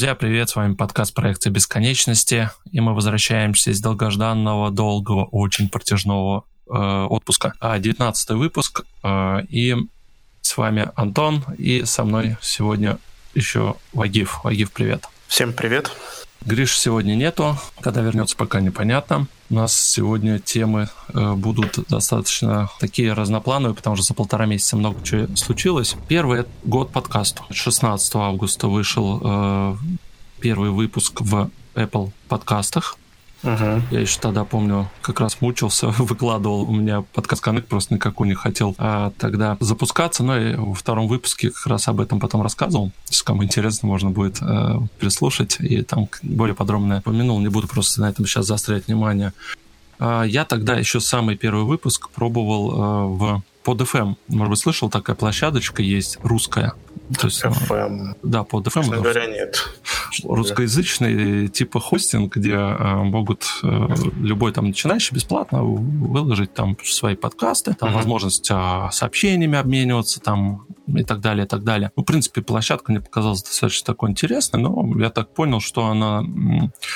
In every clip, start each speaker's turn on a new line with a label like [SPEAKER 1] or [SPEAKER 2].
[SPEAKER 1] Друзья, привет, с вами подкаст проекта бесконечности, и мы возвращаемся из долгожданного, долгого, очень протяжного э, отпуска. 19 выпуск, э, и с вами Антон, и со мной сегодня еще Вагив. Вагив, привет.
[SPEAKER 2] Всем привет.
[SPEAKER 1] Гриш сегодня нету, когда вернется, пока непонятно. У нас сегодня темы э, будут достаточно такие разноплановые, потому что за полтора месяца много чего случилось. Первый год подкасту. 16 августа вышел э, первый выпуск в Apple подкастах. Угу. Я еще тогда помню, как раз мучился, выкладывал. У меня подкаст Connect просто никакой не хотел а, тогда запускаться. Но и во втором выпуске как раз об этом потом рассказывал. Если кому интересно, можно будет э, переслушать. И там более подробно упомянул. Не буду просто на этом сейчас заострять внимание. А, я тогда еще самый первый выпуск пробовал э, в под FM. Может быть, слышал, такая площадочка есть русская.
[SPEAKER 2] То есть, FM.
[SPEAKER 1] Да, под FM. Честно
[SPEAKER 2] говоря, нет.
[SPEAKER 1] Русскоязычный типа хостинг, где э, могут э, любой там начинающий бесплатно выложить там свои подкасты, там uh-huh. возможность э, сообщениями обмениваться там и так далее, и так далее. Ну, в принципе, площадка мне показалась достаточно такой интересной, но я так понял, что она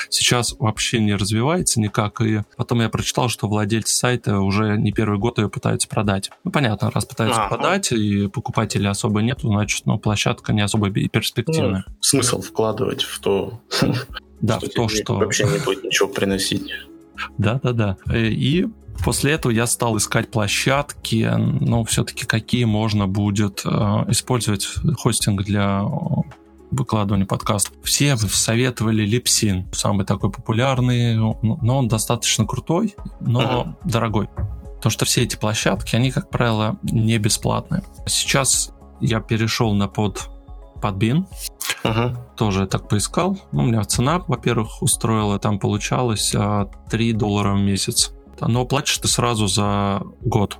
[SPEAKER 1] сейчас вообще не развивается никак, и потом я прочитал, что владельцы сайта уже не первый год ее пытаются продать. Ну, понятно, раз пытаются а, продать, и покупателей особо нет, значит, ну, площадка не особо перспективная. Ну,
[SPEAKER 2] смысл вкладывать в то,
[SPEAKER 1] да, в то, что
[SPEAKER 2] вообще не будет ничего приносить.
[SPEAKER 1] Да, да, да. И после этого я стал искать площадки, ну, все-таки какие можно будет э, использовать хостинг для выкладывания подкастов. Все советовали Lipsin, самый такой популярный, но он достаточно крутой, но uh-huh. дорогой. Потому что все эти площадки, они, как правило, не бесплатные. Сейчас я перешел на под подбин. Uh-huh. Тоже так поискал. Ну, у меня цена, во-первых, устроила. Там получалось 3 а, доллара в месяц. Но платишь ты сразу за год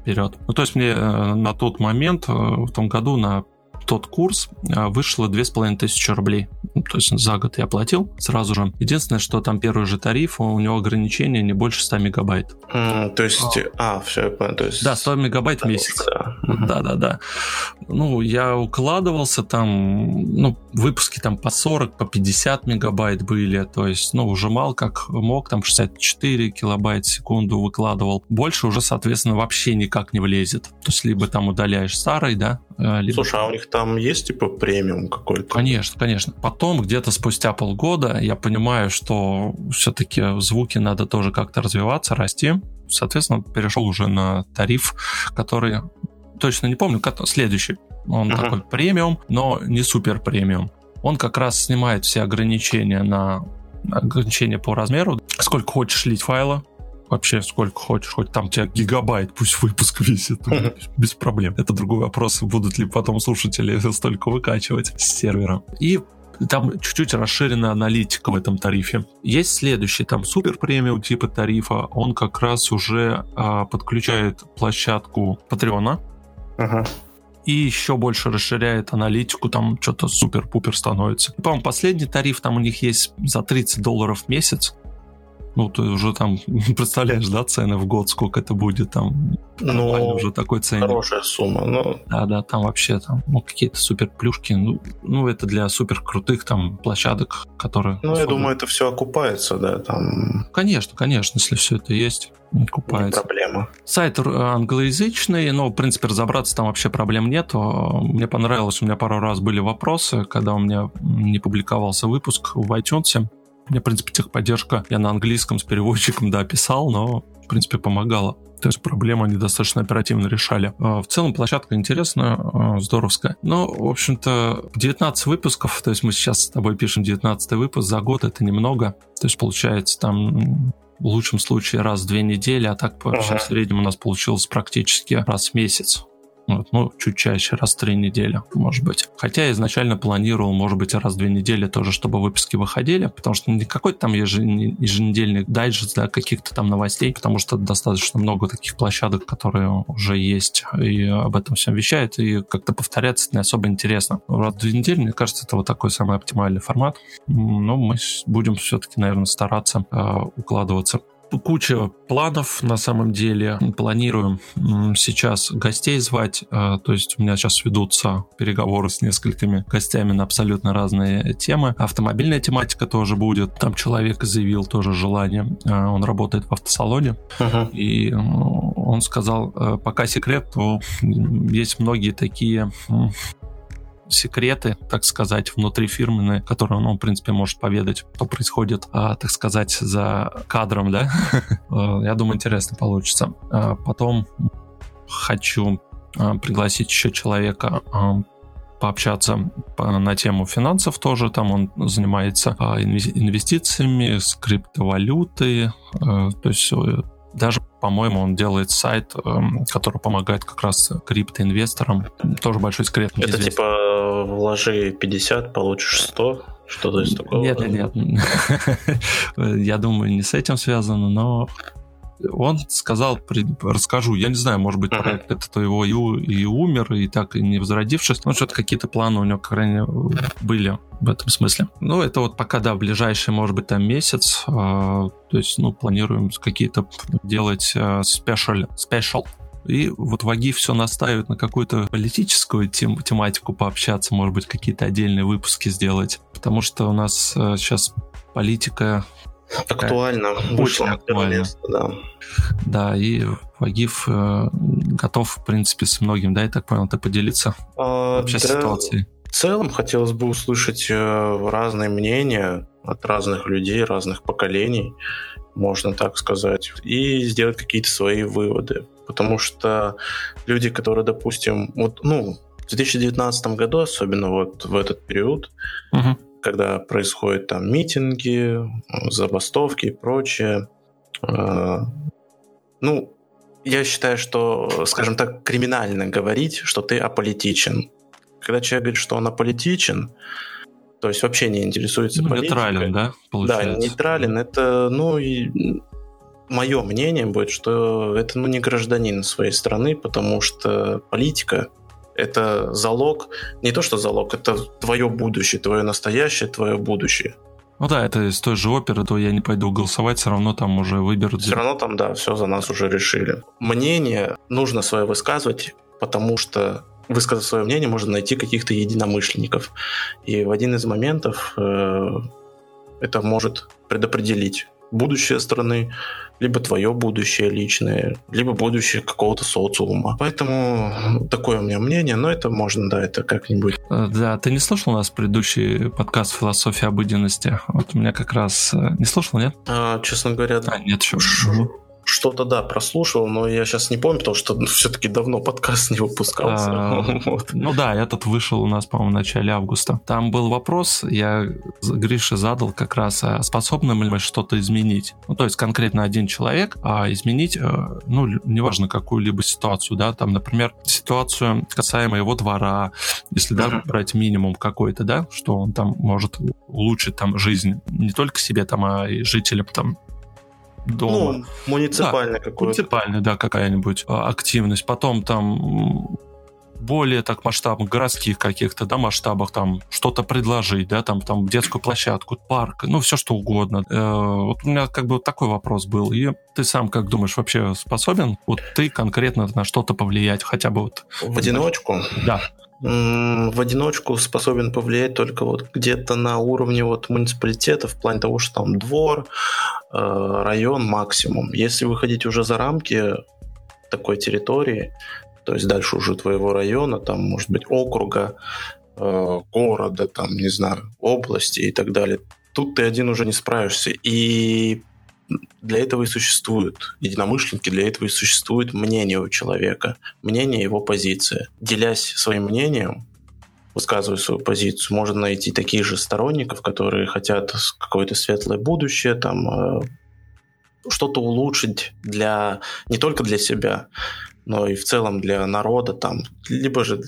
[SPEAKER 1] вперед. Ну, то есть мне э, на тот момент, э, в том году, на тот курс а, вышло 2500 рублей. Ну, то есть за год я платил сразу же. Единственное, что там первый же тариф, у него ограничение не больше 100 мегабайт.
[SPEAKER 2] Mm, то есть, а, а все, я понял. То есть...
[SPEAKER 1] Да, 100 мегабайт в месяц. Да, да, да. Ну, я укладывался там, ну, выпуски там по 40, по 50 мегабайт были, то есть, ну, ужимал как мог, там 64 килобайт в секунду выкладывал. Больше уже, соответственно, вообще никак не влезет. То есть, либо там удаляешь старый, да,
[SPEAKER 2] э, либо... Слушай, а у них там есть, типа, премиум какой-то?
[SPEAKER 1] Конечно, конечно. Потом, где-то спустя полгода, я понимаю, что все-таки звуки надо тоже как-то развиваться, расти. Соответственно, перешел уже на тариф, который точно не помню, следующий. Он uh-huh. такой премиум, но не супер премиум. Он как раз снимает все ограничения на ограничения по размеру. Сколько хочешь лить файла, вообще сколько хочешь, хоть там тебя гигабайт, пусть выпуск висит, без проблем. Это другой вопрос, будут ли потом слушатели столько выкачивать с сервера. И там чуть-чуть расширенная аналитика в этом тарифе. Есть следующий, там супер премиум типа тарифа, он как раз уже а, подключает площадку Патреона, Ага. И еще больше расширяет аналитику, там что-то супер-пупер становится. И, по-моему, последний тариф там у них есть за 30 долларов в месяц. Ну, ты уже там представляешь, да, цены в год, сколько это будет там.
[SPEAKER 2] Ну, уже такой ценник. Хорошая сумма, но...
[SPEAKER 1] Да, да, там вообще там ну, какие-то супер плюшки. Ну, ну, это для супер крутых там площадок, которые...
[SPEAKER 2] Ну, особо... я думаю, это все окупается, да, там...
[SPEAKER 1] Конечно, конечно, если все это есть купается.
[SPEAKER 2] Не проблема.
[SPEAKER 1] Сайт англоязычный, но, в принципе, разобраться там вообще проблем нет. Мне понравилось, у меня пару раз были вопросы, когда у меня не публиковался выпуск в iTunes. Мне, в принципе, техподдержка я на английском с переводчиком, да, писал, но, в принципе, помогала. То есть проблемы они достаточно оперативно решали. А, в целом площадка интересная, а, здоровская. Но, в общем-то, 19 выпусков, то есть мы сейчас с тобой пишем 19 выпуск, за год это немного. То есть получается там в лучшем случае раз в две недели, а так вообще ага. в среднем у нас получилось практически раз в месяц. Вот, ну, чуть чаще, раз в три недели, может быть. Хотя я изначально планировал, может быть, раз в две недели тоже, чтобы выпуски выходили, потому что не какой-то там еженедельный дайджест, да, каких-то там новостей, потому что достаточно много таких площадок, которые уже есть и об этом всем вещают, и как-то повторяться не особо интересно. Раз в две недели, мне кажется, это вот такой самый оптимальный формат. Но мы будем все-таки, наверное, стараться э, укладываться куча планов на самом деле. Планируем сейчас гостей звать. А, то есть у меня сейчас ведутся переговоры с несколькими гостями на абсолютно разные темы. Автомобильная тематика тоже будет. Там человек заявил тоже желание. А, он работает в автосалоне. Uh-huh. И он сказал, э, пока секрет, то есть многие такие секреты, так сказать, внутрифирменные, которые он, в принципе, может поведать, что происходит, а, так сказать, за кадром, да. Э, я думаю, интересно получится. А потом хочу а, пригласить еще человека пообщаться на тему финансов тоже. Там он занимается инвестициями, с криптовалютой. Э, то есть э, даже, по-моему, он делает сайт, эм, который помогает как раз криптоинвесторам. Тоже большой секрет.
[SPEAKER 2] Это известен. типа вложи 50, получишь 100? Что-то из такого?
[SPEAKER 1] Нет, нет, нет. Я думаю, не с этим связано, но он сказал, расскажу, я не знаю, может быть, uh-huh. это его и, и умер, и так и не возродившись, но что-то какие-то планы у него, крайне были в этом смысле. Ну, это вот пока, да, ближайший, может быть, там месяц, э, то есть, ну, планируем какие-то делать э, special, special и вот Ваги все настаивает на какую-то политическую тем, тематику пообщаться, может быть, какие-то отдельные выпуски сделать. Потому что у нас э, сейчас политика
[SPEAKER 2] Актуально.
[SPEAKER 1] Очень актуально. Место, да. да, и Вагиф э, готов, в принципе, с многим, да, я так понял, ты поделиться
[SPEAKER 2] а, вообще да, ситуацией. В целом хотелось бы услышать э, разные мнения от разных людей, разных поколений, можно так сказать, и сделать какие-то свои выводы. Потому что люди, которые, допустим, вот, ну, в 2019 году, особенно вот в этот период, угу когда происходят там митинги, забастовки и прочее. Э, ну, я считаю, что, скажем так, криминально говорить, что ты аполитичен. Когда человек говорит, что он аполитичен, то есть вообще не интересуется ну, политикой.
[SPEAKER 1] Нейтрален, да,
[SPEAKER 2] получается? Да, нейтрален. Это, ну, и мое мнение будет, что это, ну, не гражданин своей страны, потому что политика это залог, не то что залог, это твое будущее, твое настоящее, твое будущее.
[SPEAKER 1] Ну да, это из той же оперы, то я не пойду голосовать, все равно там уже выберут.
[SPEAKER 2] Все равно там, да, все за нас уже решили. Мнение нужно свое высказывать, потому что высказав свое мнение, можно найти каких-то единомышленников. И в один из моментов э, это может предопределить будущее страны, либо твое будущее личное, либо будущее какого-то социума. Поэтому такое у меня мнение, но это можно, да, это как-нибудь.
[SPEAKER 1] Э, да, ты не слушал у нас предыдущий подкаст «Философия обыденности»? Вот у меня как раз... Э, не слушал, нет?
[SPEAKER 2] А, честно говоря,
[SPEAKER 1] да. А, нет, еще.
[SPEAKER 2] Что-то, да, прослушал, но я сейчас не помню, потому что ну, все-таки давно подкаст не выпускался. А,
[SPEAKER 1] вот. Ну да, этот вышел у нас, по-моему, в начале августа. Там был вопрос, я Грише задал как раз, а способны ли мы что-то изменить? Ну, то есть конкретно один человек, а изменить, э, ну, неважно, какую-либо ситуацию, да, там, например, ситуацию касаемо его двора, если, да, брать минимум какой-то, да, что он там может улучшить там жизнь не только себе, там, а и жителям там дома. Ну,
[SPEAKER 2] муниципальная
[SPEAKER 1] да, какая-то. Муниципальная, да, какая-нибудь а, активность. Потом там более так масштабных городских каких-то, да, масштабах там что-то предложить, да, там, там детскую площадку, парк, ну, все что угодно. Э, вот у меня как бы вот такой вопрос был. И ты сам как думаешь, вообще способен вот ты конкретно на что-то повлиять, хотя бы вот...
[SPEAKER 2] В одиночку?
[SPEAKER 1] Да
[SPEAKER 2] в одиночку способен повлиять только вот где-то на уровне вот муниципалитета в плане того, что там двор, э, район максимум. Если выходить уже за рамки такой территории, то есть дальше уже твоего района, там может быть округа, э, города, там не знаю, области и так далее, тут ты один уже не справишься. И для этого и существуют единомышленники, для этого и существует мнение у человека, мнение его позиция. Делясь своим мнением, высказывая свою позицию, можно найти таких же сторонников, которые хотят какое-то светлое будущее, там э, что-то улучшить для не только для себя, но и в целом для народа, там, либо же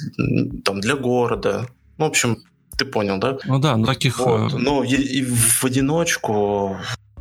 [SPEAKER 2] там для города. Ну, в общем, ты понял, да?
[SPEAKER 1] Ну да, ну таких... Вот.
[SPEAKER 2] Ну, и, и в одиночку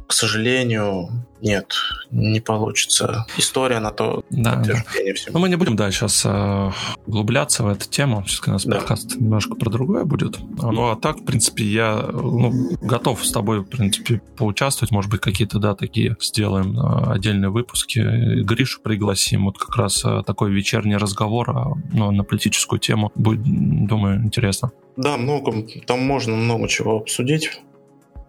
[SPEAKER 2] к сожалению, нет, не получится. История на то
[SPEAKER 1] да, подтверждение да. всего. Но мы не будем, да, сейчас э, углубляться в эту тему. Сейчас у нас да. подкаст немножко про другое будет. Ну, а так, в принципе, я ну, готов с тобой, в принципе, поучаствовать. Может быть, какие-то, да, такие сделаем э, отдельные выпуски. Гришу пригласим. Вот как раз э, такой вечерний разговор э, ну, на политическую тему. Будет, думаю, интересно.
[SPEAKER 2] Да, много. Там можно много чего обсудить.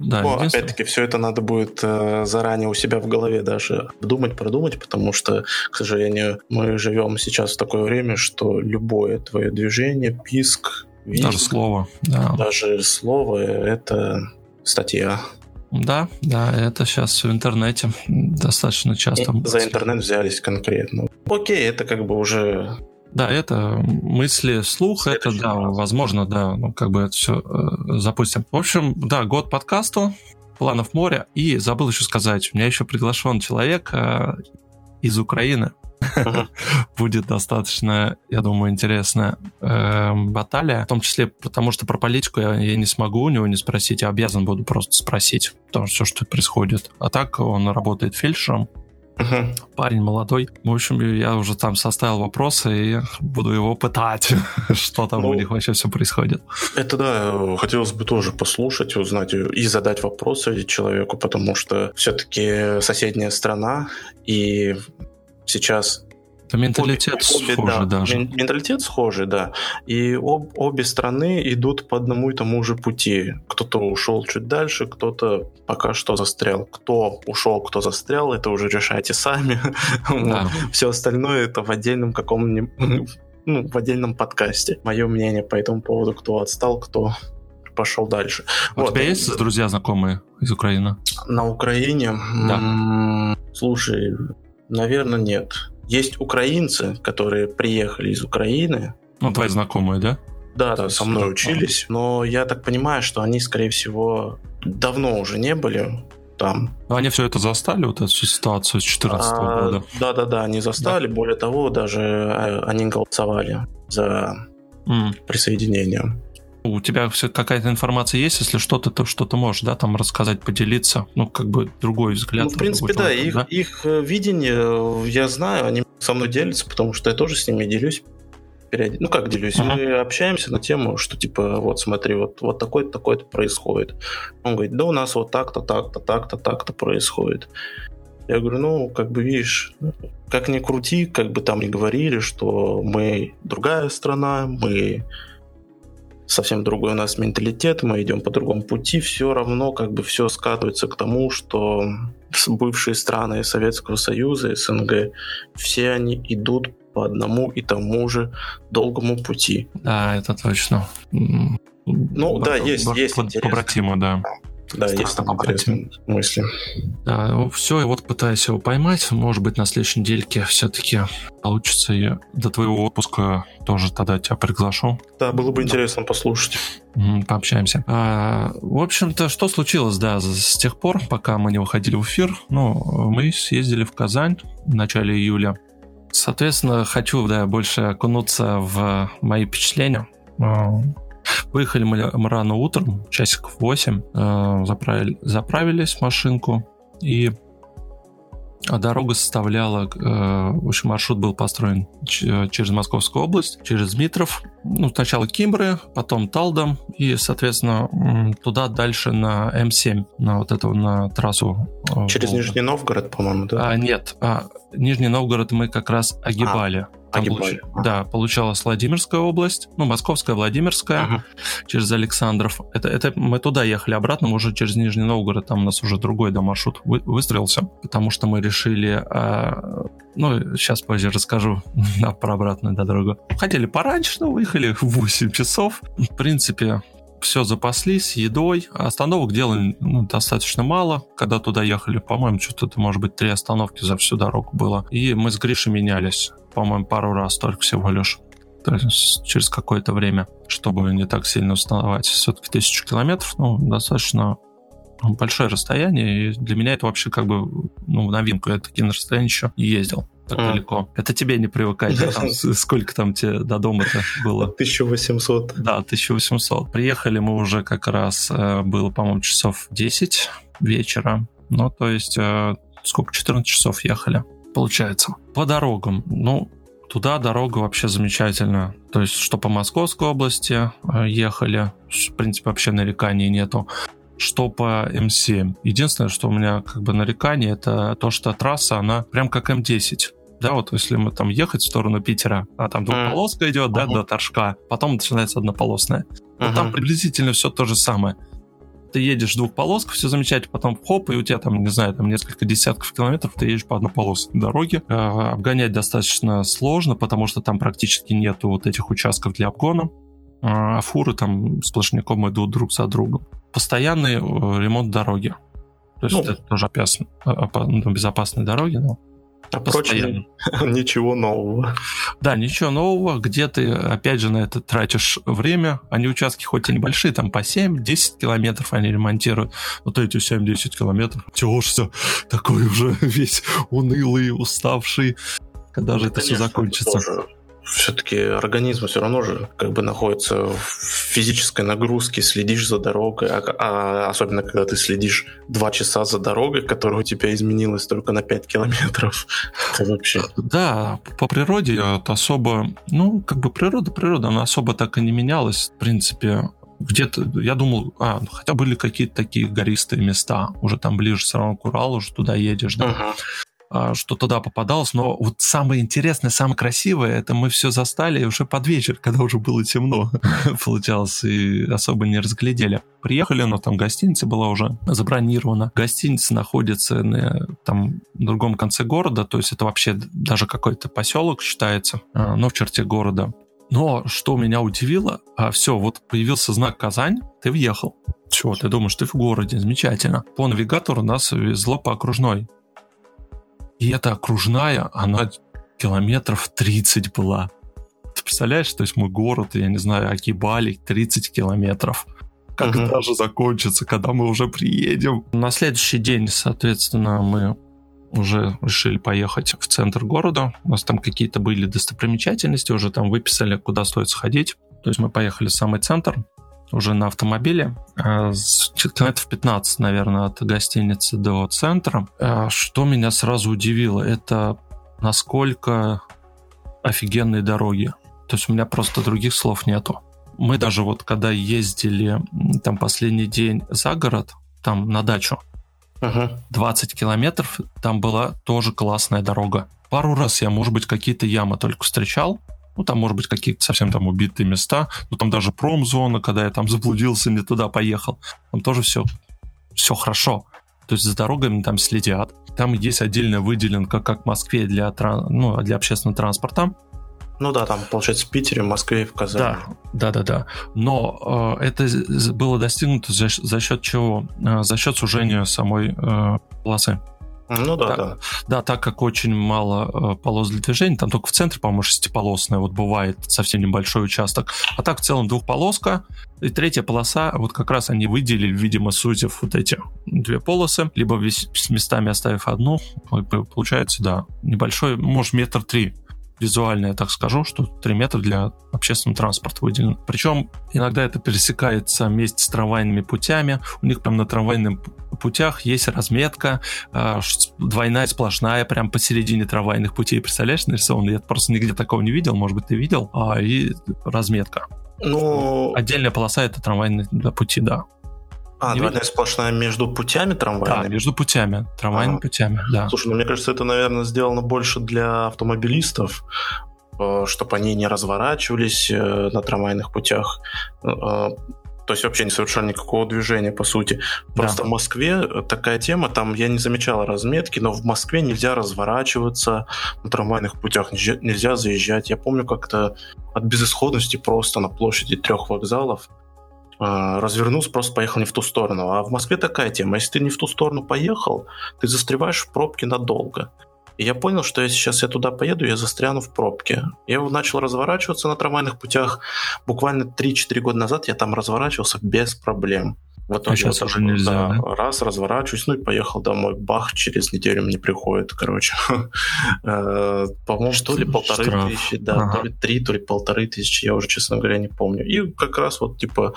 [SPEAKER 2] Да, Но, опять-таки, все это надо будет э, заранее у себя в голове даже обдумать, продумать, потому что, к сожалению, мы живем сейчас в такое время, что любое твое движение, писк,
[SPEAKER 1] визг, даже слово,
[SPEAKER 2] да. даже слово — это статья.
[SPEAKER 1] Да, да, это сейчас в интернете достаточно часто.
[SPEAKER 2] За интернет взялись конкретно. Окей, это как бы уже
[SPEAKER 1] да, это мысли, слух, это, да, возможно, да, ну, как бы это все э, запустим. В общем, да, год подкасту, планов моря, и забыл еще сказать, у меня еще приглашен человек э, из Украины. Будет достаточно, я думаю, интересная э, баталия, в том числе потому, что про политику я, я не смогу у него не спросить, я обязан буду просто спросить, потому что все, что происходит. А так он работает фельдшером, Угу. Парень молодой. В общем, я уже там составил вопросы и буду его пытать, что там ну, у них вообще все происходит.
[SPEAKER 2] Это да, хотелось бы тоже послушать, узнать и задать вопросы человеку, потому что все-таки соседняя страна, и сейчас
[SPEAKER 1] менталитет обе, схожий да, даже.
[SPEAKER 2] Менталитет схожий, да. И об, обе страны идут по одному и тому же пути. Кто-то ушел чуть дальше, кто-то пока что застрял. Кто ушел, кто застрял, это уже решайте сами. Да. Все остальное это в отдельном каком-нибудь ну, в отдельном подкасте. Мое мнение по этому поводу, кто отстал, кто пошел дальше.
[SPEAKER 1] А вот. У тебя есть друзья знакомые из Украины?
[SPEAKER 2] На Украине? Да. Слушай, наверное, нет. Есть украинцы, которые приехали из Украины.
[SPEAKER 1] Ну, твои знакомые, да?
[SPEAKER 2] Да, да, со мной учились. Но я так понимаю, что они, скорее всего, давно уже не были там.
[SPEAKER 1] Но они все это застали, вот эту ситуацию с 2014 а, года?
[SPEAKER 2] Да-да-да, они застали. Да. Более того, даже э, они голосовали за mm. присоединение.
[SPEAKER 1] У тебя все какая-то информация есть, если что-то, то что-то можешь, да, там рассказать, поделиться, ну, как бы другой взгляд. Ну,
[SPEAKER 2] в принципе, да, человека, их, да, их э, видение э, я знаю, они со мной делятся, потому что я тоже с ними делюсь. Ну, как делюсь? Uh-huh. Мы общаемся на тему, что, типа, вот смотри, вот, вот такое-то, такое-то происходит. Он говорит, да у нас вот так-то, так-то, так-то, так-то происходит. Я говорю, ну, как бы, видишь, как ни крути, как бы там ни говорили, что мы другая страна, мы совсем другой у нас менталитет, мы идем по другому пути, все равно как бы все скатывается к тому, что бывшие страны Советского Союза, СНГ, все они идут по одному и тому же долгому пути.
[SPEAKER 1] Да, это точно.
[SPEAKER 2] Ну, да, есть, есть.
[SPEAKER 1] Побратимо, да.
[SPEAKER 2] Да, есть интересные мысли.
[SPEAKER 1] Да, все, и вот пытаюсь его поймать. Может быть, на следующей недельке все-таки получится. И до твоего отпуска тоже тогда тебя приглашу.
[SPEAKER 2] Да, было бы интересно послушать.
[SPEAKER 1] Пообщаемся. А, в общем-то, что случилось, да, с тех пор, пока мы не выходили в эфир? Ну, мы съездили в Казань в начале июля. Соответственно, хочу, да, больше окунуться в мои впечатления. А, Выехали мы рано утром, часиков 8, э, заправили, заправились машинку, и дорога составляла, э, в общем, маршрут был построен через Московскую область, через Дмитров, ну, сначала Кимбры, потом Талдом, и, соответственно, туда дальше на М7, на вот эту, на трассу.
[SPEAKER 2] Э, через. Нижний Новгород, по-моему, да?
[SPEAKER 1] А, нет, а, Нижний Новгород мы как раз огибали. А. Там получ... Да, получалась Владимирская область, ну, Московская, Владимирская, ага. через Александров. Это, это мы туда ехали обратно, мы уже через Нижний Новгород, там у нас уже другой да, маршрут вы, выстроился, потому что мы решили, а, ну, сейчас позже расскажу да, про обратную да, дорогу. Хотели пораньше, но выехали в 8 часов. В принципе, все запаслись едой. Остановок делали ну, достаточно мало. Когда туда ехали, по-моему, что-то, может быть, три остановки за всю дорогу было. И мы с Гришей менялись по-моему, пару раз только всего лишь. То есть через какое-то время, чтобы не так сильно установать. Все-таки тысячу километров, ну, достаточно большое расстояние, и для меня это вообще как бы, ну, новинка. Я такие на расстоянии еще не ездил так а. далеко. Это тебе не привыкать, да, там, сколько там тебе до дома-то было?
[SPEAKER 2] 1800.
[SPEAKER 1] Да, 1800. Приехали мы уже как раз, э, было, по-моему, часов 10 вечера. Ну, то есть, э, сколько, 14 часов ехали, получается. По дорогам, ну, туда дорога вообще замечательная. То есть, что по Московской области э, ехали, в принципе, вообще нареканий нету что по М7. Единственное, что у меня как бы нарекание, это то, что трасса, она прям как М10 да, вот если мы там ехать в сторону Питера, а там двухполоска mm. идет, да, uh-huh. до Торжка, потом начинается однополосная. Вот uh-huh. там приблизительно все то же самое. Ты едешь двухполоска, все замечательно, потом хоп, и у тебя там, не знаю, там несколько десятков километров, ты едешь по однополосной дороге. Э, обгонять достаточно сложно, потому что там практически нету вот этих участков для обгона. А фуры там сплошняком идут друг за другом. Постоянный э, ремонт дороги. То есть ну, это тоже опасно, ну, безопасные дороги, но
[SPEAKER 2] прочее, ничего нового.
[SPEAKER 1] Да, ничего нового. Где ты, опять же, на это тратишь время. Они участки хоть и небольшие, там по 7-10 километров они ремонтируют. Вот эти 7-10 километров. Тешься, такой уже весь унылый, уставший. Когда же это все закончится? Тоже
[SPEAKER 2] все-таки организм все равно же как бы находится в физической нагрузке, следишь за дорогой, а, а особенно когда ты следишь два часа за дорогой, которая у тебя изменилась только на 5 километров. Это вообще...
[SPEAKER 1] Да, по природе это особо, ну, как бы природа, природа, она особо так и не менялась, в принципе, где-то, я думал, а, хотя были какие-то такие гористые места, уже там ближе все равно к Уралу, уже туда едешь, да. Uh-huh. А, что туда попадалось, но вот самое интересное, самое красивое, это мы все застали уже под вечер, когда уже было темно, получалось, и особо не разглядели. Приехали, но там гостиница была уже забронирована. Гостиница находится на там, другом конце города, то есть это вообще даже какой-то поселок считается, а, но в черте города. Но что меня удивило, а все, вот появился знак Казань, ты въехал. Чего, ты думаешь, ты в городе, замечательно. По навигатору нас везло по окружной. И эта окружная, она километров 30 была. Ты представляешь, то есть мы город, я не знаю, Акибали, 30 километров. Когда угу. же закончится, когда мы уже приедем? На следующий день, соответственно, мы уже решили поехать в центр города. У нас там какие-то были достопримечательности, уже там выписали, куда стоит сходить. То есть мы поехали в самый центр, уже на автомобиле, э, километров 15, наверное, от гостиницы до центра. Э, что меня сразу удивило, это насколько офигенные дороги. То есть у меня просто других слов нету. Мы даже вот когда ездили там последний день за город, там на дачу, uh 20 километров, там была тоже классная дорога. Пару раз я, может быть, какие-то ямы только встречал, ну, там, может быть, какие-то совсем там убитые места. Ну, там даже промзона, когда я там заблудился, не туда поехал. Там тоже все, все хорошо. То есть за дорогами там следят. Там есть отдельная выделенка, как в Москве, для, ну, для общественного транспорта.
[SPEAKER 2] Ну да, там, получается, в Питере, в Москве и в Казани.
[SPEAKER 1] Да, да, да, да. Но э, это было достигнуто за, за счет чего? Э, за счет сужения самой э, полосы.
[SPEAKER 2] Ну да,
[SPEAKER 1] так,
[SPEAKER 2] да.
[SPEAKER 1] Да, так как очень мало э, полос для движения, там только в центре, по-моему, шестиполосная вот бывает совсем небольшой участок. А так в целом двухполоска. И третья полоса, вот как раз они выделили, видимо, сузив вот эти две полосы, либо весь, с местами оставив одну, получается, да, небольшой, может, метр три визуально я так скажу, что 3 метра для общественного транспорта выделено. Причем иногда это пересекается вместе с трамвайными путями. У них прям на трамвайных путях есть разметка, а, двойная, сплошная, прям посередине трамвайных путей. Представляешь, нарисовано? Я просто нигде такого не видел, может быть, ты видел. А, и разметка. Ну... Отдельная полоса — это трамвайные пути, да.
[SPEAKER 2] А, не двойная сплошная между путями трамвайными?
[SPEAKER 1] Да, между путями, трамвайными а. путями, да.
[SPEAKER 2] Слушай, ну мне кажется, это, наверное, сделано больше для автомобилистов, э, чтобы они не разворачивались э, на трамвайных путях. Э, то есть вообще не совершали никакого движения, по сути. Просто да. в Москве такая тема, там я не замечал разметки, но в Москве нельзя разворачиваться на трамвайных путях, нельзя, нельзя заезжать. Я помню как-то от безысходности просто на площади трех вокзалов развернулся, просто поехал не в ту сторону. А в Москве такая тема. Если ты не в ту сторону поехал, ты застреваешь в пробке надолго. И я понял, что если сейчас я туда поеду, я застряну в пробке. Я начал разворачиваться на трамвайных путях. Буквально 3-4 года назад я там разворачивался без проблем.
[SPEAKER 1] В итоге а сейчас уже нельзя, да,
[SPEAKER 2] да? Раз, разворачиваюсь, ну и поехал домой. Бах, через неделю мне приходит, короче. Э, по-моему, что ли полторы тысячи, да, то ли три, то ли полторы тысячи, я уже, честно говоря, не помню. И как раз вот, типа,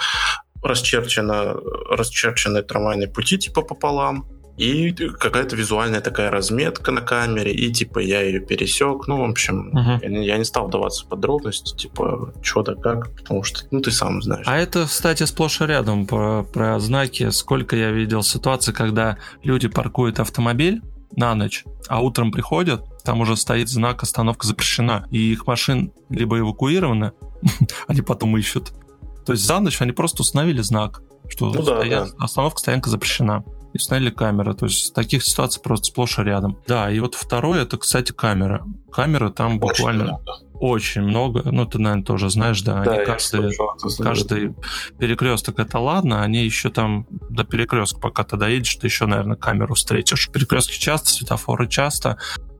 [SPEAKER 2] расчерчено, расчерчены трамвайные пути, типа, пополам. И какая-то визуальная такая разметка на камере, и типа я ее пересек. Ну, в общем,
[SPEAKER 1] Мгм.
[SPEAKER 2] я, не, я не стал вдаваться в подробности, типа, что да как, потому что, ну, ты сам знаешь.
[SPEAKER 1] А это, кстати, сплошь и рядом про, про знаки. Сколько я видел ситуаций, когда люди паркуют автомобиль на ночь, а утром приходят, там уже стоит знак «Остановка запрещена», и их машин либо эвакуированы, они потом ищут. То есть за ночь они просто установили знак, что
[SPEAKER 2] Ну да,
[SPEAKER 1] стоя- остановка, стоянка запрещена. И установили камеры. То есть таких ситуаций просто сплошь и рядом. Да, и вот второе, это, кстати, камера. Камеры там
[SPEAKER 2] Очень
[SPEAKER 1] буквально
[SPEAKER 2] много.
[SPEAKER 1] очень много. Ну, ты, наверное, тоже знаешь, да.
[SPEAKER 2] Да,
[SPEAKER 1] они каждый,
[SPEAKER 2] слышал
[SPEAKER 1] каждый перекресток это ладно, они еще там до перекрестка, пока ты доедешь, ты еще, наверное, камеру встретишь. Перекрестки часто, светофоры часто.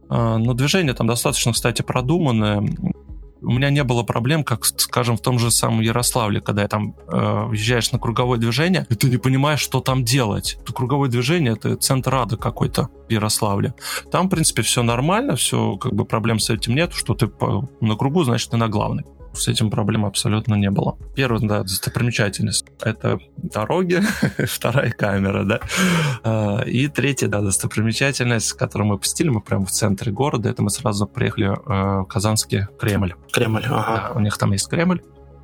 [SPEAKER 1] А, Но движение там достаточно, кстати, продуманное. У меня не было проблем, как, скажем, в том же самом Ярославле, когда я там э, въезжаешь на круговое движение, и ты не понимаешь, что там делать. Это круговое движение это центр ада какой-то в Ярославле. Там, в принципе, все нормально, все, как бы проблем с этим нет, что ты по- на кругу, значит, ты на главной. С этим проблем абсолютно не было. Первая, да, достопримечательность — это дороги, вторая камера, да. А, И третья, да, достопримечательность, которую мы посетили, мы прямо в центре города, это мы сразу приехали э, в Казанский Кремль.
[SPEAKER 2] Кремль, ага.
[SPEAKER 1] Да, у них там есть Кремль.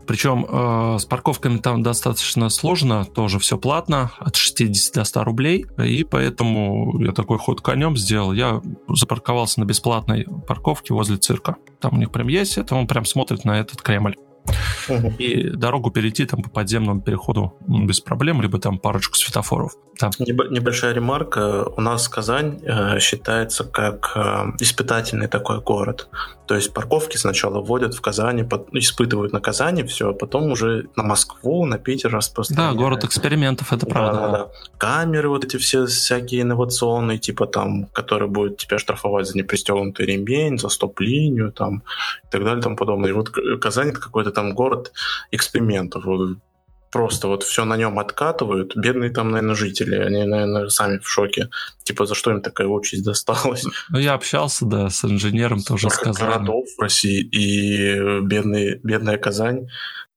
[SPEAKER 1] Причем э, с парковками там достаточно сложно, тоже все платно, от 60 до 100 рублей, и поэтому я такой ход конем сделал. Я запарковался на бесплатной парковке возле цирка. Там у них прям есть, это он прям смотрит на этот Кремль. И дорогу перейти там по подземному переходу без проблем, либо там парочку светофоров.
[SPEAKER 2] Небо- Небольшая ремарка. У нас Казань э, считается как э, испытательный такой город. То есть парковки сначала вводят в Казани, испытывают на Казани все, а потом уже на Москву, на Питер
[SPEAKER 1] Да,
[SPEAKER 2] распространяют.
[SPEAKER 1] город экспериментов, это правда.
[SPEAKER 2] Да, да, да. Камеры вот эти все всякие инновационные, типа там, которые будут тебя штрафовать за непристегнутый ремень, за стоп-линию там и так далее и тому подобное. И вот Казань это какой-то там город экспериментов. Вот просто вот все на нем откатывают. Бедные там, наверное, жители, они, наверное, сами в шоке. Типа, за что им такая участь досталась?
[SPEAKER 1] Ну, я общался, да, с инженером, тоже сказали.
[SPEAKER 2] городов в России и бедный, бедная Казань.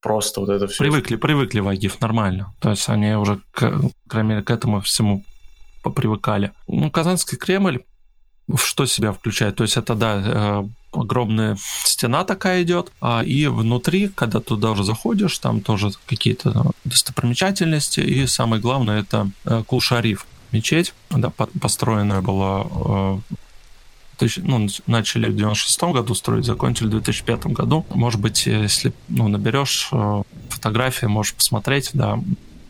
[SPEAKER 2] Просто вот это все.
[SPEAKER 1] Привыкли, привыкли в Агиф, нормально. То есть они уже, к, мере, к этому всему попривыкали. Ну, Казанский Кремль, что себя включает? То есть это, да, э, огромная стена такая идет, а и внутри, когда туда уже заходишь, там тоже какие-то достопримечательности, и самое главное, это э, Кул-Шариф, мечеть, да, по- построенная была э, ну, начали в 96 году строить, закончили в 2005 году. Может быть, если ну, наберешь фотографии, можешь посмотреть, да,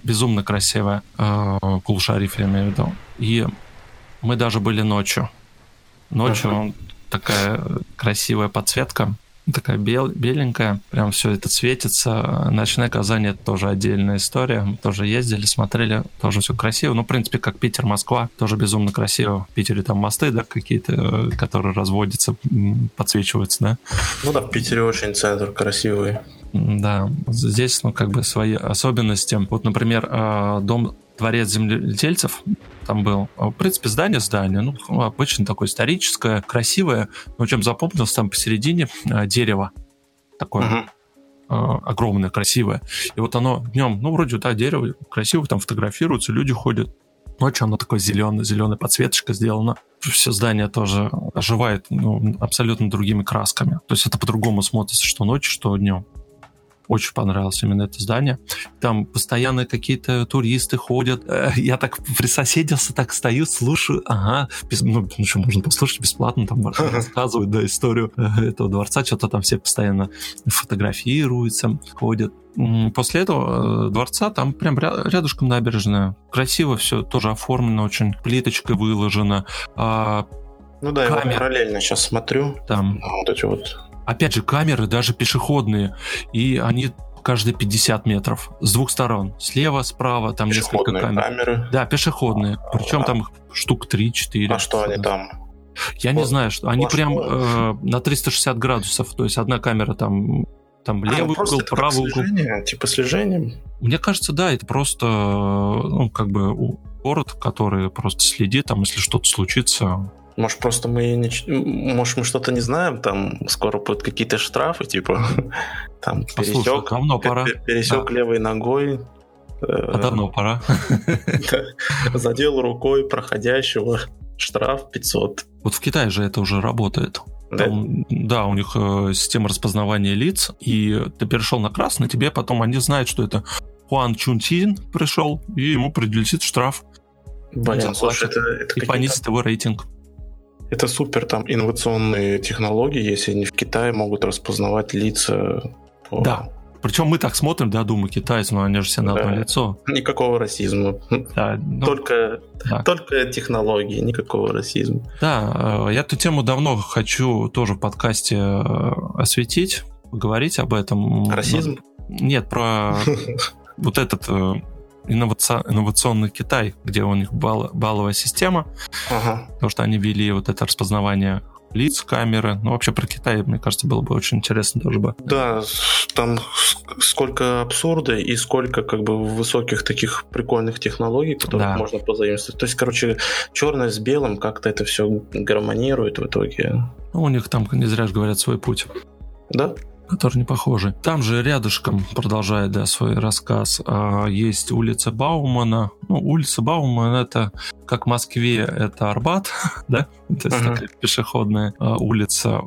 [SPEAKER 1] безумно красивая Кул-Шариф, я имею в виду. И мы даже были ночью. Ночью
[SPEAKER 2] Ага.
[SPEAKER 1] такая красивая подсветка, такая бел, беленькая, прям все это светится. Ночная Казань это тоже отдельная история. Мы тоже ездили, смотрели, тоже все красиво. Ну, в принципе, как Питер, Москва, тоже безумно красиво. В Питере там мосты, да, какие-то, э, которые разводятся, подсвечиваются, да.
[SPEAKER 2] Ну да, в Питере очень центр красивый.
[SPEAKER 1] Да, здесь, ну, как бы свои особенности. Вот, например, э, дом Дворец земледельцев там был. А, В принципе, здание здание, ну, обычно такое историческое, красивое. Но чем запомнилось, там посередине э, дерево такое э, огромное, красивое. И вот оно днем, ну, вроде, да, дерево красиво, там фотографируются, люди ходят. Ночью оно такое зеленое, зеленая подсветочка сделана. Все здание тоже оживает ну, абсолютно другими красками. То есть это по-другому смотрится, что ночью, что днем. Очень понравилось именно это здание. Там постоянно какие-то туристы ходят. Э, Я так присоседился, так стою, слушаю. Ага, без- ну, ну что, можно послушать бесплатно, там рассказывают, да, историю э, этого дворца. Что-то там все постоянно фотографируются, ходят. После этого э, дворца там прям ря- рядышком набережная. Красиво все, тоже оформлено очень, плиточкой выложено. А,
[SPEAKER 2] Ну да, я вот параллельно сейчас смотрю.
[SPEAKER 1] там,
[SPEAKER 2] А, Вот эти вот.
[SPEAKER 1] Опять же, камеры даже пешеходные, и они каждые 50 метров с двух сторон. Слева, справа, там несколько камер.
[SPEAKER 2] камеры.
[SPEAKER 1] Да, пешеходные. Причем
[SPEAKER 2] А.
[SPEAKER 1] там их штук 3-4.
[SPEAKER 2] А что они там?
[SPEAKER 1] Я не
[SPEAKER 2] Вот
[SPEAKER 1] знаю, что они прям э, на 360 градусов. То есть одна камера там там
[SPEAKER 2] А, ну
[SPEAKER 1] левый
[SPEAKER 2] просто
[SPEAKER 1] угол,
[SPEAKER 2] это как
[SPEAKER 1] правый угол.
[SPEAKER 2] слежение, Типа слежением.
[SPEAKER 1] Мне кажется, да, это просто, ну, как бы город, который просто следит, там, если что-то случится.
[SPEAKER 2] Может, просто мы не... Может, мы что-то не знаем, там скоро будут какие-то штрафы, типа там
[SPEAKER 1] Послушай,
[SPEAKER 2] пересек,
[SPEAKER 1] давно пора.
[SPEAKER 2] пересек левой ногой,
[SPEAKER 1] А давно пора.
[SPEAKER 2] Задел рукой проходящего, штраф 500.
[SPEAKER 1] Вот в Китае же это уже работает.
[SPEAKER 2] Да?
[SPEAKER 1] Там, да, у них э, система распознавания лиц, и ты перешел на красный, тебе потом они знают, что это Хуан Чун Чин пришел, и ему прилетит штраф.
[SPEAKER 2] Блин, слушай, это, это
[SPEAKER 1] и понизит его рейтинг.
[SPEAKER 2] Это супер там инновационные технологии, если они в Китае могут распознавать лица.
[SPEAKER 1] По... Да. Причем мы так смотрим, да, думаю, китайцы, но они же все на одно да. лицо.
[SPEAKER 2] Никакого расизма. Да, ну, только, да. только технологии, никакого расизма.
[SPEAKER 1] Да, э, я эту тему давно хочу тоже в подкасте э, осветить, поговорить об этом.
[SPEAKER 2] Расизм?
[SPEAKER 1] Нет, про вот этот э, инновационный Китай, где у них бал, балловая система, ага. потому что они ввели вот это распознавание лиц, камеры. Ну, вообще про Китай, мне кажется, было бы очень интересно тоже бы.
[SPEAKER 2] Да, там сколько абсурда и сколько как бы высоких таких прикольных технологий, которые да. можно позаимствовать. То есть, короче, черное с белым как-то это все гармонирует в итоге.
[SPEAKER 1] Ну, у них там не зря же говорят свой путь.
[SPEAKER 2] Да?
[SPEAKER 1] Которые не похожи. Там же рядышком, продолжая да, свой рассказ, а, есть улица Баумана. Ну, улица Баумана это, как в Москве, это Арбат, да? То есть такая пешеходная а, улица.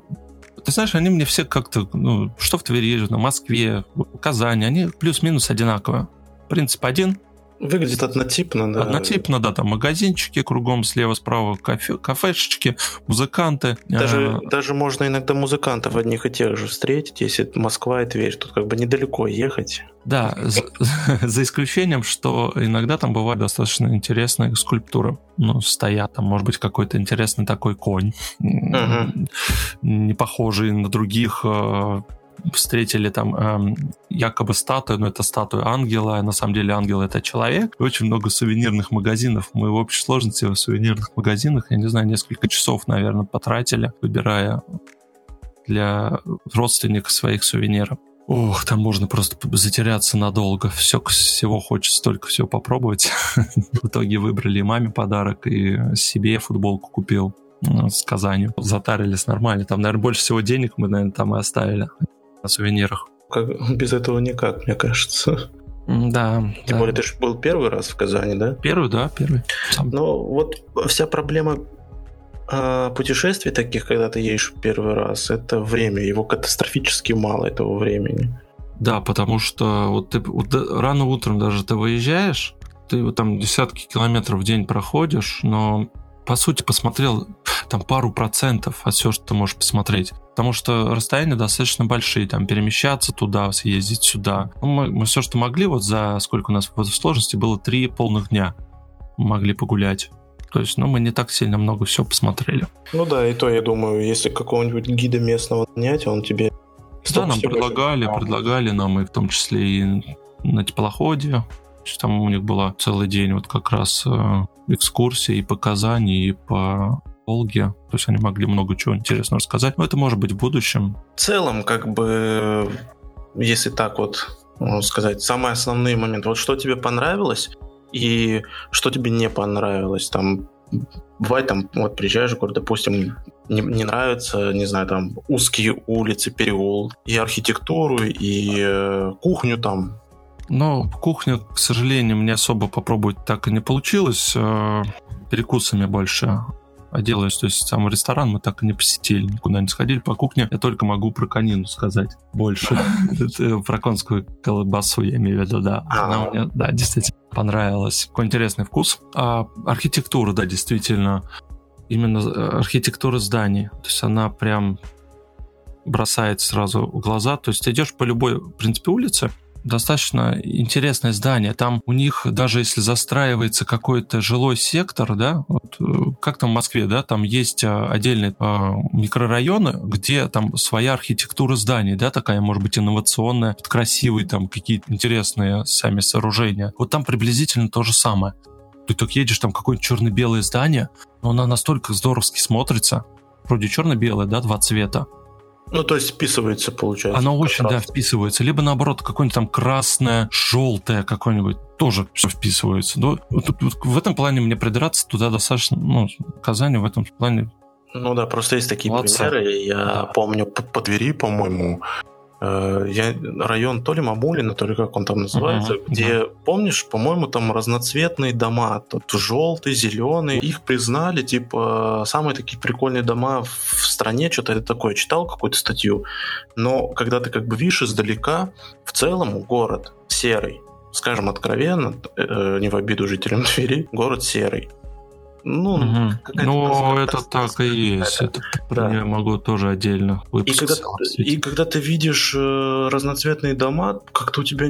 [SPEAKER 1] Ты знаешь, они мне все как-то, ну, что в Твери, на Москве, в Казани, они плюс-минус одинаковые. Принцип один,
[SPEAKER 2] Выглядит однотипно, да.
[SPEAKER 1] Однотипно, да, там магазинчики кругом, слева-справа кафе, кафешечки, музыканты.
[SPEAKER 2] Даже, а... даже можно иногда музыкантов одних и тех же встретить, если Москва и Тверь, тут как бы недалеко ехать.
[SPEAKER 1] Да, за, за исключением, что иногда там бывают достаточно интересные скульптуры. Ну, стоят там, может быть, какой-то интересный такой конь, uh-huh. не похожий на других а, встретили там эм, якобы статую, но это статуя ангела, а на самом деле ангел это человек. И очень много сувенирных магазинов. Мы в общей сложности в сувенирных магазинах, я не знаю, несколько часов, наверное, потратили, выбирая для родственников своих сувениров. Ох, там можно просто затеряться надолго. Все, всего хочется только все попробовать. В итоге выбрали маме подарок, и себе футболку купил с Казанью. Затарились нормально. Там, наверное, больше всего денег мы, наверное, там и оставили на сувенирах.
[SPEAKER 2] Как, без этого никак, мне кажется.
[SPEAKER 1] Да.
[SPEAKER 2] Тем
[SPEAKER 1] да.
[SPEAKER 2] более, ты же был первый раз в Казани, да?
[SPEAKER 1] Первый, да, первый.
[SPEAKER 2] Сам. Но вот вся проблема э, путешествий таких, когда ты едешь первый раз, это время. Его катастрофически мало этого времени.
[SPEAKER 1] Да, потому что вот ты вот рано утром даже ты выезжаешь, ты вот там десятки километров в день проходишь, но по сути посмотрел там пару процентов от всего, что ты можешь посмотреть. Потому что расстояния достаточно большие, там перемещаться туда, съездить сюда. Ну, мы, мы все, что могли, вот за сколько у нас в сложности было три полных дня могли погулять. То есть, ну, мы не так сильно много всего посмотрели.
[SPEAKER 2] Ну да, и то, я думаю, если какого-нибудь гида местного нанять, он тебе...
[SPEAKER 1] Да, нам предлагали, предлагали нам и в том числе и на теплоходе. Там у них была целый день вот как раз э, экскурсии и по Казани, и по Волге. То есть они могли много чего интересного рассказать. Но это может быть в будущем.
[SPEAKER 2] В целом, как бы, если так вот можно сказать, самые основные моменты. Вот что тебе понравилось и что тебе не понравилось. Там бывает там, вот приезжаешь в город, допустим, не, не нравится, не знаю, там узкие улицы, переул, и архитектуру, и э, кухню там,
[SPEAKER 1] но кухню, к сожалению, мне особо попробовать так и не получилось. Э, перекусами больше делаюсь. То есть сам ресторан мы так и не посетили, никуда не сходили. По кухне я только могу про конину сказать больше. Про конскую колбасу я имею в виду, да. Она мне, да, действительно понравилась. Какой интересный вкус. А архитектура, да, действительно. Именно э, архитектура зданий. То есть она прям бросает сразу в глаза. То есть ты идешь по любой, в принципе, улице, достаточно интересное здание. Там у них, даже если застраивается какой-то жилой сектор, да, вот, э, как там в Москве, да, там есть а, отдельные а, микрорайоны, где там своя архитектура зданий, да, такая, может быть, инновационная, красивые там какие-то интересные сами сооружения. Вот там приблизительно то же самое. Ты так едешь, там какое-нибудь черно-белое здание, но оно настолько здоровски смотрится. Вроде черно-белое, да, два цвета.
[SPEAKER 2] Ну, то есть вписывается, получается.
[SPEAKER 1] Оно очень, раз. да, вписывается. Либо, наоборот, какое-нибудь там красное, желтое какое-нибудь тоже все вписывается. Но вот, вот, в этом плане мне придираться туда достаточно, ну, Казани в этом плане
[SPEAKER 2] ну да, просто есть такие Молодца. примеры. Я да. помню по, по Твери, по-моему, я, район то ли Мамулина, то ли как он там называется, uh-huh, где, uh-huh. помнишь, по-моему, там разноцветные дома, тут желтый, зеленый, их признали, типа, самые такие прикольные дома в стране, что-то это такое, читал какую-то статью, но когда ты как бы видишь издалека, в целом город серый, скажем откровенно, э, не в обиду жителям Твери, город серый.
[SPEAKER 1] Ну, угу. ну это так и есть. Это, да. Я могу тоже отдельно
[SPEAKER 2] и когда, и когда ты видишь э, разноцветные дома, как-то у тебя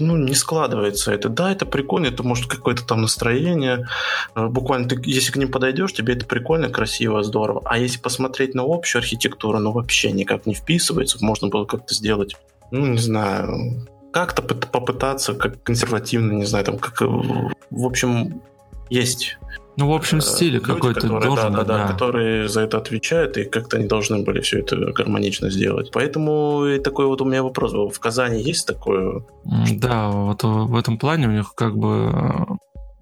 [SPEAKER 2] ну, не складывается это. Да, это прикольно, это может какое-то там настроение. Э, буквально ты, если к ним подойдешь, тебе это прикольно, красиво, здорово. А если посмотреть на общую архитектуру, ну вообще никак не вписывается. Можно было как-то сделать, ну, не знаю, как-то попытаться, как консервативно, не знаю, там, как, э, в общем, есть
[SPEAKER 1] ну, в общем, стиле какой-то должен
[SPEAKER 2] да, да, да, да, которые за это отвечают, и как-то они должны были все это гармонично сделать. Поэтому и такой вот у меня вопрос был. В Казани есть такое?
[SPEAKER 1] Да, вот в этом плане у них как бы э,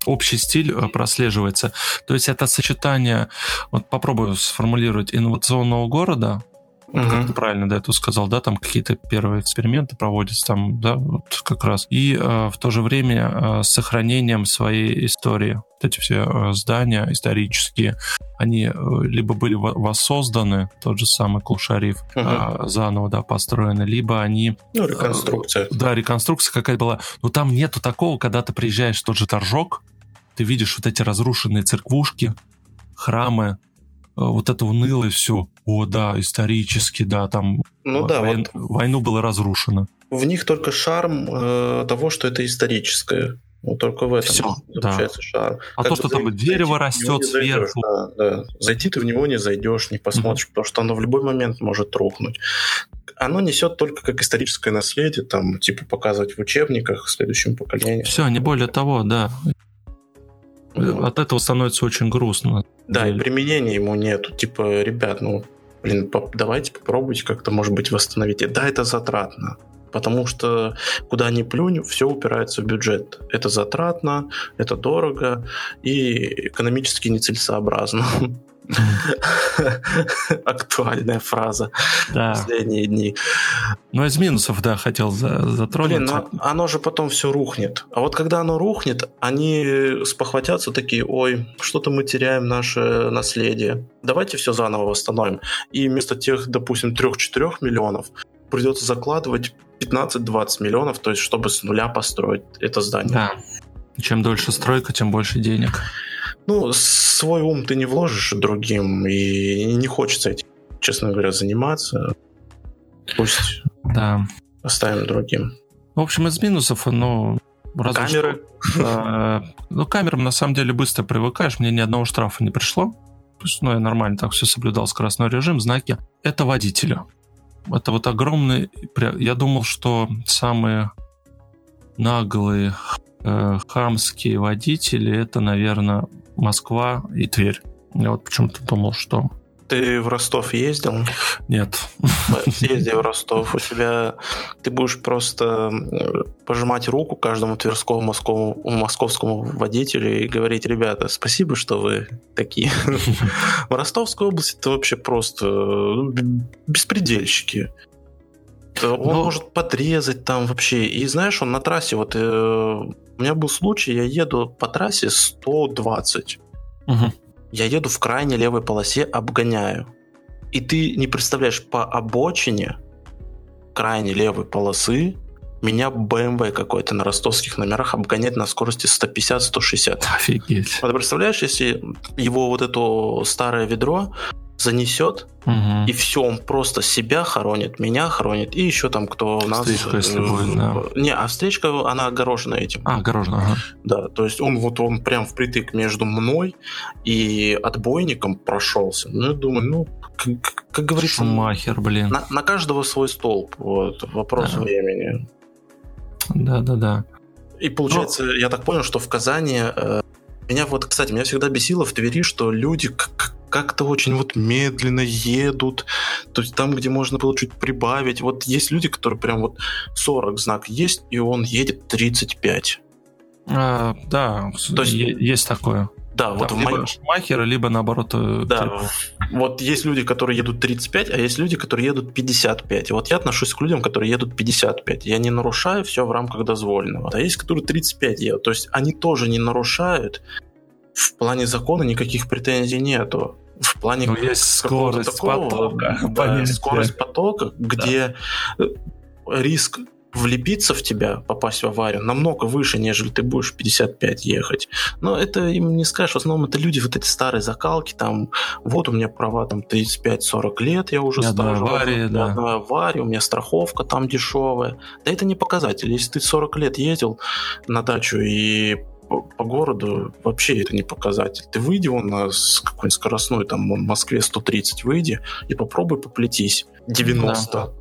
[SPEAKER 1] общий стиль э, прослеживается. То есть это сочетание, вот попробую сформулировать, инновационного города, Uh-huh. Как ты правильно до этого сказал, да, там какие-то первые эксперименты проводятся там, да, вот как раз. И э, в то же время э, с сохранением своей истории. Вот эти все э, здания исторические, они э, либо были воссозданы, тот же самый Кулшариф, uh-huh. э, заново, да, построены, либо они...
[SPEAKER 2] Ну, реконструкция. Э,
[SPEAKER 1] да, реконструкция какая-то была. Но там нету такого, когда ты приезжаешь в тот же Торжок, ты видишь вот эти разрушенные церквушки, храмы, вот это унылое все. О, да, исторически, да, там ну, да, войн, вот войну было разрушено.
[SPEAKER 2] В них только шарм э, того, что это историческое. Вот только в этом
[SPEAKER 1] Все, заключается да. шарм. А как то, что зайти, там дерево растет сверху.
[SPEAKER 2] Да, да. Зайти ты в него не зайдешь, не посмотришь, mm-hmm. потому что оно в любой момент может рухнуть. Оно несет только как историческое наследие, там, типа, показывать в учебниках следующему поколению.
[SPEAKER 1] Все, не более того, да. От этого становится очень грустно.
[SPEAKER 2] Да, и применения ему нету. Типа, ребят, ну, блин, давайте попробуйте как-то, может быть, восстановить. Да, это затратно. Потому что куда ни плюнь, все упирается в бюджет. Это затратно, это дорого и экономически нецелесообразно. Актуальная фраза да. последние дни.
[SPEAKER 1] Ну, из минусов, да, хотел затронуть. Блин,
[SPEAKER 2] но оно же потом все рухнет. А вот когда оно рухнет, они спохватятся такие, ой, что-то мы теряем наше наследие. Давайте все заново восстановим. И вместо тех, допустим, 3-4 миллионов придется закладывать 15-20 миллионов, то есть чтобы с нуля построить это здание.
[SPEAKER 1] Да. Чем дольше стройка, тем больше денег.
[SPEAKER 2] Ну, свой ум ты не вложишь другим, и не хочется этим, честно говоря, заниматься. Пусть
[SPEAKER 1] да.
[SPEAKER 2] оставим другим.
[SPEAKER 1] В общем, из минусов, ну,
[SPEAKER 2] разве камеры.
[SPEAKER 1] Что, э, ну, камерам на самом деле быстро привыкаешь. Мне ни одного штрафа не пришло. Ну, я нормально так все соблюдал, скоростной режим, знаки. Это водителя. Это вот огромный... Я думал, что самые наглые э, хамские водители это, наверное, Москва и Тверь. Я вот почему-то думал, что...
[SPEAKER 2] Ты в Ростов ездил?
[SPEAKER 1] Нет.
[SPEAKER 2] Съезди в Ростов. У тебя... Ты будешь просто пожимать руку каждому тверскому московскому, московскому водителю и говорить, ребята, спасибо, что вы такие. В Ростовской области это вообще просто ну, беспредельщики. Он Но... может подрезать там вообще. И знаешь, он на трассе, вот э, у меня был случай, я еду по трассе 120. Угу. Я еду в крайне левой полосе, обгоняю. И ты не представляешь, по обочине крайне левой полосы меня BMW какой-то на ростовских номерах обгоняет на скорости 150-160.
[SPEAKER 1] Офигеть.
[SPEAKER 2] Вот представляешь, если его вот это старое ведро занесет, угу. и все, он просто себя хоронит, меня хоронит, и еще там кто у нас...
[SPEAKER 1] Встречка, если будет, да.
[SPEAKER 2] Не, а встречка, она огорожена этим.
[SPEAKER 1] А, огорожена, ага.
[SPEAKER 2] Да, то есть он вот он прям впритык между мной и отбойником прошелся. Ну, я думаю, ну, как, как говорится...
[SPEAKER 1] Шумахер, блин.
[SPEAKER 2] На, на каждого свой столб, вот, вопрос да. времени.
[SPEAKER 1] Да-да-да.
[SPEAKER 2] И получается, Но... я так понял, что в Казани... Э, меня вот, кстати, меня всегда бесило в Твери, что люди как как-то очень вот медленно едут, то есть там, где можно было чуть прибавить. Вот есть люди, которые прям вот 40 знак есть, и он едет 35.
[SPEAKER 1] А, да, то есть, есть такое.
[SPEAKER 2] Да, вот
[SPEAKER 1] Там
[SPEAKER 2] в
[SPEAKER 1] либо
[SPEAKER 2] моем...
[SPEAKER 1] Шумахера, либо наоборот... э,
[SPEAKER 2] Да,
[SPEAKER 1] типа,
[SPEAKER 2] вот есть люди, которые едут 35, а есть люди, которые едут 55. И вот я отношусь к людям, которые едут 55. Я не нарушаю все в рамках дозволенного. А есть, которые 35 едут. То есть они тоже не нарушают. В плане закона никаких претензий нету. В плане
[SPEAKER 1] Ну, есть скорость
[SPEAKER 2] такого,
[SPEAKER 1] потока,
[SPEAKER 2] да,
[SPEAKER 1] понятие.
[SPEAKER 2] скорость потока, где э, риск влепиться в тебя, попасть в аварию, намного выше, нежели ты будешь 55 ехать. Но это им не скажешь. В основном это люди, вот эти старые закалки, там, вот у меня права там 35-40 лет, я уже
[SPEAKER 1] аварии,
[SPEAKER 2] ни
[SPEAKER 1] да.
[SPEAKER 2] одной аварии, у меня страховка там дешевая. Да это не показатель. Если ты 40 лет ездил на дачу и по, по городу вообще это не показатель. Ты выйди на с- какой-нибудь скоростной, там, в Москве 130 выйди и попробуй поплетись. 90.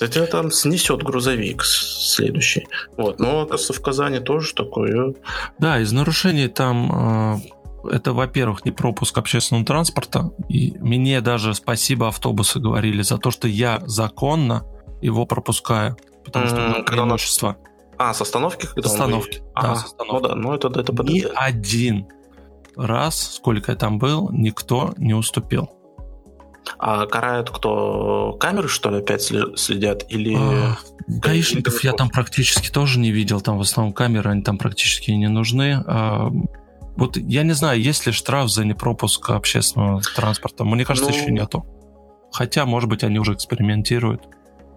[SPEAKER 2] Да тебя там снесет грузовик следующий. Вот. Но, оказывается, в Казани тоже такое.
[SPEAKER 1] Да, из нарушений там э, это, во-первых, не пропуск общественного транспорта. И мне даже спасибо автобусы говорили за то, что я законно его пропускаю. Потому что
[SPEAKER 2] М,
[SPEAKER 1] это
[SPEAKER 2] когда он-
[SPEAKER 1] преимущество.
[SPEAKER 2] А, с остановки? Когда
[SPEAKER 1] С
[SPEAKER 2] он
[SPEAKER 1] остановки,
[SPEAKER 2] выедет?
[SPEAKER 1] да,
[SPEAKER 2] Ага.
[SPEAKER 1] с остановки.
[SPEAKER 2] Ну да, ну это, это
[SPEAKER 1] Ни
[SPEAKER 2] ПДД.
[SPEAKER 1] один раз, сколько я там был, никто не уступил.
[SPEAKER 2] А карают кто? Камеры, что ли, опять сле- следят? Или...
[SPEAKER 1] А, Гаишников я там практически тоже не видел, там в основном камеры, они там практически не нужны. А, Вот я не знаю, есть ли штраф за непропуск общественного транспорта. Мне кажется,
[SPEAKER 2] Ну-
[SPEAKER 1] еще нету. Хотя, может быть, они уже экспериментируют.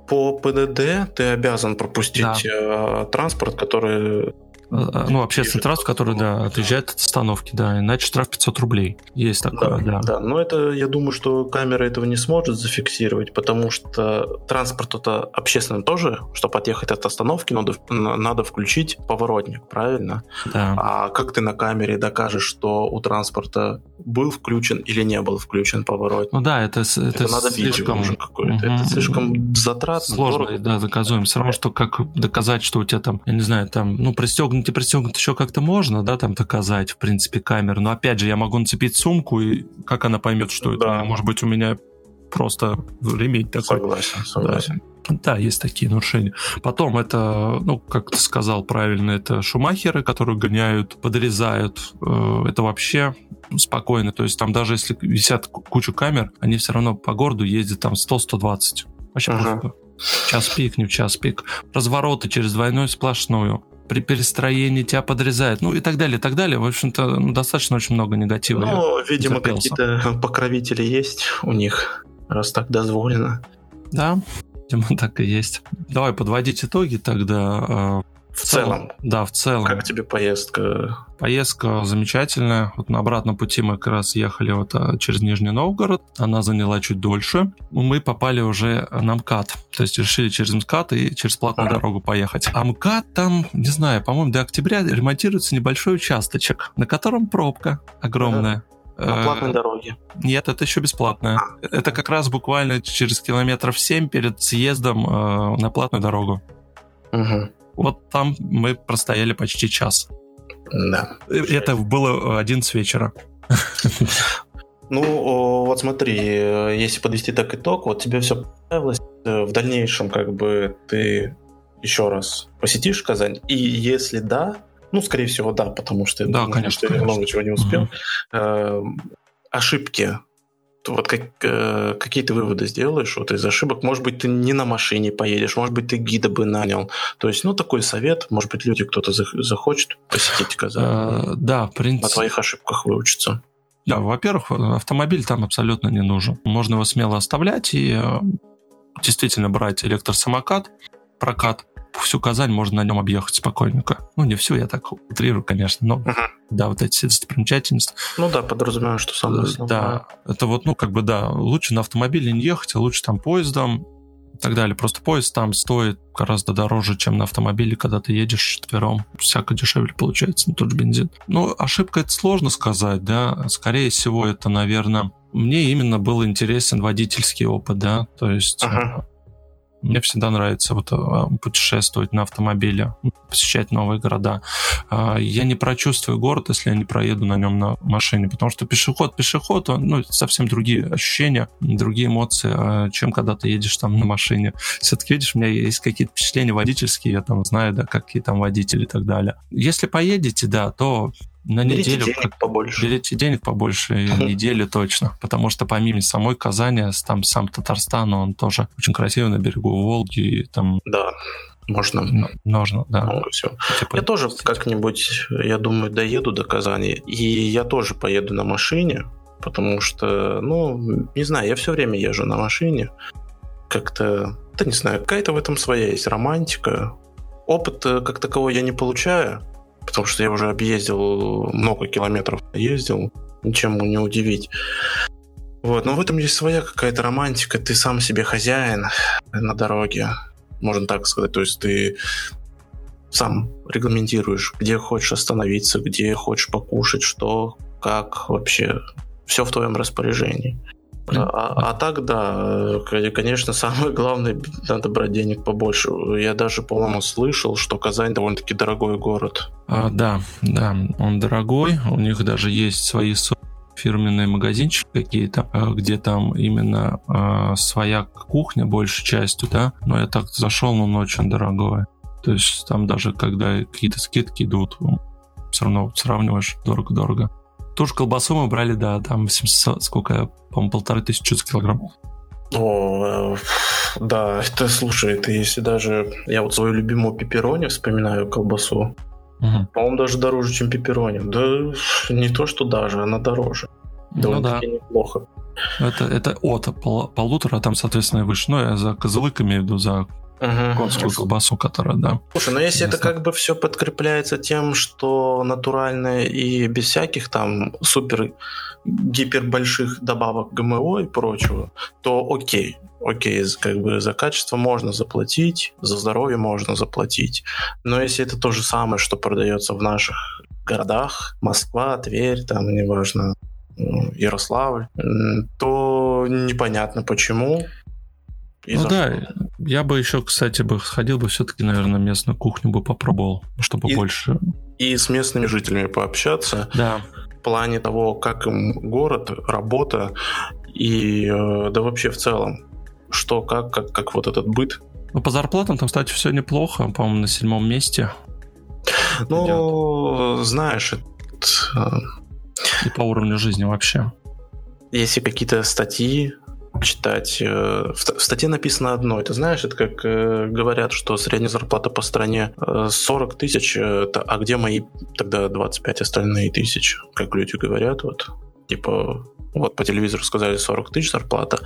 [SPEAKER 2] По ПДД ты обязан пропустить э, транспорт, который...
[SPEAKER 1] Э, Ну, общественный транспорт, который, да, отъезжает от остановки, да, иначе штраф 500 рублей. Есть такое, да.
[SPEAKER 2] да. Но это, я думаю, что камера этого не сможет зафиксировать, потому что транспорт это общественный тоже, чтобы отъехать от остановки, надо, надо включить поворотник, правильно?
[SPEAKER 1] да.
[SPEAKER 2] А как ты на камере докажешь, что у транспорта был включен или не был включен поворотник?
[SPEAKER 1] Ну да, это, это,
[SPEAKER 2] Это, надо
[SPEAKER 1] слишком
[SPEAKER 2] уже какое-то.
[SPEAKER 1] Мгм.
[SPEAKER 2] Это слишком затратно,
[SPEAKER 1] сложно,
[SPEAKER 2] дорого.
[SPEAKER 1] да, доказуем. Все равно, что как доказать, что у тебя там, я не знаю, там, ну, пристегнут и пристегнут еще как-то можно, да, там доказать, в принципе, камеру. Но опять же, я могу нацепить сумку, и как она поймет, что это?
[SPEAKER 2] Да.
[SPEAKER 1] Может быть, у меня просто ремень такой.
[SPEAKER 2] Согласен, согласен.
[SPEAKER 1] Да, есть такие нарушения. Потом это, ну, как ты сказал правильно, это шумахеры, которые гоняют, подрезают. Э, Это вообще спокойно. То есть там даже если висят ку- кучу камер, они все равно по городу ездят там 100-120. Вообще
[SPEAKER 2] Ага.
[SPEAKER 1] просто час пик, не в час пик. Развороты через двойную сплошную. При перестроении тебя подрезают. Ну и так далее, и так далее. В общем-то, ну, достаточно очень много негатива.
[SPEAKER 2] Ну, видимо, какие-то покровители есть у них, раз так дозволено.
[SPEAKER 1] Да, видимо, так и есть. Давай подводить итоги тогда.
[SPEAKER 2] В целом,
[SPEAKER 1] Да, в целом.
[SPEAKER 2] как тебе поездка?
[SPEAKER 1] Поездка замечательная. Вот на обратном пути мы как раз ехали вот а, через Нижний Новгород. Она заняла чуть дольше. Мы попали уже на МКАД. То есть решили через МКАД и через платную
[SPEAKER 2] Ага.
[SPEAKER 1] дорогу поехать. А МКАД там, не знаю, по-моему, до октября ремонтируется небольшой участочек, на котором пробка огромная.
[SPEAKER 2] На
[SPEAKER 1] Э,
[SPEAKER 2] платной дороге.
[SPEAKER 1] Нет, это еще бесплатная.
[SPEAKER 2] А.
[SPEAKER 1] Это как раз буквально через километров 7 перед съездом э, на платную дорогу.
[SPEAKER 2] Мгм.
[SPEAKER 1] Вот там мы простояли почти час.
[SPEAKER 2] Да.
[SPEAKER 1] Э, Это было 11 вечера.
[SPEAKER 2] Ну, вот смотри, э, если подвести так итог, вот тебе все понравилось, э, в дальнейшем как бы ты еще раз посетишь Казань, и если да, ну, скорее всего, да, потому что
[SPEAKER 1] Да,
[SPEAKER 2] думаю,
[SPEAKER 1] конечно,
[SPEAKER 2] что я
[SPEAKER 1] конечно.
[SPEAKER 2] много чего не успел.
[SPEAKER 1] Мгм.
[SPEAKER 2] Э, ошибки, вот как, э, какие ты выводы сделаешь вот из ошибок? Может быть, ты не на машине поедешь, может быть, ты гида бы нанял. То есть, ну, такой совет, может быть, люди, кто-то зах- захочет посетить Казань,
[SPEAKER 1] Э, Да, в
[SPEAKER 2] на
[SPEAKER 1] принципе.
[SPEAKER 2] твоих ошибках выучиться.
[SPEAKER 1] Да, во-первых, автомобиль там абсолютно не нужен. Можно его смело оставлять и э, действительно брать электросамокат, прокат. Всю Казань можно на нем объехать спокойненько. Ну, не всю, я так утрирую, конечно, но
[SPEAKER 2] Мгм.
[SPEAKER 1] да, вот эти достопримечательности.
[SPEAKER 2] Ну да, подразумеваю, что самое основное.
[SPEAKER 1] Да, это вот, ну, как бы, да, лучше на автомобиле не ехать, а лучше там поездом и так далее. Просто поезд там стоит гораздо дороже, чем на автомобиле, когда ты едешь четвером. Всяко дешевле получается на тот же бензин. Ну, ошибка это сложно сказать, да. Скорее всего, это, наверное, мне именно был интересен водительский опыт, да. То есть
[SPEAKER 2] Ага.
[SPEAKER 1] Мне всегда нравится вот а, путешествовать на автомобиле, посещать новые города. А, Я не прочувствую город, если я не проеду на нем на машине, потому что пешеход, пешеход, он, ну, совсем другие ощущения, другие эмоции, а, чем когда ты едешь там на машине. Все-таки, видишь, у меня есть какие-то впечатления водительские, я там знаю, да, какие там водители и так далее. Если поедете, да, то на
[SPEAKER 2] Берите
[SPEAKER 1] неделю...
[SPEAKER 2] денег побольше.
[SPEAKER 1] Берите денег побольше, недели точно. Потому что помимо самой Казани, там сам Татарстан, он тоже очень красивый на берегу Волги, и там
[SPEAKER 2] Да, можно.
[SPEAKER 1] нужно, да.
[SPEAKER 2] Ну, все.
[SPEAKER 1] Типа,
[SPEAKER 2] Я тоже как-нибудь, я думаю, доеду до Казани. И я тоже поеду на машине, потому что, ну, не знаю, я все время езжу на машине. Как-то, да не знаю, какая-то в этом своя есть романтика. Опыт как такового я не получаю, потому что я уже объездил много километров, ездил, ничем не удивить. Вот, но в этом есть своя какая-то романтика. Ты сам себе хозяин на дороге, можно так сказать. То есть ты сам регламентируешь, где хочешь остановиться, где хочешь покушать, что, как вообще. Все в твоем распоряжении. А, а так, да, конечно, самое главное, надо брать денег побольше. Я даже, по-моему, слышал, что Казань довольно-таки дорогой город.
[SPEAKER 1] А, да, да, он дорогой. У них даже есть свои фирменные магазинчики какие-то, а, где там именно а, своя кухня большей частью, да. Но я так зашел, но он очень дорогой. То есть там даже когда какие-то скидки идут, все равно сравниваешь дорого-дорого. Ту же колбасу мы брали, да, там 700, сколько, по-моему, полторы тысячи за килограмм.
[SPEAKER 2] О, да, это, слушай, это если даже... Я вот свою любимую пепперони вспоминаю, колбасу.
[SPEAKER 1] Мгм.
[SPEAKER 2] По-моему, даже дороже, чем пепперони. Да не то, что даже, она дороже.
[SPEAKER 1] Ну да,
[SPEAKER 2] неплохо.
[SPEAKER 1] это, это от пол- полутора, а там, соответственно, выше. Ну, я за козлык имею в виду, за
[SPEAKER 2] Мгм.
[SPEAKER 1] конскую колбасу, которая, да.
[SPEAKER 2] Слушай, ну если это как бы все подкрепляется тем, что натуральное и без всяких там супер гипер больших добавок ГМО и прочего, то окей. Окей, как бы за качество можно заплатить, за здоровье можно заплатить. Но если это то же самое, что продается в наших городах, Москва, Тверь, там, неважно, м, Ярославль, то непонятно почему. И
[SPEAKER 1] ну да,
[SPEAKER 2] что.
[SPEAKER 1] я бы еще, кстати, бы сходил бы все-таки, наверное, местную кухню бы попробовал, чтобы
[SPEAKER 2] И-
[SPEAKER 1] больше.
[SPEAKER 2] И с местными жителями пообщаться.
[SPEAKER 1] Да,
[SPEAKER 2] в плане того, как им город, работа и э, да вообще в целом, что, как, как, как вот этот быт.
[SPEAKER 1] ну по зарплатам там, кстати, все неплохо, по-моему, на седьмом месте.
[SPEAKER 2] Ну, знаешь, это, э,
[SPEAKER 1] И по уровню жизни вообще.
[SPEAKER 2] если какие-то статьи читать, э, в, ст- в статье написано одно, это знаешь, это как э, говорят, что средняя зарплата по стране э, 40 тысяч, э, та- а где мои тогда 25 остальные тысячи, как люди говорят, вот, типа, вот по телевизору сказали 40 тысяч зарплата,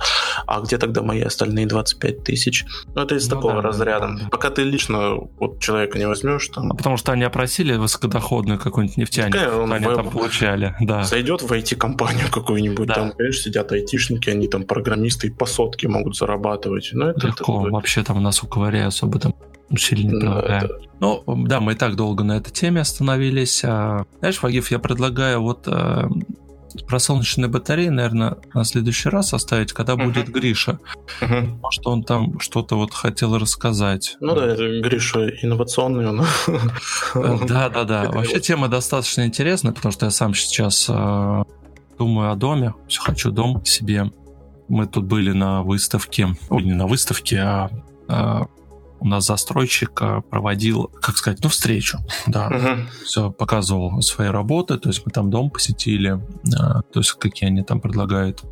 [SPEAKER 2] а где тогда мои остальные 25 тысяч? Ну, это из
[SPEAKER 1] Ну
[SPEAKER 2] такого
[SPEAKER 1] да, да,
[SPEAKER 2] разряда.
[SPEAKER 1] да, да.
[SPEAKER 2] Пока ты лично вот человека не возьмешь, там,
[SPEAKER 1] А потому что они опросили высокодоходную какую-нибудь нефтяник,
[SPEAKER 2] он
[SPEAKER 1] они
[SPEAKER 2] веб-
[SPEAKER 1] там получали, да.
[SPEAKER 2] зайдет в IT-компанию какую-нибудь,
[SPEAKER 1] Да.
[SPEAKER 2] там, конечно, сидят айтишники, они там программисты и по сотке могут зарабатывать. Ну, это,
[SPEAKER 1] Легко,
[SPEAKER 2] это-
[SPEAKER 1] вообще там нас у коваря особо там усилий не
[SPEAKER 2] да,
[SPEAKER 1] прилагаем.
[SPEAKER 2] это-
[SPEAKER 1] Ну, да, мы и так долго на этой теме остановились. А, Знаешь, Вагиф, я предлагаю вот э, про солнечные батареи, наверное, на следующий раз оставить, когда
[SPEAKER 2] Мгм.
[SPEAKER 1] будет Гриша.
[SPEAKER 2] Мгм.
[SPEAKER 1] Может, он там что-то вот хотел рассказать.
[SPEAKER 2] Ну да, это Гриша инновационный он.
[SPEAKER 1] Да, да, да. Вообще тема достаточно интересная, потому что я сам сейчас э, думаю о доме. Все хочу дом себе. Мы тут были на выставке, ой, не на выставке, а э, у нас застройщик э, проводил, как сказать, ну, встречу, да,
[SPEAKER 2] Мгм.
[SPEAKER 1] все показывал свои работы, то есть мы там дом посетили, а, то есть какие они там предлагают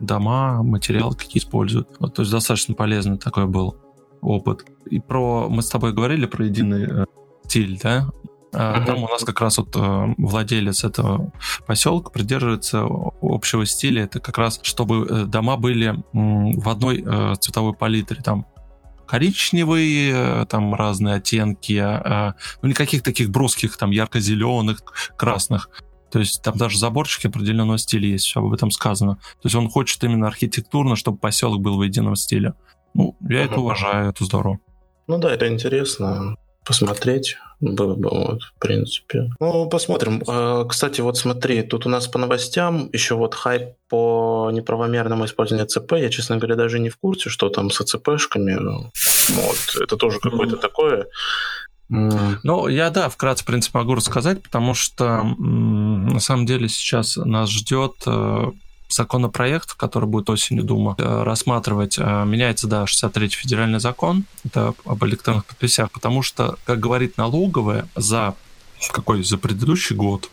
[SPEAKER 1] дома, материалы какие используют. Вот, то есть достаточно полезный такой был опыт. И про мы с тобой говорили про единый э, стиль, да?
[SPEAKER 2] Мгм.
[SPEAKER 1] Там у нас как раз вот э, владелец этого поселка придерживается общего стиля. Это как раз, чтобы э, дома были в одной э, цветовой палитре. Там коричневые, э, там разные оттенки, а, ну никаких таких бруских, там ярко-зеленых, красных. То есть там даже заборчики определенного стиля есть, все об этом сказано. То есть он хочет именно архитектурно, чтобы поселок был в едином стиле. Ну, я это
[SPEAKER 2] Мгм.
[SPEAKER 1] уважаю, это здорово.
[SPEAKER 2] Ну да, это интересно посмотреть было бы, вот, в принципе. Ну, посмотрим. Э, Кстати, вот смотри, тут у нас по новостям еще вот хайп по неправомерному использованию ЦП. Я, честно говоря, даже не в курсе, что там с ЦПшками. Вот, это тоже какое-то такое.
[SPEAKER 1] Ну, я, да, вкратце, в принципе, могу рассказать, потому что на самом деле сейчас нас ждет э, законопроект, который будет осенью Дума э, рассматривать. Э, Меняется, да, 63-й федеральный закон, это об электронных подписях, потому что, как говорит налоговая, за какой за предыдущий год,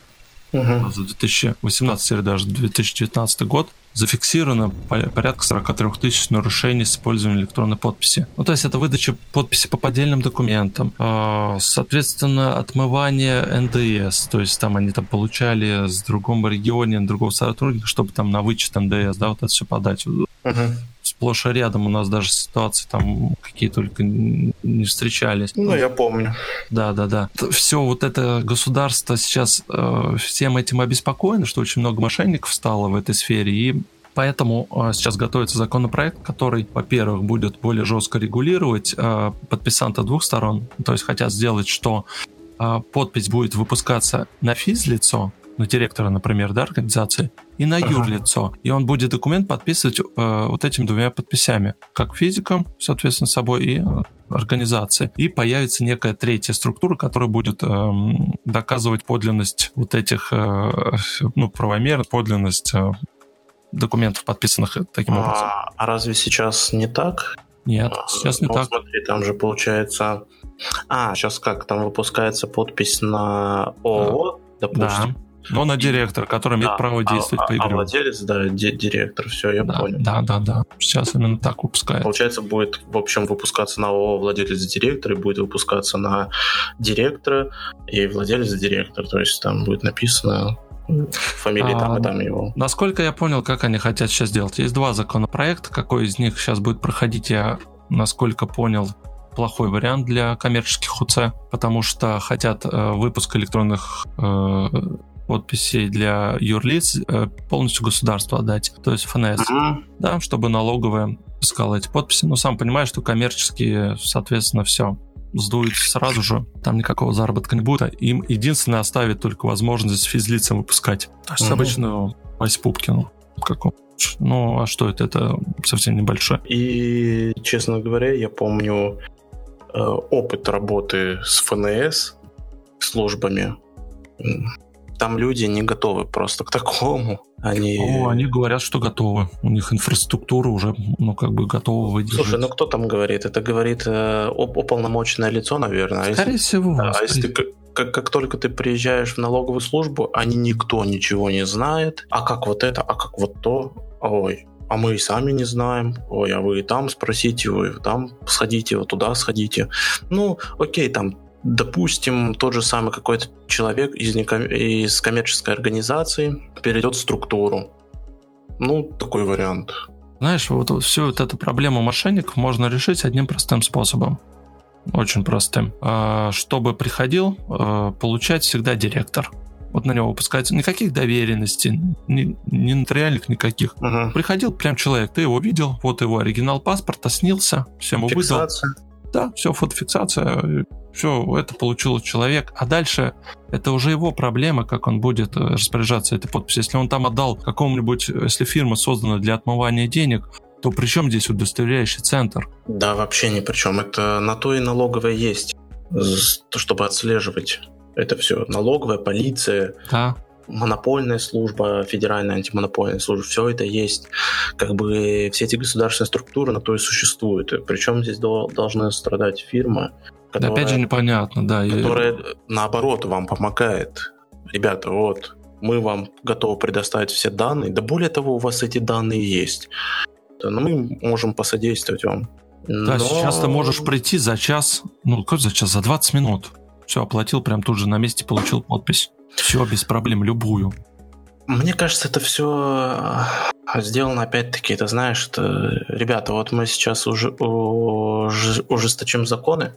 [SPEAKER 2] Угу.
[SPEAKER 1] за 2018 или даже 2019 год зафиксировано порядка 43 тысяч нарушений с использованием электронной подписи. Ну, то есть это выдача подписи по поддельным документам, а, соответственно, отмывание НДС, то есть там они там получали с другом регионе, другого сотрудника, чтобы там на вычет НДС, да, вот это все подать.
[SPEAKER 2] Угу
[SPEAKER 1] сплошь и рядом у нас даже ситуации там какие только не встречались.
[SPEAKER 2] Ну, я помню.
[SPEAKER 1] Да, да, да. Все вот это государство сейчас э, всем этим обеспокоено, что очень много мошенников стало в этой сфере, и Поэтому э, сейчас готовится законопроект, который, во-первых, будет более жестко регулировать э, подписанта двух сторон. То есть хотят сделать, что э, подпись будет выпускаться на физлицо, на директора, например, да, организации, и на юрлицо. И он будет документ подписывать э, вот этими двумя подписями, как физикам, соответственно, собой, и э, организации. И появится некая третья структура, которая будет э, доказывать подлинность вот этих, э, ну, правомер, подлинность э, документов, подписанных таким а, образом.
[SPEAKER 2] А разве сейчас не так?
[SPEAKER 1] Нет, сейчас не ну, так.
[SPEAKER 2] Смотри, там же получается... А, сейчас как? Там выпускается подпись на ООО, допустим.
[SPEAKER 1] Да. Но на директор, который имеет да, право а, действовать
[SPEAKER 2] а,
[SPEAKER 1] по игре.
[SPEAKER 2] А владелец, да, директор, все, я
[SPEAKER 1] да,
[SPEAKER 2] понял.
[SPEAKER 1] Да, да, да. Сейчас именно так выпускает.
[SPEAKER 2] Получается, будет, в общем, выпускаться на ООО владелец директор, и будет выпускаться на директора и владелец директор. То есть там будет написано фамилии а, там и там его.
[SPEAKER 1] Насколько я понял, как они хотят сейчас сделать. Есть два законопроекта. Какой из них сейчас будет проходить, я насколько понял, плохой вариант для коммерческих УЦ, потому что хотят э, выпуск электронных э, подписей для юрлиц э, полностью государству отдать, то есть ФНС, uh-huh. да, чтобы налоговая искала эти подписи. Но сам понимаешь, что коммерческие, соответственно, все сдуют сразу же, там никакого заработка не будет. Им единственное оставит только возможность физлицам выпускать. То есть uh-huh. обычную Вась Пупкину каком ну, а что это? Это совсем небольшое.
[SPEAKER 2] И, честно говоря, я помню э, опыт работы с ФНС службами там люди не готовы просто к такому. Они...
[SPEAKER 1] О, они говорят, что готовы. У них инфраструктура уже, ну, как бы готова выдержать.
[SPEAKER 2] Слушай, ну кто там говорит? Это говорит э, уполномоченное лицо, наверное.
[SPEAKER 1] А скорее
[SPEAKER 2] если,
[SPEAKER 1] всего.
[SPEAKER 2] Да, а если ты, как, как только ты приезжаешь в налоговую службу, они никто ничего не знает. А как вот это, а как вот то? Ой, а мы и сами не знаем. Ой, а вы там спросите, вы там сходите, вот туда сходите. Ну, окей, там допустим, тот же самый какой-то человек из, из коммерческой организации перейдет в структуру. Ну, такой вариант.
[SPEAKER 1] Знаешь, вот всю вот эту проблему мошенников можно решить одним простым способом. Очень простым. А, чтобы приходил а, получать всегда директор. Вот на него выпускается никаких доверенностей, ни, ни нотариальных никаких.
[SPEAKER 2] Угу.
[SPEAKER 1] Приходил прям человек, ты его видел, вот его оригинал паспорта, снился, всем его выдал. Да, все, фотофиксация, все, это получил человек. А дальше это уже его проблема, как он будет э, распоряжаться этой подписью. Если он там отдал какому-нибудь, э, если фирма создана для отмывания денег, то при чем здесь удостоверяющий центр?
[SPEAKER 2] Да, вообще ни при чем. Это на то и налоговая есть, чтобы отслеживать это все. Налоговая, полиция.
[SPEAKER 1] Да
[SPEAKER 2] монопольная служба, федеральная антимонопольная служба, все это есть. Как бы все эти государственные структуры на то и существуют. Причем здесь до, должны страдать фирмы,
[SPEAKER 1] которая, Опять же непонятно, да.
[SPEAKER 2] Которая, и... наоборот, вам помогает. Ребята, вот, мы вам готовы предоставить все данные. Да более того, у вас эти данные есть. Но мы можем посодействовать вам.
[SPEAKER 1] Да, Но... сейчас ты можешь прийти за час, ну, как за час, за 20 минут. Все, оплатил прям тут же на месте, получил подпись. Все, без проблем, любую.
[SPEAKER 2] Мне кажется, это все э, сделано опять-таки, это знаешь, это, ребята, вот мы сейчас уже ужесточим законы,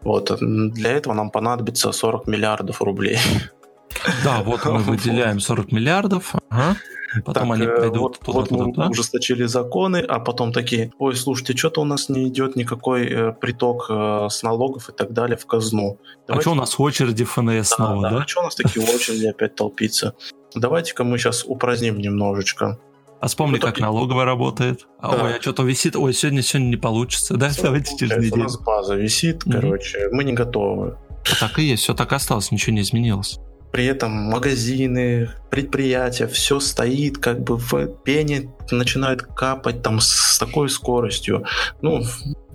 [SPEAKER 2] вот, для этого нам понадобится 40 миллиардов рублей.
[SPEAKER 1] Да, вот мы выделяем 40 миллиардов, ага. Потом так, они э, пойдут
[SPEAKER 2] вот, туда, вот туда, мы да? ужесточили законы, а потом такие, ой, слушайте, что-то у нас не идет никакой э, приток э, с налогов и так далее в казну.
[SPEAKER 1] А Давайте... А что у нас очереди ФНС да, снова, да? да?
[SPEAKER 2] А что у нас такие очереди опять толпиться? Давайте-ка мы сейчас упраздним немножечко.
[SPEAKER 1] А вспомни, как налоговая работает. А, да. Ой, а что-то висит. Ой, сегодня сегодня не получится. Да, все, давайте через неделю. У нас
[SPEAKER 2] база висит, mm-hmm. короче, мы не готовы.
[SPEAKER 1] А так и есть, все так осталось, ничего не изменилось.
[SPEAKER 2] При этом магазины, предприятия, все стоит, как бы в пене начинает капать там с такой скоростью. Ну,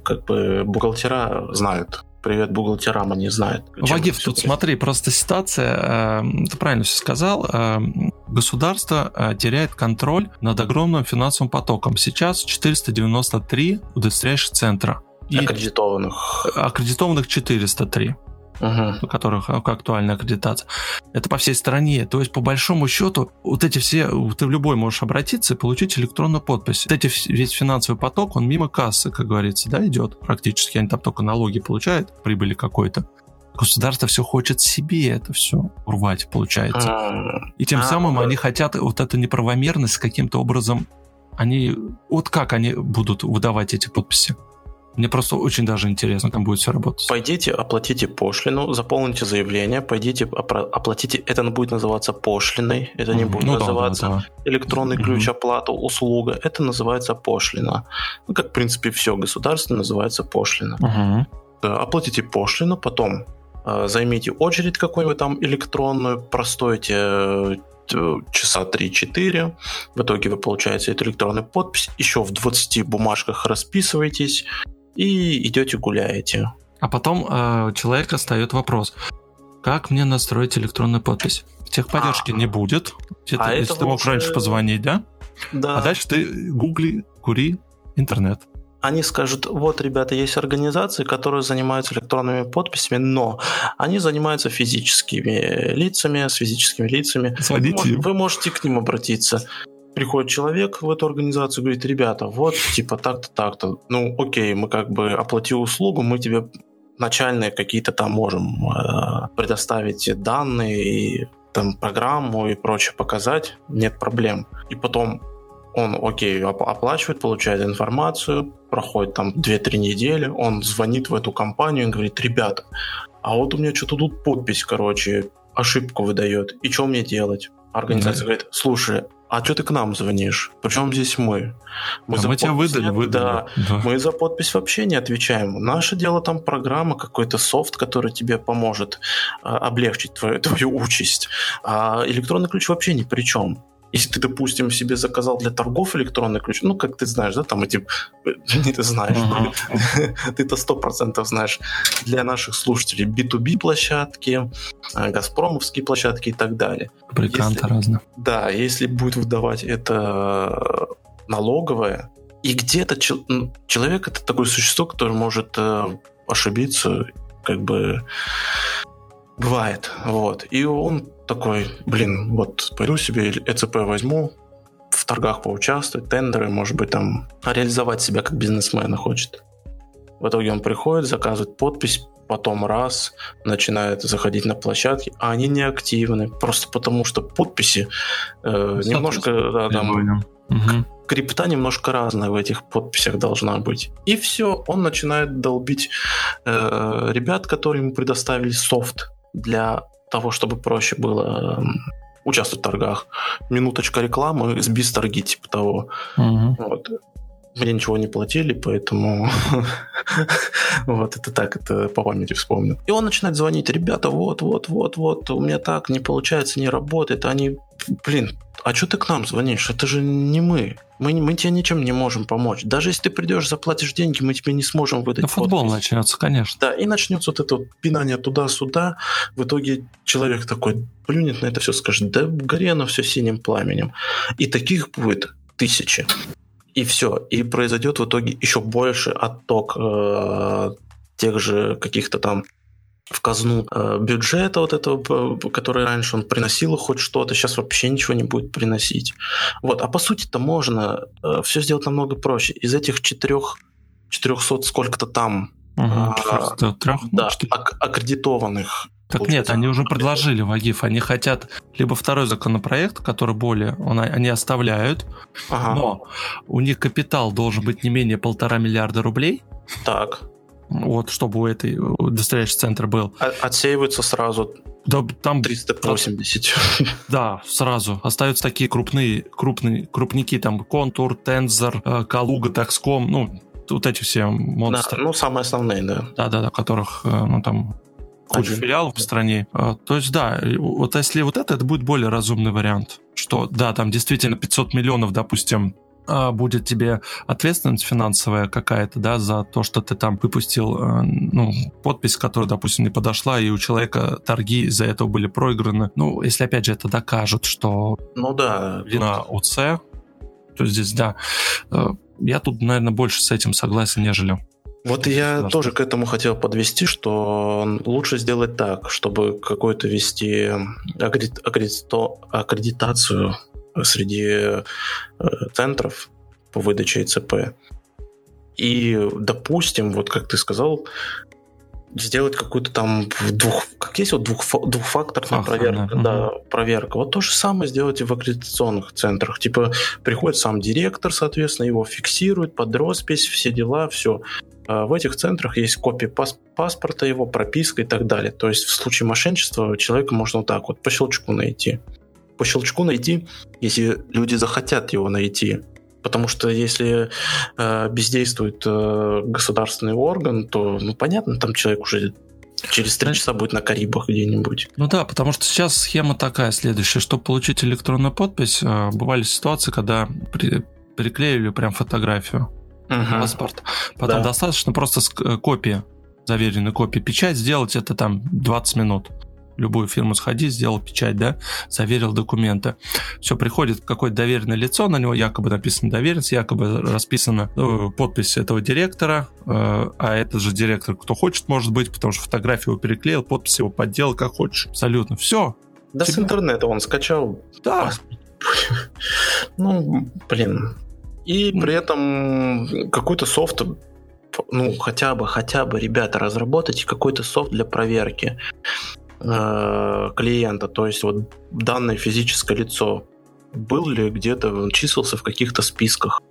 [SPEAKER 2] как бы бухгалтера знают привет бухгалтерам, они знают.
[SPEAKER 1] Вагив, тут смотри, просто ситуация, э, ты правильно все сказал, э, государство э, теряет контроль над огромным финансовым потоком. Сейчас 493 удостоверяющих центра.
[SPEAKER 2] И аккредитованных.
[SPEAKER 1] Аккредитованных 403 угу. у которых актуальна аккредитация. Это по всей стране. То есть, по большому счету, вот эти все, ты в любой можешь обратиться и получить электронную подпись. Вот эти, весь финансовый поток, он мимо кассы, как говорится, да, идет практически. Они там только налоги получают, прибыли какой-то. Государство все хочет себе это все урвать, получается. А, и тем а, самым они хотят вот эту неправомерность каким-то образом они вот как они будут выдавать эти подписи? Мне просто очень даже интересно, там будет все работать.
[SPEAKER 2] Пойдите, оплатите пошлину, заполните заявление, пойдите, оплатите. Это будет называться пошлиной, это не будет ну, называться да, да, да. электронный ключ оплата, услуга. Это называется пошлина. Ну, как, в принципе, все государство называется пошлина. Угу. Оплатите пошлину, потом э, займите очередь какую-нибудь там электронную, простойте э, часа 3-4. В итоге вы получаете эту электронную подпись. Еще в 20 бумажках расписываетесь и идете гуляете.
[SPEAKER 1] А потом э, человек встает вопрос, как мне настроить электронную подпись? Техподдержки а, не будет. Это, а если ты мог лучше... раньше позвонить, да?
[SPEAKER 2] Да.
[SPEAKER 1] А дальше ты гугли, кури интернет.
[SPEAKER 2] Они скажут, вот, ребята, есть организации, которые занимаются электронными подписями, но они занимаются физическими лицами, с физическими лицами.
[SPEAKER 1] Звоните
[SPEAKER 2] вы, вы можете к ним обратиться приходит человек в эту организацию и говорит, ребята, вот, типа, так-то, так-то. Ну, окей, мы как бы оплатили услугу, мы тебе начальные какие-то там можем э, предоставить данные и там программу и прочее показать, нет проблем. И потом он, окей, оплачивает, получает информацию, проходит там 2-3 недели, он звонит в эту компанию и говорит, ребята, а вот у меня что-то тут подпись, короче, ошибку выдает, и что мне делать? Организация mm-hmm. говорит, слушай, а что ты к нам звонишь? Причем здесь мы?
[SPEAKER 1] Мы, да мы тебя выдали, выдали.
[SPEAKER 2] Да, да, мы за подпись вообще не отвечаем. Наше дело там программа, какой-то софт, который тебе поможет а, облегчить твою, твою участь. А электронный ключ вообще ни при чем. Если ты, допустим, себе заказал для торгов электронный ключ, ну, как ты знаешь, да, там эти... Не ты знаешь, uh-huh. ты-то сто процентов знаешь. Для наших слушателей B2B площадки, э, Газпромовские площадки и так далее.
[SPEAKER 1] Фабриканты разные.
[SPEAKER 2] Да, если будет выдавать это налоговое, и где-то человек это такое существо, которое может э, ошибиться, как бы бывает, вот. И он такой, блин, вот пойду себе ЭЦП возьму, в торгах поучаствовать, тендеры, может быть, там реализовать себя как бизнесмена хочет. В итоге он приходит, заказывает подпись, потом раз, начинает заходить на площадки, а они не активны, просто потому что подписи э, немножко, да, там, угу. крипта немножко разная в этих подписях должна быть. И все, он начинает долбить э, ребят, которые ему предоставили софт для того, чтобы проще было эм, участвовать в торгах. Минуточка рекламы, сбис торги, типа того. Угу. Вот. Мне ничего не платили, поэтому вот это так, это по памяти вспомнил. И он начинает звонить, ребята, вот, вот, вот, вот, у меня так не получается, не работает. Они, блин, а что ты к нам звонишь? Это же не мы. Мы, мы тебе ничем не можем помочь. Даже если ты придешь, заплатишь деньги, мы тебе не сможем выдать. Да
[SPEAKER 1] футбол подпись. начнется, конечно.
[SPEAKER 2] Да, и начнется вот это вот пинание туда-сюда. В итоге человек такой плюнет на это все, скажет, да гори оно все синим пламенем. И таких будет тысячи. И все. И произойдет в итоге еще больше отток э, тех же каких-то там в казну э, бюджета вот этого, который раньше он приносил хоть что-то, сейчас вообще ничего не будет приносить. Вот. А по сути-то можно э, все сделать намного проще. Из этих четырех, 400 сколько-то там
[SPEAKER 1] угу, а, трех,
[SPEAKER 2] да, ак- аккредитованных
[SPEAKER 1] так нет, они уже предложили Вагиф, они хотят либо второй законопроект, который более, он, они оставляют, ага. но у них капитал должен быть не менее полтора миллиарда рублей.
[SPEAKER 2] Так
[SPEAKER 1] вот, чтобы у этой достоящий центр был.
[SPEAKER 2] Отсеиваются сразу
[SPEAKER 1] да, там
[SPEAKER 2] 380.
[SPEAKER 1] Да, сразу. Остаются такие крупные, крупные, крупники, там, Контур, Тензор, э, Калуга, Такском, ну, вот эти все монстры.
[SPEAKER 2] Да, ну, самые основные, да.
[SPEAKER 1] Да-да-да, которых, э, ну, там, куча Один. филиалов в стране. Э, то есть, да, вот если вот это, это будет более разумный вариант. Что, да, там действительно 500 миллионов, допустим, а, будет тебе ответственность финансовая какая-то, да, за то, что ты там выпустил, ну, подпись, которая, допустим, не подошла, и у человека торги из-за этого были проиграны. Ну, если, опять же, это докажут, что...
[SPEAKER 2] Ну да.
[SPEAKER 1] Вина ОЦ, то здесь, да. Э, я тут, наверное, больше с этим согласен, нежели
[SPEAKER 2] вот я Наш тоже к этому хотел подвести, что лучше сделать так, чтобы какую-то вести аккредитацию среди э, центров по выдаче ИЦП. И, допустим, вот как ты сказал, сделать какую-то там двух, как есть вот двух, двухфакторная Ах, проверка, да, да, проверка. Вот то же самое сделайте в аккредитационных центрах. Типа приходит сам директор, соответственно, его фиксирует под роспись, все дела, все. А в этих центрах есть копия пас паспорта его, прописка и так далее. То есть в случае мошенничества человека можно вот так вот по щелчку найти. По щелчку найти, если люди захотят его найти. Потому что если э, бездействует э, государственный орган, то, ну, понятно, там человек уже через три часа будет на Карибах где-нибудь.
[SPEAKER 1] Ну да, потому что сейчас схема такая следующая. Чтобы получить электронную подпись, э, бывали ситуации, когда при, приклеили прям фотографию угу. паспорт. Потом да. достаточно просто э, копии, заверенной копии, печать сделать это там 20 минут. Любую фирму сходи, сделал печать, да, заверил документы. Все, приходит какое-то доверенное лицо, на него якобы написано доверенность, якобы расписана э, подпись этого директора, э, а этот же директор, кто хочет, может быть, потому что фотографию его переклеил, подпись его подделал, как хочешь. Абсолютно. Все.
[SPEAKER 2] Да Тебя... с интернета он скачал.
[SPEAKER 1] Да.
[SPEAKER 2] Ну, блин, и при этом какой-то софт, ну, хотя бы, хотя бы, ребята, разработайте какой-то софт для проверки э, клиента, то есть вот данное физическое лицо, был ли где-то, числился в каких-то списках,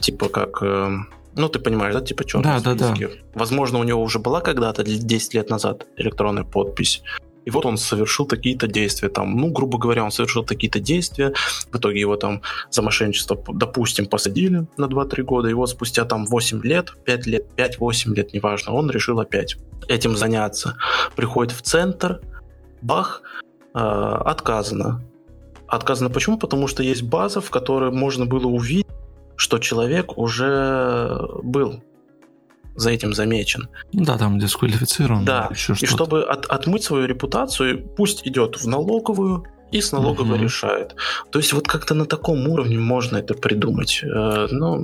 [SPEAKER 2] типа как... Э, ну, ты понимаешь, да, типа черные да, списки. Да, да. Возможно, у него уже была когда-то 10 лет назад электронная подпись, и вот он совершил такие-то действия, там, ну, грубо говоря, он совершил такие-то действия, в итоге его там за мошенничество, допустим, посадили на 2-3 года, и вот спустя там 8 лет, 5 лет, 5-8 лет, неважно, он решил опять этим заняться. Приходит в центр, бах, э, отказано. Отказано почему? Потому что есть база, в которой можно было увидеть, что человек уже был за этим замечен.
[SPEAKER 1] Да, там дисквалифицирован.
[SPEAKER 2] Да, еще и чтобы от, отмыть свою репутацию, пусть идет в налоговую, и с налоговой угу. решает. То есть вот как-то на таком уровне можно это придумать. Э, но...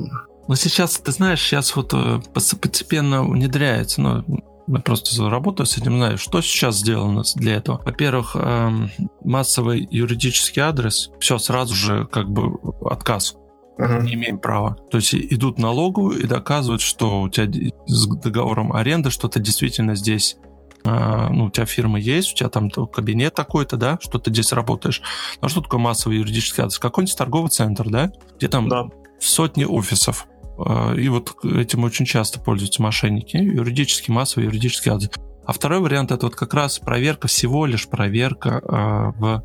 [SPEAKER 1] но сейчас, ты знаешь, сейчас вот э, постепенно внедряется, но я просто работаю с этим, знаю, что сейчас сделано для этого. Во-первых, эм, массовый юридический адрес, все сразу же как бы отказ uh-huh. не имеем права. То есть идут налоговую и доказывают, что у тебя с договором аренды что-то действительно здесь а, ну, у тебя фирма есть, у тебя там кабинет такой-то, да, что ты здесь работаешь. Ну, а что такое массовый юридический адрес? Какой-нибудь торговый центр, да, где там да. сотни офисов. А, и вот этим очень часто пользуются мошенники. Юридический, массовый юридический адрес. А второй вариант это вот как раз проверка, всего лишь проверка э, в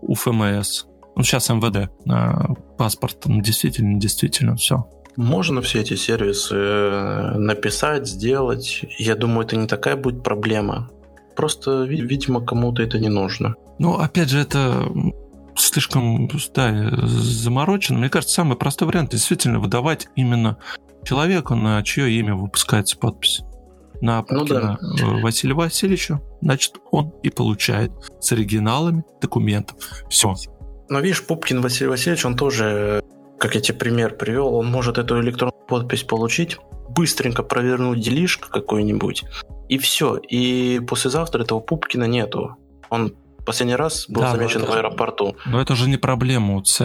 [SPEAKER 1] УФМС ну, сейчас МВД, паспорт, ну, действительно, действительно, все.
[SPEAKER 2] Можно все эти сервисы э, написать, сделать. Я думаю, это не такая будет проблема. Просто, видимо, кому-то это не нужно.
[SPEAKER 1] Ну, опять же, это слишком да, заморочено. Мне кажется, самый простой вариант действительно выдавать именно человеку, на чье имя выпускается подпись. На ну, да. Э, Василия Васильевича, значит, он и получает с оригиналами документов. Все.
[SPEAKER 2] Но видишь, Пупкин Василий Васильевич, он тоже, как я тебе пример привел, он может эту электронную подпись получить, быстренько провернуть делишко какой-нибудь, и все. И послезавтра этого Пупкина нету. Он последний раз был да, замечен это, в аэропорту.
[SPEAKER 1] Но это же не проблема УЦ.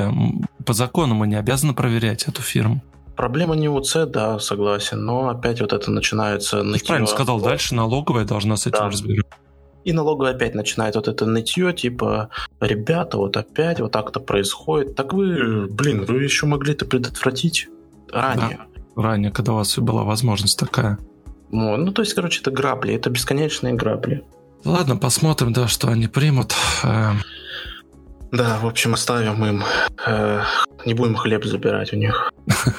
[SPEAKER 1] По закону мы не обязаны проверять эту фирму.
[SPEAKER 2] Проблема не УЦ, да, согласен, но опять вот это начинается...
[SPEAKER 1] Ты правильно сказал, дальше налоговая должна с этим да. разбираться.
[SPEAKER 2] И налоговая опять начинает вот это нытье, типа, ребята, вот опять вот так-то происходит. Так вы, блин, вы еще могли это предотвратить ранее.
[SPEAKER 1] Да, ранее, когда у вас была возможность такая.
[SPEAKER 2] Ну, ну, то есть, короче, это грабли, это бесконечные грабли.
[SPEAKER 1] Ладно, посмотрим, да, что они примут. Эм.
[SPEAKER 2] Да, в общем, оставим им. Э, не будем хлеб забирать у них.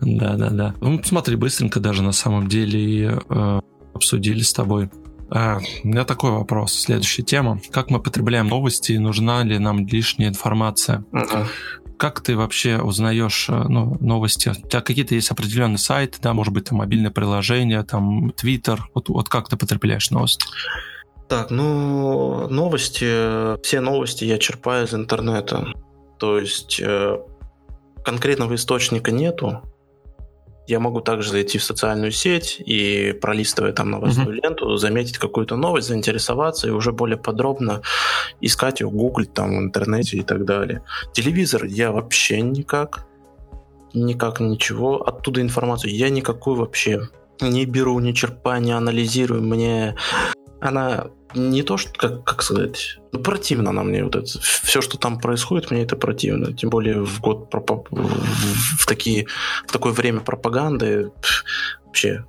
[SPEAKER 1] Да, да, да. Ну, смотри, быстренько даже на самом деле э, обсудили с тобой а, у меня такой вопрос. Следующая тема. Как мы потребляем новости и нужна ли нам лишняя информация? Uh-huh. как ты вообще узнаешь э, ну, новости? У тебя какие-то есть определенные сайты, да, может быть, там мобильное приложение, там Твиттер. Вот, вот как ты потребляешь новости?
[SPEAKER 2] Так, ну, новости, все новости я черпаю из интернета. То есть э, конкретного источника нету. Я могу также зайти в социальную сеть и, пролистывая там новостную mm-hmm. ленту, заметить какую-то новость, заинтересоваться и уже более подробно искать ее, гуглить там в интернете и так далее. Телевизор я вообще никак, никак ничего. Оттуда информацию я никакую вообще не беру, не черпаю, не анализирую. Мне она не то, что, как, как сказать, ну, противно она мне вот это. Все, что там происходит, мне это противно. Тем более в год в, в, такие, в такое время пропаганды вообще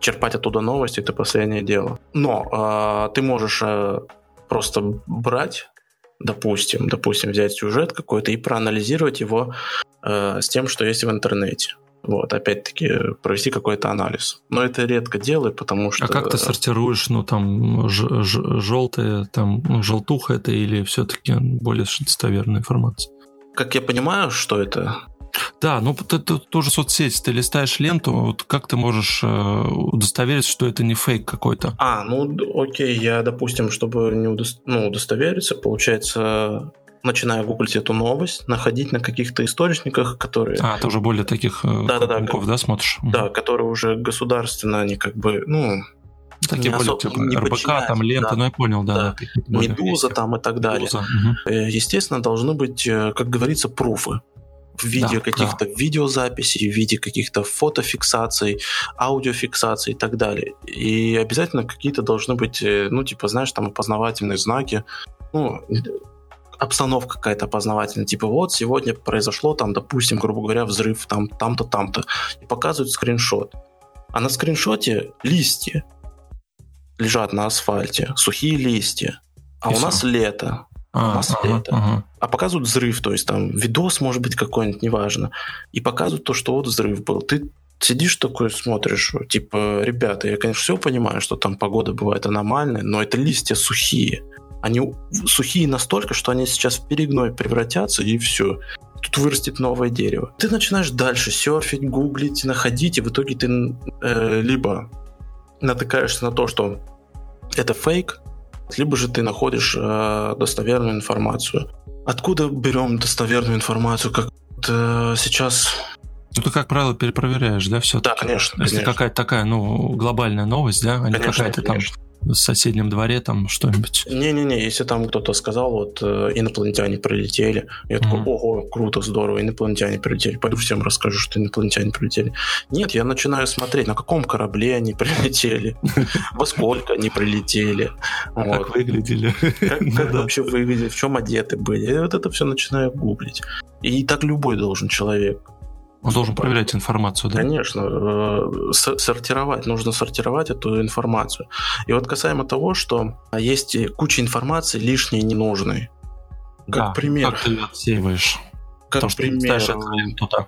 [SPEAKER 2] черпать оттуда новости это последнее дело. Но э, ты можешь э, просто брать, допустим, допустим, взять сюжет какой-то и проанализировать его э, с тем, что есть в интернете. Вот, опять-таки, провести какой-то анализ. Но это редко делаю, потому что...
[SPEAKER 1] А как ты сортируешь, ну, там, желтые, там, ну, желтуха это или все-таки более достоверная информация?
[SPEAKER 2] Как я понимаю, что это?
[SPEAKER 1] Да, ну ты, ты тоже соцсеть, ты листаешь ленту, вот как ты можешь э, удостовериться, что это не фейк какой-то?
[SPEAKER 2] А, ну окей, я, допустим, чтобы не удо... ну, удостовериться, получается, начиная гуглить эту новость, находить на каких-то источниках, которые...
[SPEAKER 1] А, ты уже более таких да, да, да, как... да, смотришь?
[SPEAKER 2] Да, которые уже государственно, они как бы, ну,
[SPEAKER 1] Такие более, особо, типа, РБК, там лента, да. ну я понял, да. да.
[SPEAKER 2] Медуза там и так далее. Медуза. Угу. Естественно, должны быть, э, как говорится, пруфы в виде да, каких-то да. видеозаписей, в виде каких-то фотофиксаций, аудиофиксаций и так далее. И обязательно какие-то должны быть, э, ну, типа, знаешь, там опознавательные знаки, ну, обстановка какая-то познавательная, типа вот сегодня произошло там, допустим, грубо говоря, взрыв там, там-то, там-то, и показывают скриншот. А на скриншоте листья лежат на асфальте, сухие листья. А и у все. нас лето. А, у нас ага, лето. Ага. А показывают взрыв, то есть там видос может быть какой-нибудь, неважно. И показывают то, что вот взрыв был. Ты сидишь такой, смотришь, типа, ребята, я, конечно, все понимаю, что там погода бывает аномальная, но это листья сухие. Они сухие настолько, что они сейчас в перегной превратятся, и все. Тут вырастет новое дерево. Ты начинаешь дальше серфить, гуглить, находить, и в итоге ты э, либо натыкаешься на то, что это фейк, либо же ты находишь э, достоверную информацию. Откуда берем достоверную информацию? Как э, сейчас
[SPEAKER 1] ну, ты, как правило, перепроверяешь, да, все
[SPEAKER 2] Да, конечно.
[SPEAKER 1] Если какая-то такая, ну, глобальная новость, да, а не какая-то там в соседнем дворе там что-нибудь.
[SPEAKER 2] Не-не-не, если там кто-то сказал, вот э, инопланетяне прилетели, я такой, ого, круто, здорово, инопланетяне прилетели, пойду всем расскажу, что инопланетяне прилетели. Нет, я начинаю смотреть, на каком корабле они прилетели, во сколько они прилетели.
[SPEAKER 1] А как выглядели.
[SPEAKER 2] Как ну вообще выглядели, в чем одеты были. И вот это все начинаю гуглить. И так любой должен человек.
[SPEAKER 1] Он должен проверять информацию, да?
[SPEAKER 2] Конечно, э, сортировать, нужно сортировать эту информацию. И вот касаемо того, что есть куча информации лишней и ненужной.
[SPEAKER 1] Как да, пример. Как ты ее отсеиваешь?
[SPEAKER 2] Как пример. Туда.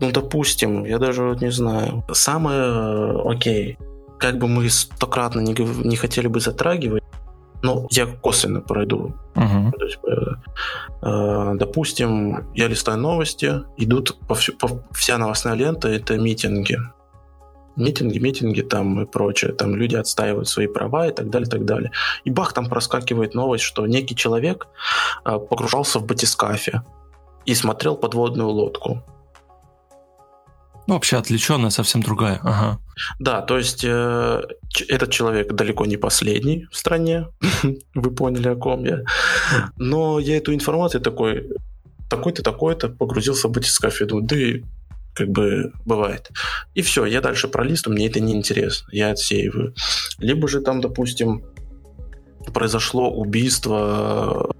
[SPEAKER 2] Ну, допустим, я даже вот не знаю. Самое э, окей, как бы мы стократно не, не хотели бы затрагивать, ну, я косвенно пройду. Uh-huh. То есть, э, э, допустим, я листаю новости, идут по всю, по, вся новостная лента это митинги. Митинги, митинги там и прочее. Там люди отстаивают свои права и так далее, и так далее. И бах, там проскакивает новость, что некий человек э, погружался в батискафе и смотрел подводную лодку.
[SPEAKER 1] Ну, вообще отвлеченная совсем другая. Ага.
[SPEAKER 2] Да, то есть э, этот человек далеко не последний в стране. Вы поняли, о ком я. Но я эту информацию такой, такой-то, такой-то погрузился в батискаф. Я думаю, да и как бы бывает. И все, я дальше пролистываю, мне это не интересно, я отсеиваю. Либо же там, допустим, произошло убийство,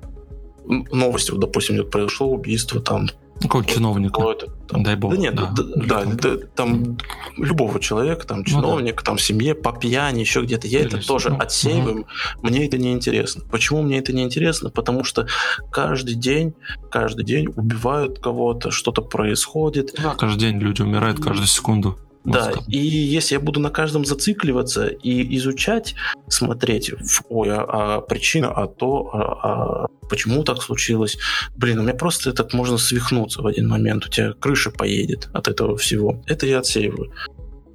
[SPEAKER 2] новости, допустим, произошло убийство там
[SPEAKER 1] какого чиновника?
[SPEAKER 2] Там, Дай бог. Да нет, да, да, да, да, там любого человека, там чиновника, ну, да. там семье, по пьяни, еще где-то. Я Или это тоже ну, отсеиваю. Угу. Мне это не интересно. Почему мне это не интересно? Потому что каждый день, каждый день убивают кого-то, что-то происходит.
[SPEAKER 1] Да, каждый день люди умирают каждую секунду.
[SPEAKER 2] Да, и если я буду на каждом зацикливаться и изучать, смотреть, ой, а, а причина, а то, а, а почему так случилось, блин, у меня просто так можно свихнуться в один момент, у тебя крыша поедет от этого всего. Это я отсеиваю.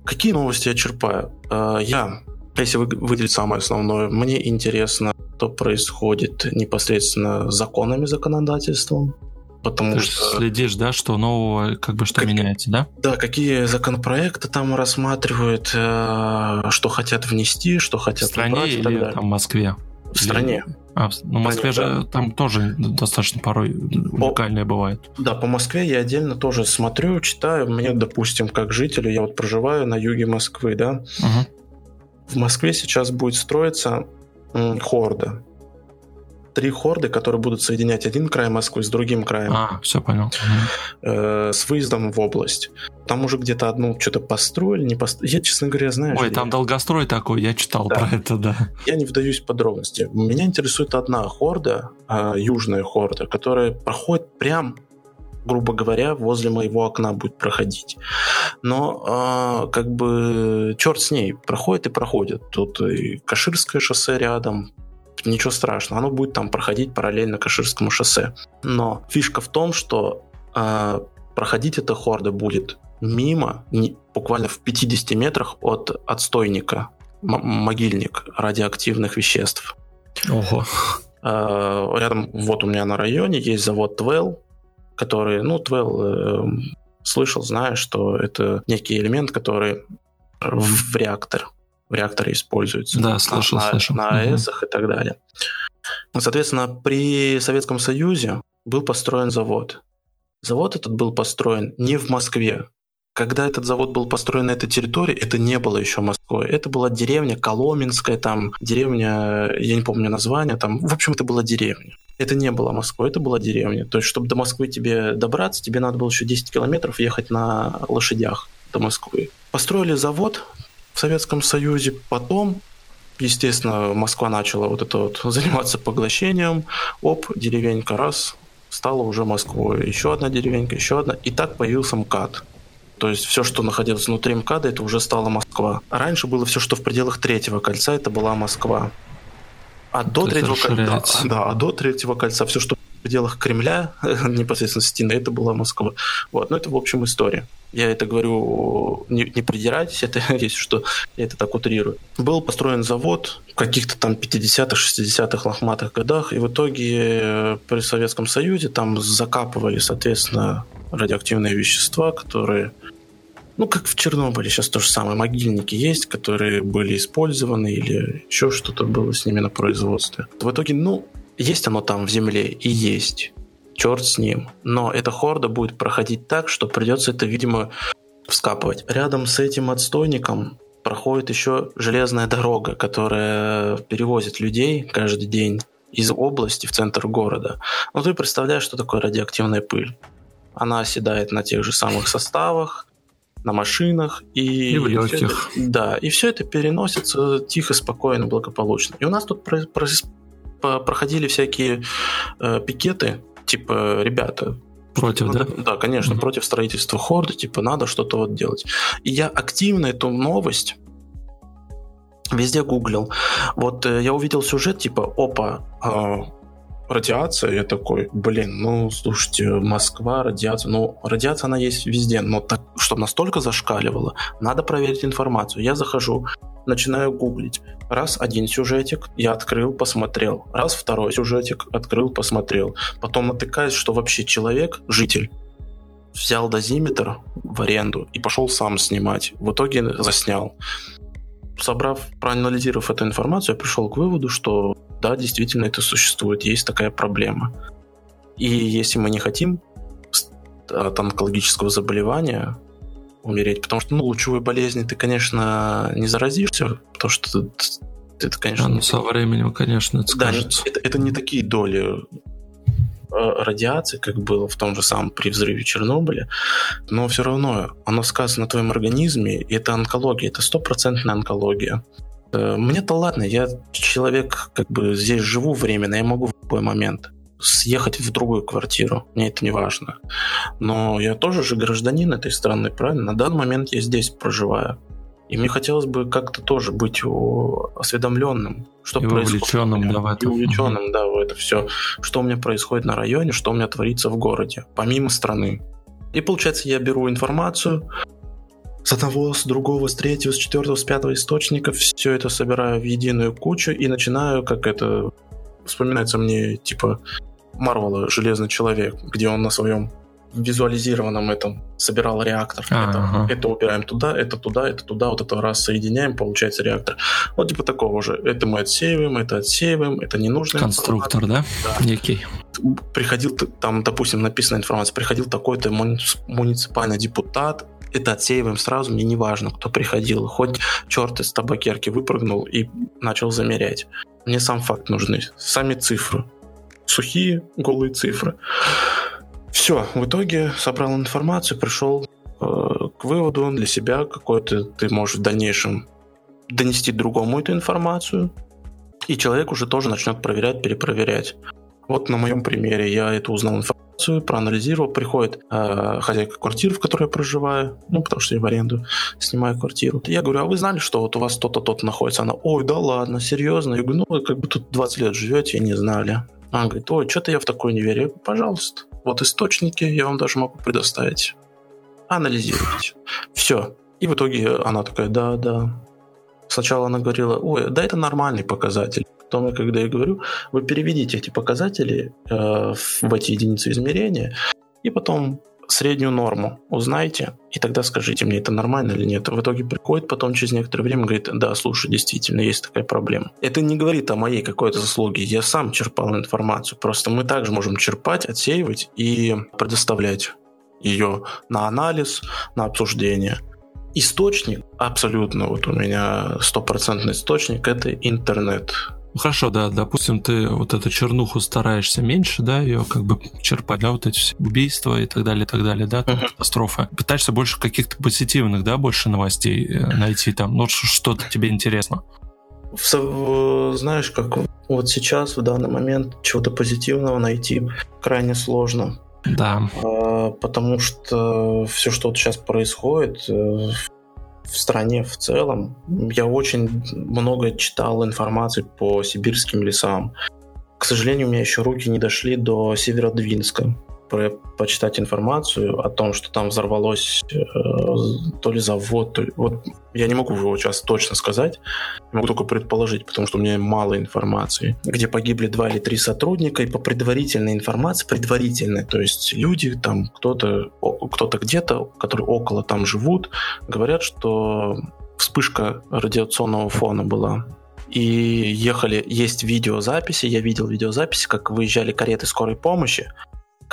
[SPEAKER 2] Какие новости я черпаю? А, я, если выделить самое основное, мне интересно, что происходит непосредственно с законами, законодательством, потому
[SPEAKER 1] Ты
[SPEAKER 2] что...
[SPEAKER 1] следишь, да, что нового, как бы что как... меняется, да?
[SPEAKER 2] Да, какие законопроекты там рассматривают, э, что хотят внести, что хотят
[SPEAKER 1] в стране убрать или там в Москве?
[SPEAKER 2] В стране.
[SPEAKER 1] А, ну, в Москве же да. там тоже достаточно порой уникальное бывает.
[SPEAKER 2] Да, по Москве я отдельно тоже смотрю, читаю. Мне, допустим, как жителю, я вот проживаю на юге Москвы, да. Угу. В Москве сейчас будет строиться хорда три хорды, которые будут соединять один край Москвы с другим краем.
[SPEAKER 1] А, все понял.
[SPEAKER 2] Э, с выездом в область. Там уже где-то одну что-то построили, не построили. Я, честно говоря, знаю.
[SPEAKER 1] Ой, там я... долгострой такой, я читал да. про это, да.
[SPEAKER 2] Я не вдаюсь в подробности. Меня интересует одна хорда, э, южная хорда, которая проходит прям грубо говоря, возле моего окна будет проходить. Но э, как бы черт с ней, проходит и проходит. Тут и Каширское шоссе рядом, ничего страшного, оно будет там проходить параллельно Каширскому шоссе. Но фишка в том, что э, проходить эта хорда будет мимо, не, буквально в 50 метрах от отстойника, могильник радиоактивных веществ.
[SPEAKER 1] Ого.
[SPEAKER 2] Э, рядом, вот у меня на районе есть завод Твел, который, ну, Твел э, слышал, знаешь, что это некий элемент, который в реактор реакторе используются.
[SPEAKER 1] Да, слышал,
[SPEAKER 2] на,
[SPEAKER 1] слышал.
[SPEAKER 2] На АЭС угу. и так далее. Соответственно, при Советском Союзе был построен завод. Завод этот был построен не в Москве. Когда этот завод был построен на этой территории, это не было еще Москвой. Это была деревня Коломенская, там деревня, я не помню название, там, в общем, это была деревня. Это не было Москва, это была деревня. То есть, чтобы до Москвы тебе добраться, тебе надо было еще 10 километров ехать на лошадях до Москвы. Построили завод, в Советском Союзе. Потом, естественно, Москва начала вот это вот заниматься поглощением. Оп, деревенька раз, стала уже Москвой. Еще одна деревенька, еще одна. И так появился МКАД. То есть все, что находилось внутри МКАДа, это уже стала Москва. А раньше было все, что в пределах третьего кольца, это была Москва. А до, третьего кольца, да, а до третьего кольца все, что пределах Кремля, непосредственно стены, это была Москва. Вот. Но это, в общем, история. Я это говорю, не, не придирайтесь, это есть что, я это так утрирую. Был построен завод в каких-то там 50-х, 60-х лохматых годах, и в итоге э, при Советском Союзе там закапывали, соответственно, радиоактивные вещества, которые ну, как в Чернобыле сейчас то же самое. Могильники есть, которые были использованы или еще что-то было с ними на производстве. В итоге, ну, есть оно там в земле и есть. Черт с ним. Но эта хорда будет проходить так, что придется это, видимо, вскапывать. Рядом с этим отстойником проходит еще железная дорога, которая перевозит людей каждый день из области в центр города. Ну, ты представляешь, что такое радиоактивная пыль. Она оседает на тех же самых составах, на машинах и,
[SPEAKER 1] и в легких.
[SPEAKER 2] И это, да, и все это переносится тихо, спокойно, благополучно. И у нас тут про, про, проходили всякие э, пикеты, типа, ребята,
[SPEAKER 1] Против, да?
[SPEAKER 2] Да, конечно, mm-hmm. против строительства хорды, типа, надо что-то вот делать. И я активно эту новость везде гуглил. Вот э, я увидел сюжет, типа, опа, э, радиация, я такой, блин, ну, слушайте, Москва, радиация, ну, радиация, она есть везде, но так, чтобы настолько зашкаливало, надо проверить информацию. Я захожу, начинаю гуглить. Раз один сюжетик я открыл, посмотрел. Раз второй сюжетик открыл, посмотрел. Потом натыкаюсь, что вообще человек, житель, взял дозиметр в аренду и пошел сам снимать. В итоге заснял. Собрав, проанализировав эту информацию, я пришел к выводу, что да, действительно это существует, есть такая проблема. И если мы не хотим от онкологического заболевания умереть, потому что ну, лучевой болезни ты, конечно, не заразишься, потому что это, конечно...
[SPEAKER 1] Ну, со временем, конечно, это
[SPEAKER 2] да, Это, это не такие доли э, радиации, как было в том же самом при взрыве Чернобыля, но все равно оно сказано на твоем организме, и это онкология, это стопроцентная онкология. Э, мне-то ладно, я человек, как бы здесь живу временно, я могу в любой момент съехать в другую квартиру. Мне это не важно. Но я тоже же гражданин этой страны, правильно? На данный момент я здесь проживаю. И мне хотелось бы как-то тоже быть осведомленным, что
[SPEAKER 1] и
[SPEAKER 2] происходит.
[SPEAKER 1] Увлеченным, да, в
[SPEAKER 2] это. И увлеченным, да, в это все. Что у меня происходит на районе, что у меня творится в городе, помимо страны. И получается, я беру информацию, с одного, с другого, с третьего, с четвертого, с пятого источника, все это собираю в единую кучу и начинаю, как это вспоминается мне, типа, Марвела «Железный человек», где он на своем визуализированном этом собирал реактор. Это, это убираем туда, это туда, это туда, вот это раз соединяем, получается реактор. Вот типа такого же. Это мы отсеиваем, это отсеиваем, это не нужно.
[SPEAKER 1] Конструктор, да? да? Некий.
[SPEAKER 2] Приходил, там, допустим, написана информация, приходил такой-то муниципальный депутат, это отсеиваем сразу, мне не важно, кто приходил. Хоть черт из табакерки выпрыгнул и начал замерять. Мне сам факт нужны, сами цифры. Сухие, голые цифры. Все, в итоге собрал информацию, пришел э, к выводу для себя какой-то ты можешь в дальнейшем донести другому эту информацию, и человек уже тоже начнет проверять, перепроверять. Вот на моем примере я это узнал информацию, проанализировал, приходит э, хозяйка квартиры, в которой я проживаю, ну, потому что я в аренду снимаю квартиру. Я говорю, а вы знали, что вот у вас то-то, то-то находится? Она, ой, да ладно, серьезно? Я говорю, ну, вы как бы тут 20 лет живете и не знали. Она говорит, ой, что-то я в такое не верю. Я говорю, пожалуйста, вот источники я вам даже могу предоставить. Анализируйте. Все. И в итоге она такая, да, да. Сначала она говорила, ой, да это нормальный показатель. Потом я когда я говорю, вы переведите эти показатели э, в эти единицы измерения, и потом среднюю норму узнайте, и тогда скажите мне, это нормально или нет. В итоге приходит потом через некоторое время говорит, да, слушай, действительно, есть такая проблема. Это не говорит о моей какой-то заслуге, я сам черпал информацию, просто мы также можем черпать, отсеивать и предоставлять ее на анализ, на обсуждение. Источник, абсолютно, вот у меня стопроцентный источник, это интернет.
[SPEAKER 1] Ну, хорошо, да, допустим, ты вот эту чернуху стараешься меньше, да, ее как бы черпать, да, вот эти все убийства и так далее, и так далее, да, там, uh-huh. катастрофы. Пытаешься больше каких-то позитивных, да, больше новостей э, найти там, ну, что-то тебе интересно.
[SPEAKER 2] Знаешь, как вот сейчас, в данный момент, чего-то позитивного найти крайне сложно.
[SPEAKER 1] Да.
[SPEAKER 2] А, потому что все, что вот сейчас происходит, э, в стране в целом. Я очень много читал информации по сибирским лесам. К сожалению, у меня еще руки не дошли до Северодвинска почитать информацию о том, что там взорвалось э, то ли завод, то ли... Вот я не могу его сейчас точно сказать, могу только предположить, потому что у меня мало информации, где погибли два или три сотрудника, и по предварительной информации, предварительной, то есть люди там, кто-то кто-то где-то, которые около там живут, говорят, что вспышка радиационного фона была. И ехали, есть видеозаписи, я видел видеозаписи, как выезжали кареты скорой помощи,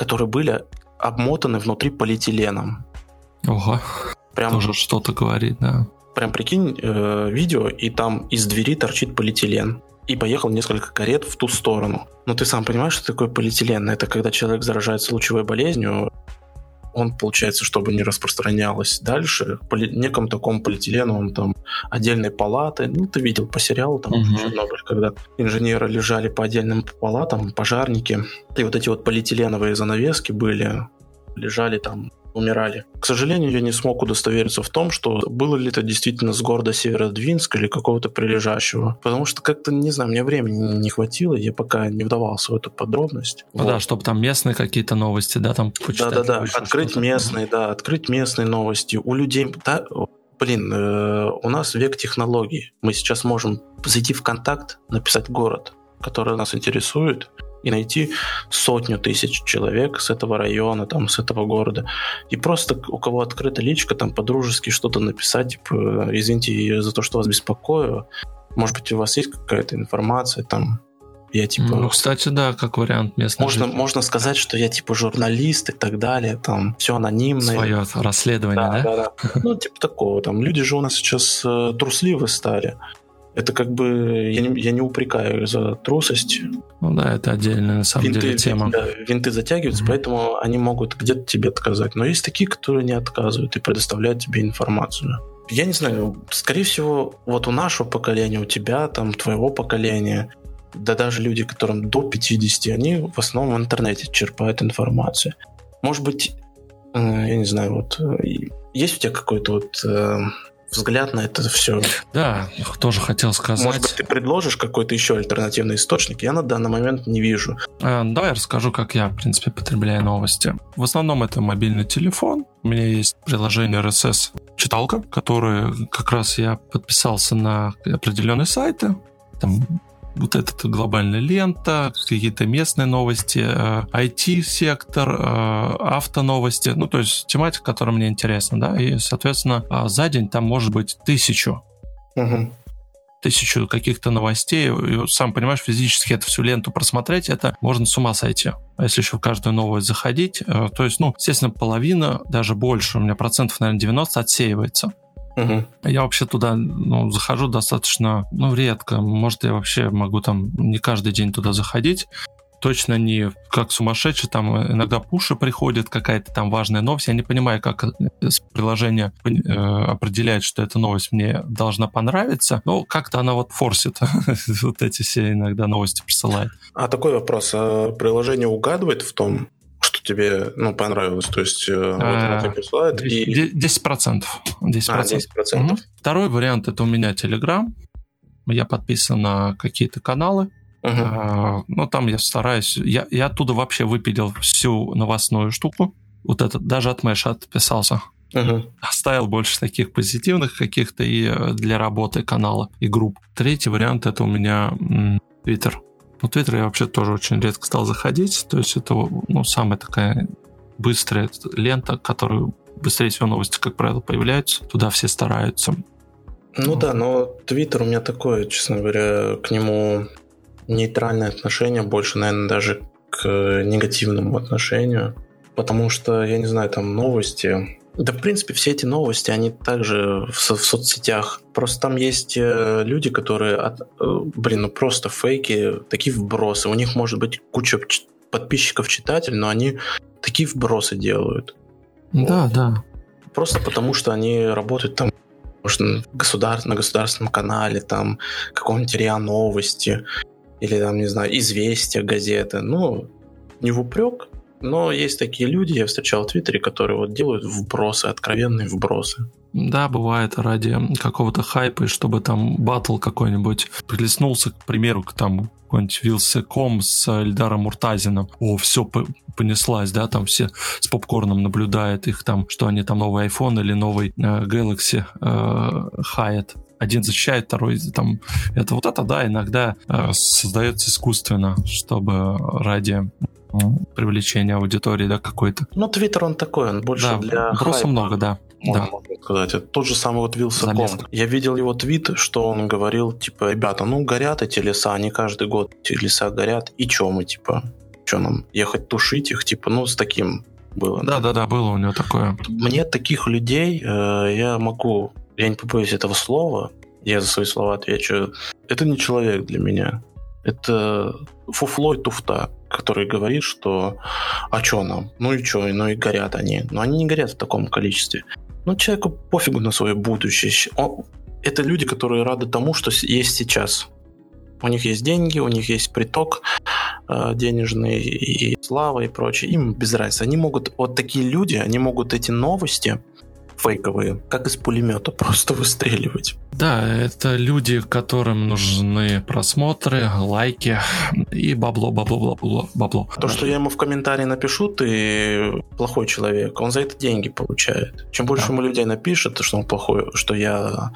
[SPEAKER 2] которые были обмотаны внутри полиэтиленом.
[SPEAKER 1] Ого. Прям, Тоже что-то говорит, да.
[SPEAKER 2] Прям прикинь э, видео, и там из двери торчит полиэтилен. И поехал несколько карет в ту сторону. Но ты сам понимаешь, что такое полиэтилен? Это когда человек заражается лучевой болезнью, он, получается, чтобы не распространялось дальше, поли, неком таком полиэтиленовом там отдельной палаты, ну, ты видел по сериалу там угу. Чернобыль, когда инженеры лежали по отдельным палатам, пожарники, и вот эти вот полиэтиленовые занавески были, лежали там умирали. К сожалению, я не смог удостовериться в том, что было ли это действительно с города Северодвинска или какого-то прилежащего. Потому что как-то, не знаю, мне времени не хватило, я пока не вдавался в эту подробность.
[SPEAKER 1] Ну вот. да, чтобы там местные какие-то новости, да, там
[SPEAKER 2] почитать. Да-да-да, открыть местные, да, открыть местные новости. У людей, да, блин, э, у нас век технологий. Мы сейчас можем зайти в контакт, написать город, который нас интересует, и найти сотню тысяч человек с этого района, там, с этого города. И просто у кого открыта личка, там, по-дружески что-то написать, типа, извините за то, что вас беспокою. Может быть, у вас есть какая-то информация, там, я типа...
[SPEAKER 1] Ну, кстати, да, как вариант местный.
[SPEAKER 2] Можно, можно сказать, что я типа журналист и так далее, там все анонимно.
[SPEAKER 1] Свое расследование, да?
[SPEAKER 2] Да, да, да. Ну, типа такого. Там люди же у нас сейчас э, трусливы стали. Это как бы я не, я не упрекаю за трусость.
[SPEAKER 1] Ну да, это отдельная на самом винты, деле тема.
[SPEAKER 2] Да, винты затягиваются, mm-hmm. поэтому они могут где-то тебе отказать. Но есть такие, которые не отказывают и предоставляют тебе информацию. Я не знаю, скорее всего, вот у нашего поколения, у тебя, там, твоего поколения, да даже люди, которым до 50, они в основном в интернете черпают информацию. Может быть, э, я не знаю, вот э, есть у тебя какой-то вот э, взгляд на это все.
[SPEAKER 1] Да, тоже хотел сказать.
[SPEAKER 2] Может быть, ты предложишь какой-то еще альтернативный источник? Я на данный момент не вижу.
[SPEAKER 1] Э, давай я расскажу, как я, в принципе, потребляю новости. В основном это мобильный телефон. У меня есть приложение RSS читалка, которое как раз я подписался на определенные сайты. Там вот эта глобальная лента, какие-то местные новости, IT-сектор, э, э, автоновости, ну, то есть тематика, которая мне интересна, да, и, соответственно, а, за день там может быть тысячу. Угу тысячу каких-то новостей, и, сам понимаешь, физически эту всю ленту просмотреть, это можно с ума сойти. А если еще в каждую новость заходить, э, то есть, ну, естественно, половина, даже больше, у меня процентов, наверное, 90 отсеивается. Угу. Я вообще туда ну, захожу достаточно, ну, редко. Может, я вообще могу там не каждый день туда заходить. Точно не как сумасшедший, там иногда пуши приходит, какая-то там важная новость. Я не понимаю, как приложение э, определяет, что эта новость мне должна понравиться. Но как-то она вот форсит вот эти все иногда новости присылает.
[SPEAKER 2] А такой вопрос. А приложение угадывает в том, что тебе ну, понравилось. То есть э, вот она
[SPEAKER 1] тебе присылает 10%. И... 10%. 10%. А, 10%. Угу. Второй вариант это у меня Telegram. Я подписан на какие-то каналы. Угу. А, ну, там я стараюсь. Я, я оттуда вообще выпилил всю новостную штуку. Вот этот, даже от Мэша отписался. Угу. Оставил больше таких позитивных каких-то и э, для работы канала и групп. Третий вариант это у меня Twitter. Ну, Твиттер я вообще тоже очень редко стал заходить. То есть это ну, самая такая быстрая лента, которую быстрее всего новости, как правило, появляются. Туда все стараются.
[SPEAKER 2] Ну да, но Твиттер у меня такое, честно говоря, к нему нейтральное отношение, больше, наверное, даже к негативному отношению. Потому что, я не знаю, там новости, да, в принципе, все эти новости, они также в, со- в соцсетях. Просто там есть э, люди, которые, от, э, блин, ну просто фейки, такие вбросы. У них может быть куча подписчиков, читателей, но они такие вбросы делают.
[SPEAKER 1] Да, вот. да.
[SPEAKER 2] Просто потому, что они работают там может, государ... на государственном канале, там, какого-нибудь РИА Новости, или там, не знаю, Известия, газеты. Ну, не в упрек, но есть такие люди, я встречал в Твиттере, которые вот делают вбросы, откровенные вбросы.
[SPEAKER 1] Да, бывает ради какого-то хайпа, и чтобы там батл какой-нибудь прилеснулся, к примеру, к там какой-нибудь Вилсеком с Эльдаром Муртазином. О, все понеслась, да, там все с попкорном наблюдают их там, что они там новый iPhone или новый э, Galaxy э, Hyatt один защищает, второй там это вот это да иногда э, создается искусственно, чтобы ради привлечения аудитории, да, какой-то.
[SPEAKER 2] Ну, Твиттер он такой, он больше да, для
[SPEAKER 1] Просто много, да.
[SPEAKER 2] Можно да. сказать. Это тот же самый вот Вилсаком. Я видел его твит, что он говорил, типа, ребята, ну, горят эти леса, они каждый год эти леса горят, и чё мы, типа, что нам, ехать тушить их, типа, ну, с таким было.
[SPEAKER 1] Да, да, да, было у него такое.
[SPEAKER 2] Мне таких людей, э, я могу, я не побоюсь этого слова, я за свои слова отвечу, это не человек для меня. Это фуфло и туфта который говорит, что а что нам? Ну и что? Ну и горят они. Но они не горят в таком количестве. Ну, человеку пофигу на свое будущее. Он, это люди, которые рады тому, что есть сейчас. У них есть деньги, у них есть приток э, денежный и слава и прочее. Им без разницы. Они могут, вот такие люди, они могут эти новости фейковые, как из пулемета, просто выстреливать.
[SPEAKER 1] Да, это люди, которым нужны просмотры, лайки и бабло, бабло, бабло, бабло.
[SPEAKER 2] То, что я ему в комментарии напишу, ты плохой человек, он за это деньги получает. Чем больше да. ему людей напишет, что он плохой, что я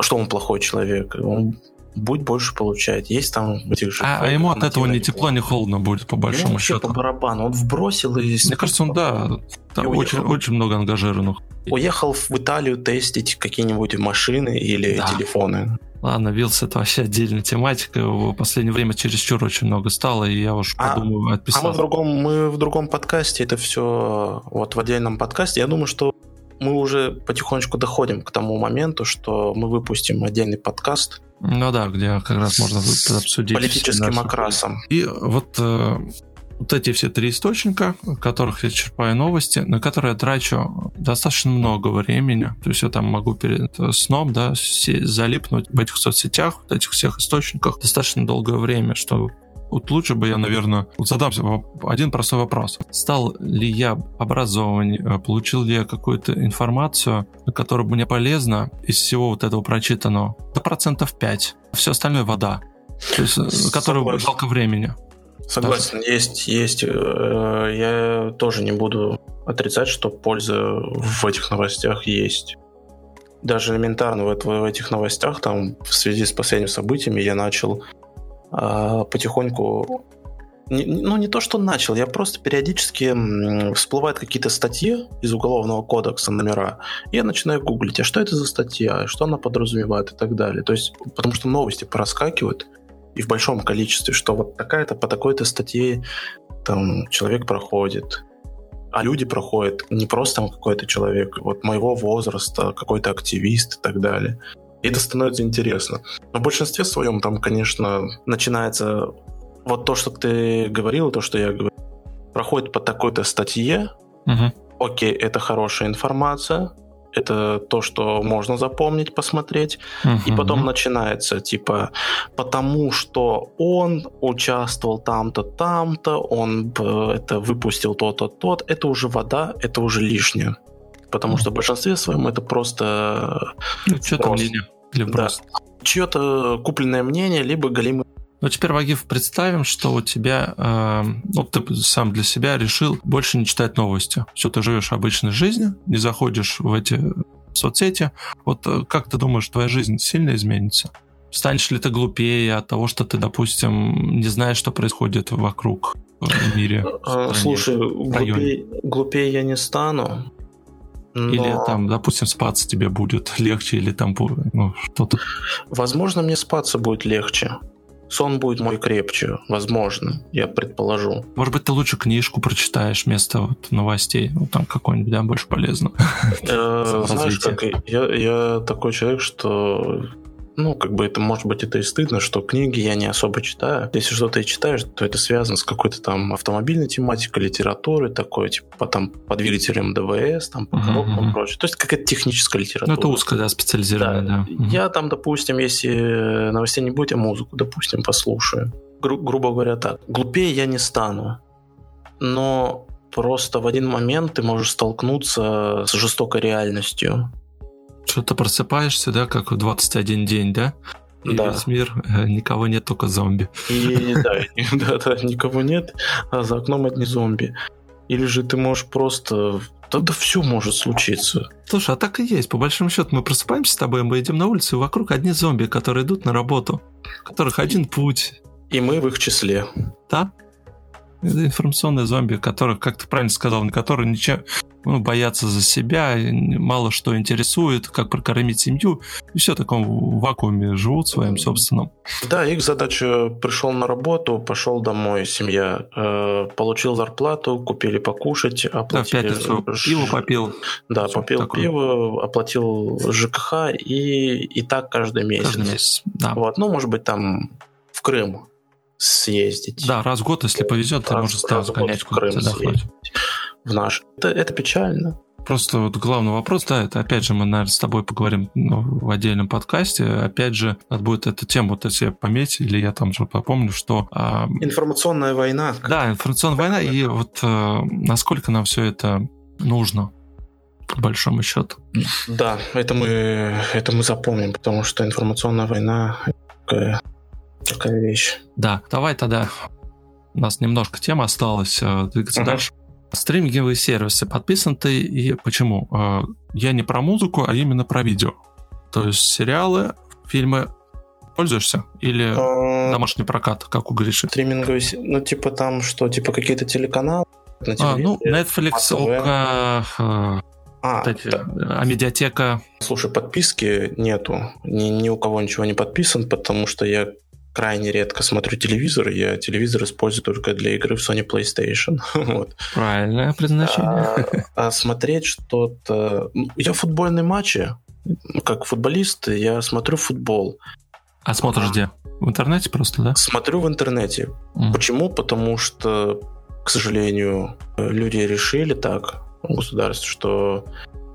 [SPEAKER 2] что он плохой человек, он будь больше получает. Есть там
[SPEAKER 1] этих же... А, а ему от этого ни тепло, ни холодно будет, по большому ему счету.
[SPEAKER 2] по барабану. Он вбросил и...
[SPEAKER 1] Мне кажется, он, да, там очень, очень много ангажированных.
[SPEAKER 2] Уехал в Италию тестить какие-нибудь машины или да. телефоны.
[SPEAKER 1] Ладно, Вилс это вообще отдельная тематика. В последнее время чересчур очень много стало, и я уж а, подумаю отписаться.
[SPEAKER 2] А мы в другом, мы в другом подкасте, это все вот в отдельном подкасте. Я думаю, что мы уже потихонечку доходим к тому моменту, что мы выпустим отдельный подкаст.
[SPEAKER 1] Ну да, где как раз можно обсудить.
[SPEAKER 2] Политическим окрасом.
[SPEAKER 1] И вот э, вот эти все три источника, в которых я черпаю новости, на которые я трачу достаточно много времени. То есть я там могу перед сном да, залипнуть в этих соцсетях, в этих всех источниках достаточно долгое время, что вот лучше бы я, наверное, задам один простой вопрос. Стал ли я образованнее, э, получил ли я какую-то информацию, которая мне полезна из всего вот этого прочитанного? До процентов 5. Все остальное вода. То есть, э, которую жалко времени.
[SPEAKER 2] Согласен, Даже. есть, есть. Э, я тоже не буду отрицать, что польза в этих новостях есть. Даже элементарно в, в этих новостях, там, в связи с последними событиями, я начал потихоньку не, ну, не то, что начал, я просто периодически всплывают какие-то статьи из Уголовного кодекса, номера, и я начинаю гуглить, а что это за статья, что она подразумевает и так далее. То есть, потому что новости проскакивают, и в большом количестве, что вот такая-то по такой-то статье там человек проходит, а люди проходят не просто там какой-то человек, вот моего возраста, какой-то активист и так далее. И это становится интересно. Но в большинстве своем там, конечно, начинается вот то, что ты говорил, то, что я говорил, проходит по такой-то статье. Угу. Окей, это хорошая информация, это то, что можно запомнить, посмотреть. Uh-huh. И потом начинается, типа, потому что он участвовал там-то, там-то, он это выпустил то-то, тот. Это уже вода, это уже лишнее. Потому что в большинстве своем это просто...
[SPEAKER 1] Ну, что-то мнение. Или да.
[SPEAKER 2] Чье-то купленное мнение, либо галимый
[SPEAKER 1] ну, теперь, Вагиф, представим, что у тебя, э, ну, ты сам для себя решил больше не читать новости. Все, ты живешь обычной жизнью, не заходишь в эти соцсети. Вот э, как ты думаешь, твоя жизнь сильно изменится? Станешь ли ты глупее от того, что ты, допустим, не знаешь, что происходит вокруг в мире? В
[SPEAKER 2] стране, Слушай, глупее, глупее я не стану.
[SPEAKER 1] Но... Или там, допустим, спаться тебе будет легче, или там ну, что-то.
[SPEAKER 2] Возможно, мне спаться будет легче. Сон будет мой крепче, возможно, я предположу.
[SPEAKER 1] Может быть, ты лучше книжку прочитаешь вместо вот новостей, ну там какой-нибудь, да, больше полезно.
[SPEAKER 2] Э, знаешь, как я такой человек, что ну, как бы это, может быть, это и стыдно, что книги я не особо читаю. Если что-то и читаешь, то это связано с какой-то там автомобильной тематикой, литературой такой, типа там, по двигателям ДВС, там, по коробкам uh-huh. и прочее. То есть какая-то техническая литература.
[SPEAKER 1] Ну, это узкая, да, специализированная, да.
[SPEAKER 2] да. Uh-huh. Я там, допустим, если новостей не будет, я музыку, допустим, послушаю. Гру- грубо говоря так. Глупее я не стану. Но просто в один момент ты можешь столкнуться с жестокой реальностью
[SPEAKER 1] что-то просыпаешься, да, как в 21 день, да? И
[SPEAKER 2] да.
[SPEAKER 1] весь мир, э, никого нет, только зомби.
[SPEAKER 2] И да, да, да, никого нет, а за окном одни зомби. Или же ты можешь просто... Да, да все может случиться.
[SPEAKER 1] Слушай, а так и есть. По большому счету мы просыпаемся с тобой, мы идем на улицу, и вокруг одни зомби, которые идут на работу, у которых один путь.
[SPEAKER 2] И мы в их числе.
[SPEAKER 1] Да? Это информационные зомби, которых, как ты правильно сказал, которые ничем, ну, боятся за себя, мало что интересует, как прокормить семью, и все в таком вакууме живут своим собственным.
[SPEAKER 2] Да, их задача пришел на работу, пошел домой, семья, э, получил зарплату, купили покушать, оплатили...
[SPEAKER 1] Да, в пятницу пиво попил.
[SPEAKER 2] Да, попил такое. пиво, оплатил ЖКХ, и, и так каждый месяц. Каждый месяц, да. Вот, ну, может быть, там в Крым съездить.
[SPEAKER 1] Да, раз в год, если повезет, раз, ты можешь раз сгонять в Крым съездить.
[SPEAKER 2] В наш. Это, это печально.
[SPEAKER 1] Просто вот главный вопрос, да, это опять же мы, наверное, с тобой поговорим ну, в отдельном подкасте. Опять же, надо будет эту тему вот если пометить, или я там же попомню, что...
[SPEAKER 2] А... Информационная война.
[SPEAKER 1] Да, информационная война, и вот а, насколько нам все это нужно, по большому счету.
[SPEAKER 2] Да, это мы, это мы запомним, потому что информационная война такая вещь.
[SPEAKER 1] Да, давай тогда. У нас немножко тема осталась. Э, двигаться uh-huh. дальше. Стриминговые сервисы. Подписан ты и почему? Э, я не про музыку, а именно про видео. То есть сериалы, фильмы пользуешься? Или uh, домашний прокат, как у Гриши?
[SPEAKER 2] Стриминговые, ну типа там что, типа какие-то телеканалы?
[SPEAKER 1] На а, ну, Netflix, ОК, а, вот эти, да. а медиатека?
[SPEAKER 2] Слушай, подписки нету. Ни, ни у кого ничего не подписан, потому что я крайне редко смотрю телевизор. Я телевизор использую только для игры в Sony PlayStation. вот.
[SPEAKER 1] Правильное предназначение.
[SPEAKER 2] А, а смотреть что-то... Ну, я футбольные матчи. Как футболист я смотрю футбол.
[SPEAKER 1] А смотришь а, где? В интернете просто, да?
[SPEAKER 2] Смотрю в интернете. Mm. Почему? Потому что к сожалению, люди решили так в государстве, что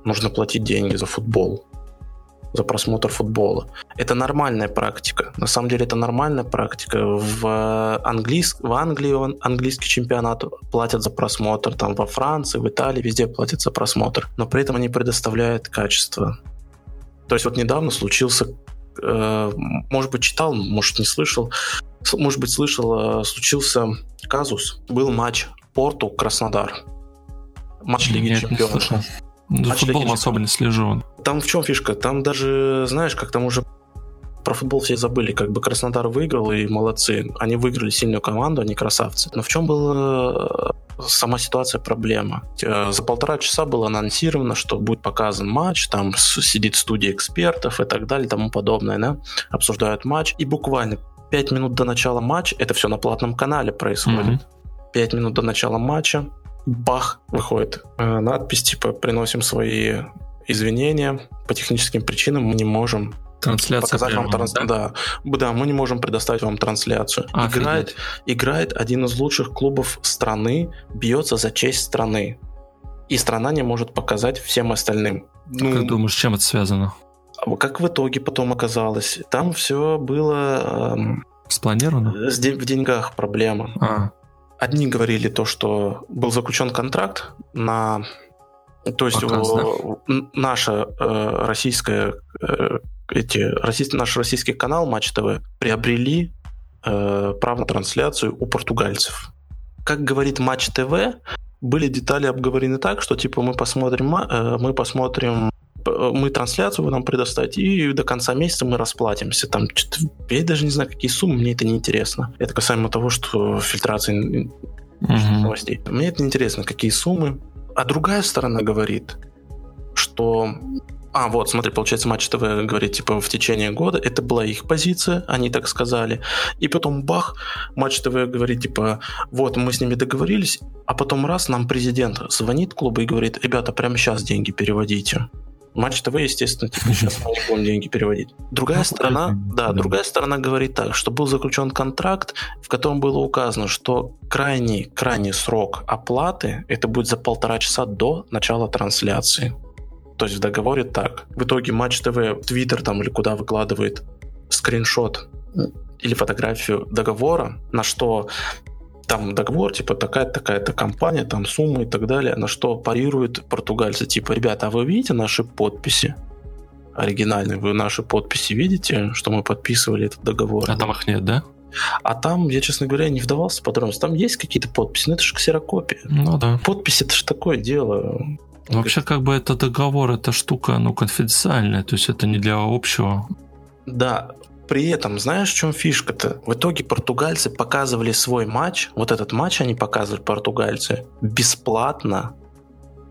[SPEAKER 2] нужно платить деньги за футбол за просмотр футбола. Это нормальная практика. На самом деле это нормальная практика. В, английск... в Англии английский чемпионат платят за просмотр, там во Франции, в Италии, везде платят за просмотр. Но при этом они предоставляют качество. То есть вот недавно случился, э, может быть, читал, может, не слышал, может быть, слышал, э, случился казус. Был матч Порту-Краснодар. Матч Лиги
[SPEAKER 1] Нет,
[SPEAKER 2] Чемпионов.
[SPEAKER 1] За футболом особо не слежу.
[SPEAKER 2] Там в чем фишка? Там даже, знаешь, как там уже про футбол все забыли, как бы Краснодар выиграл, и молодцы. Они выиграли сильную команду, они красавцы. Но в чем была э, сама ситуация проблема? Э, за полтора часа было анонсировано, что будет показан матч, там сидит студия экспертов и так далее, тому подобное, да? обсуждают матч, и буквально пять минут до начала матча, это все на платном канале происходит, пять mm-hmm. минут до начала матча, бах, выходит э, надпись типа «Приносим свои извинения, по техническим причинам мы не можем
[SPEAKER 1] Трансляция
[SPEAKER 2] показать
[SPEAKER 1] прямо,
[SPEAKER 2] вам транс... да? да. Да, мы не можем предоставить вам трансляцию. играет, играет один из лучших клубов страны, бьется за честь страны. И страна не может показать всем остальным.
[SPEAKER 1] Ну, как думаешь, с чем это связано?
[SPEAKER 2] Как в итоге потом оказалось? Там все было... Эм,
[SPEAKER 1] Спланировано?
[SPEAKER 2] в деньгах проблема. А. Одни говорили то, что был заключен контракт на... То есть Показ, да? наша э, российская... Э, эти, российский, наш российский канал Матч ТВ приобрели э, право на трансляцию у португальцев. Как говорит Матч ТВ, были детали обговорены так, что типа мы посмотрим, э, мы посмотрим мы трансляцию вы нам предоставите, и до конца месяца мы расплатимся. Там, я даже не знаю, какие суммы, мне это не интересно. Это касаемо того, что фильтрация uh-huh. новостей. Мне это не интересно, какие суммы. А другая сторона говорит, что а, вот, смотри, получается, Матч ТВ говорит, типа, в течение года, это была их позиция, они так сказали. И потом бах, Матч ТВ говорит, типа, вот, мы с ними договорились, а потом раз, нам президент звонит клубу и говорит, ребята, прямо сейчас деньги переводите. Матч ТВ, естественно, типа, сейчас мы не будем деньги переводить. Другая ну, сторона, да, другая сторона говорит так, что был заключен контракт, в котором было указано, что крайний, крайний срок оплаты это будет за полтора часа до начала трансляции. То есть в договоре так. В итоге Матч ТВ, Твиттер там или куда выкладывает скриншот или фотографию договора, на что там договор, типа такая-то, такая-то компания, там сумма и так далее, на что парируют португальцы, типа, ребята, а вы видите наши подписи? Оригинальные, вы наши подписи видите, что мы подписывали этот договор?
[SPEAKER 1] А там их нет, да?
[SPEAKER 2] А там, я, честно говоря, не вдавался в подробности. Там есть какие-то подписи, но это же ксерокопия.
[SPEAKER 1] Ну да.
[SPEAKER 2] Подпись это же такое дело.
[SPEAKER 1] Вообще, как бы это договор, эта штука, ну, конфиденциальная, то есть это не для общего.
[SPEAKER 2] Да, при этом, знаешь, в чем фишка-то? В итоге португальцы показывали свой матч, вот этот матч они показывали, португальцы, бесплатно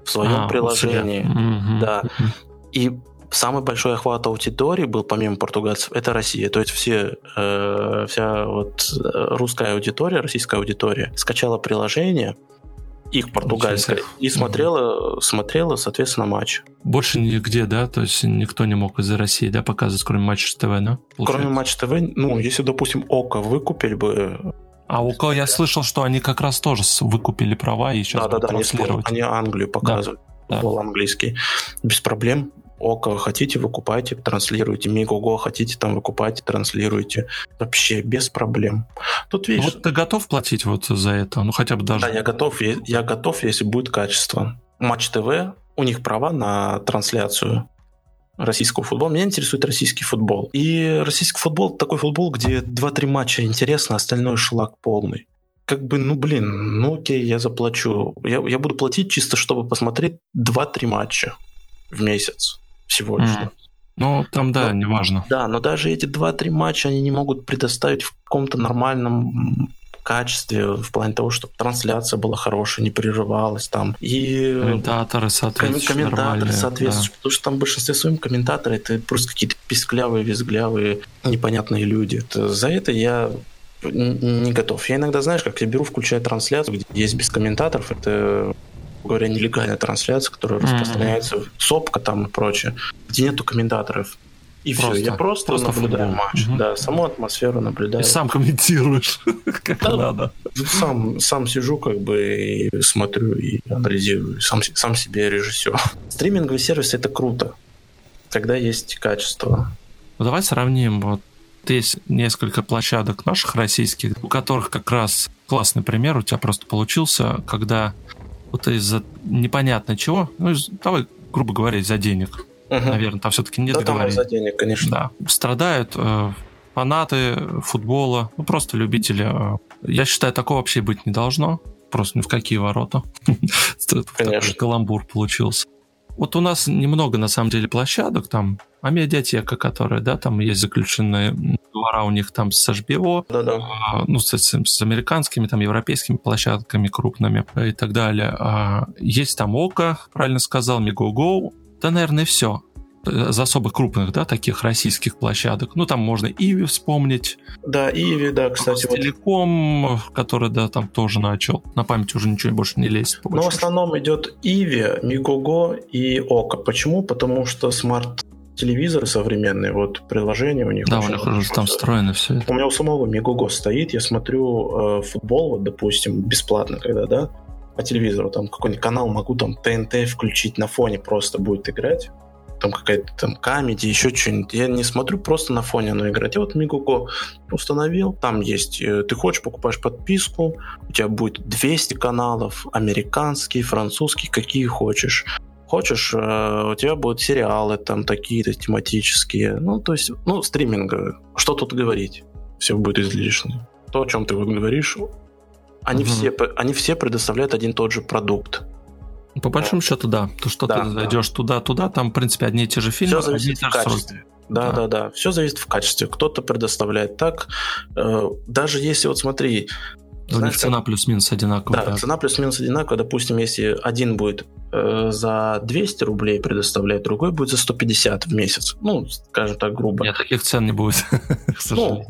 [SPEAKER 2] в своем а, приложении. Угу. Да. И самый большой охват аудитории был, помимо португальцев, это Россия. То есть все, э, вся вот э, русская аудитория, российская аудитория скачала приложение, их португальская, и смотрела, смотрела, соответственно, матч.
[SPEAKER 1] Больше нигде, да? То есть никто не мог из России, да, показывать, кроме Матч ТВ, да?
[SPEAKER 2] Получается? Кроме Матч ТВ, ну, если, допустим, ОКО выкупили бы...
[SPEAKER 1] А ОКО, я слышал, что они как раз тоже выкупили права и сейчас
[SPEAKER 2] да, да, да, они, они Англию показывают. Да. Футбол английский. Без проблем. Око хотите, выкупайте, транслируйте. Мигого хотите, там выкупайте, транслируйте. Вообще без проблем.
[SPEAKER 1] Тут видишь... Вот ты готов платить вот за это? Ну, хотя бы даже...
[SPEAKER 2] Да, я готов, я, я готов, если будет качество. Матч ТВ, у них права на трансляцию российского футбола. Меня интересует российский футбол. И российский футбол такой футбол, где 2-3 матча интересно, остальной шлак полный. Как бы, ну блин, ну окей, я заплачу. Я, я буду платить чисто, чтобы посмотреть 2-3 матча в месяц всего лишь. Mm.
[SPEAKER 1] Ну, там, да, но, неважно.
[SPEAKER 2] Да, но даже эти 2-3 матча они не могут предоставить в каком-то нормальном качестве, в плане того, чтобы трансляция была хорошая, не прерывалась там. И
[SPEAKER 1] комментаторы соответствующие.
[SPEAKER 2] Комментаторы соответствующие. Да. Потому что там в большинстве своем комментаторы это просто какие-то писклявые, визглявые, непонятные люди. Это, за это я не готов. Я иногда, знаешь, как я беру, включаю трансляцию, где есть без комментаторов, это говоря, нелегальная трансляция, которая mm-hmm. распространяется, сопка там и прочее, где нету комментаторов. И просто, все, я просто, просто наблюдаю футбол. матч. Угу. Да, саму атмосферу наблюдаю.
[SPEAKER 1] И сам комментируешь, как да, надо.
[SPEAKER 2] Сам, сам сижу, как бы, и смотрю, и анализирую. Сам, сам себе режиссер. Стриминговый сервис это круто, когда есть качество.
[SPEAKER 1] Ну, давай сравним. Вот есть несколько площадок наших российских, у которых как раз классный пример у тебя просто получился, когда вот из-за непонятно чего, ну, давай, грубо говоря, из-за денег, угу. наверное, там все-таки нет да,
[SPEAKER 2] там из-за денег, конечно.
[SPEAKER 1] Да, страдают э, фанаты футбола, ну, просто любители. Э, я считаю, такого вообще быть не должно, просто ни в какие ворота. Конечно. Каламбур получился. Вот у нас немного, на самом деле, площадок, там, а медиатека, которая, да, там есть заключенные договора у них там с HBO,
[SPEAKER 2] Да-да.
[SPEAKER 1] А, ну, с, с американскими, там, европейскими площадками крупными и так далее. А, есть там Ока, правильно сказал, Мегого, да, наверное, все из особо крупных, да, таких российских площадок. Ну, там можно Иви вспомнить.
[SPEAKER 2] Да, Иви, да, кстати.
[SPEAKER 1] Вот. Телеком, который, да, там тоже начал. На память уже ничего больше не лезет.
[SPEAKER 2] Но в основном идет Иви, Megogo и Okko. Почему? Потому что smart телевизоры современные, вот приложения у них.
[SPEAKER 1] Да, у них уже там встроено все это.
[SPEAKER 2] У меня у самого Megogo стоит, я смотрю э, футбол, вот, допустим, бесплатно, когда, да, по телевизору, там какой-нибудь канал могу там ТНТ включить на фоне, просто будет играть там какая-то там Comedy, еще что-нибудь. Я не смотрю просто на фоне оно играть. Я вот Megogo установил, там есть, э, ты хочешь, покупаешь подписку, у тебя будет 200 каналов, американские, французские, какие хочешь. Хочешь, э, у тебя будут сериалы там такие-то тематические. Ну, то есть, ну, стриминговые. Что тут говорить? Все будет излишне. То, о чем ты вот говоришь, они, угу. все, они все предоставляют один и тот же продукт.
[SPEAKER 1] По большому да. счету, да. То, что да, ты зайдешь да. туда-туда, там, в принципе, одни и те же фильмы,
[SPEAKER 2] Все зависит
[SPEAKER 1] одни
[SPEAKER 2] и те же качестве. Да, да, да, да. Все зависит в качестве. Кто-то предоставляет так. Э, даже если, вот смотри,
[SPEAKER 1] у них цена плюс-минус одинаковая.
[SPEAKER 2] Да, да, цена плюс-минус одинаковая. Допустим, если один будет э, за 200 рублей предоставлять, другой будет за 150 в месяц. Ну, скажем так, грубо.
[SPEAKER 1] Нет, таких цен не будет,
[SPEAKER 2] Ну,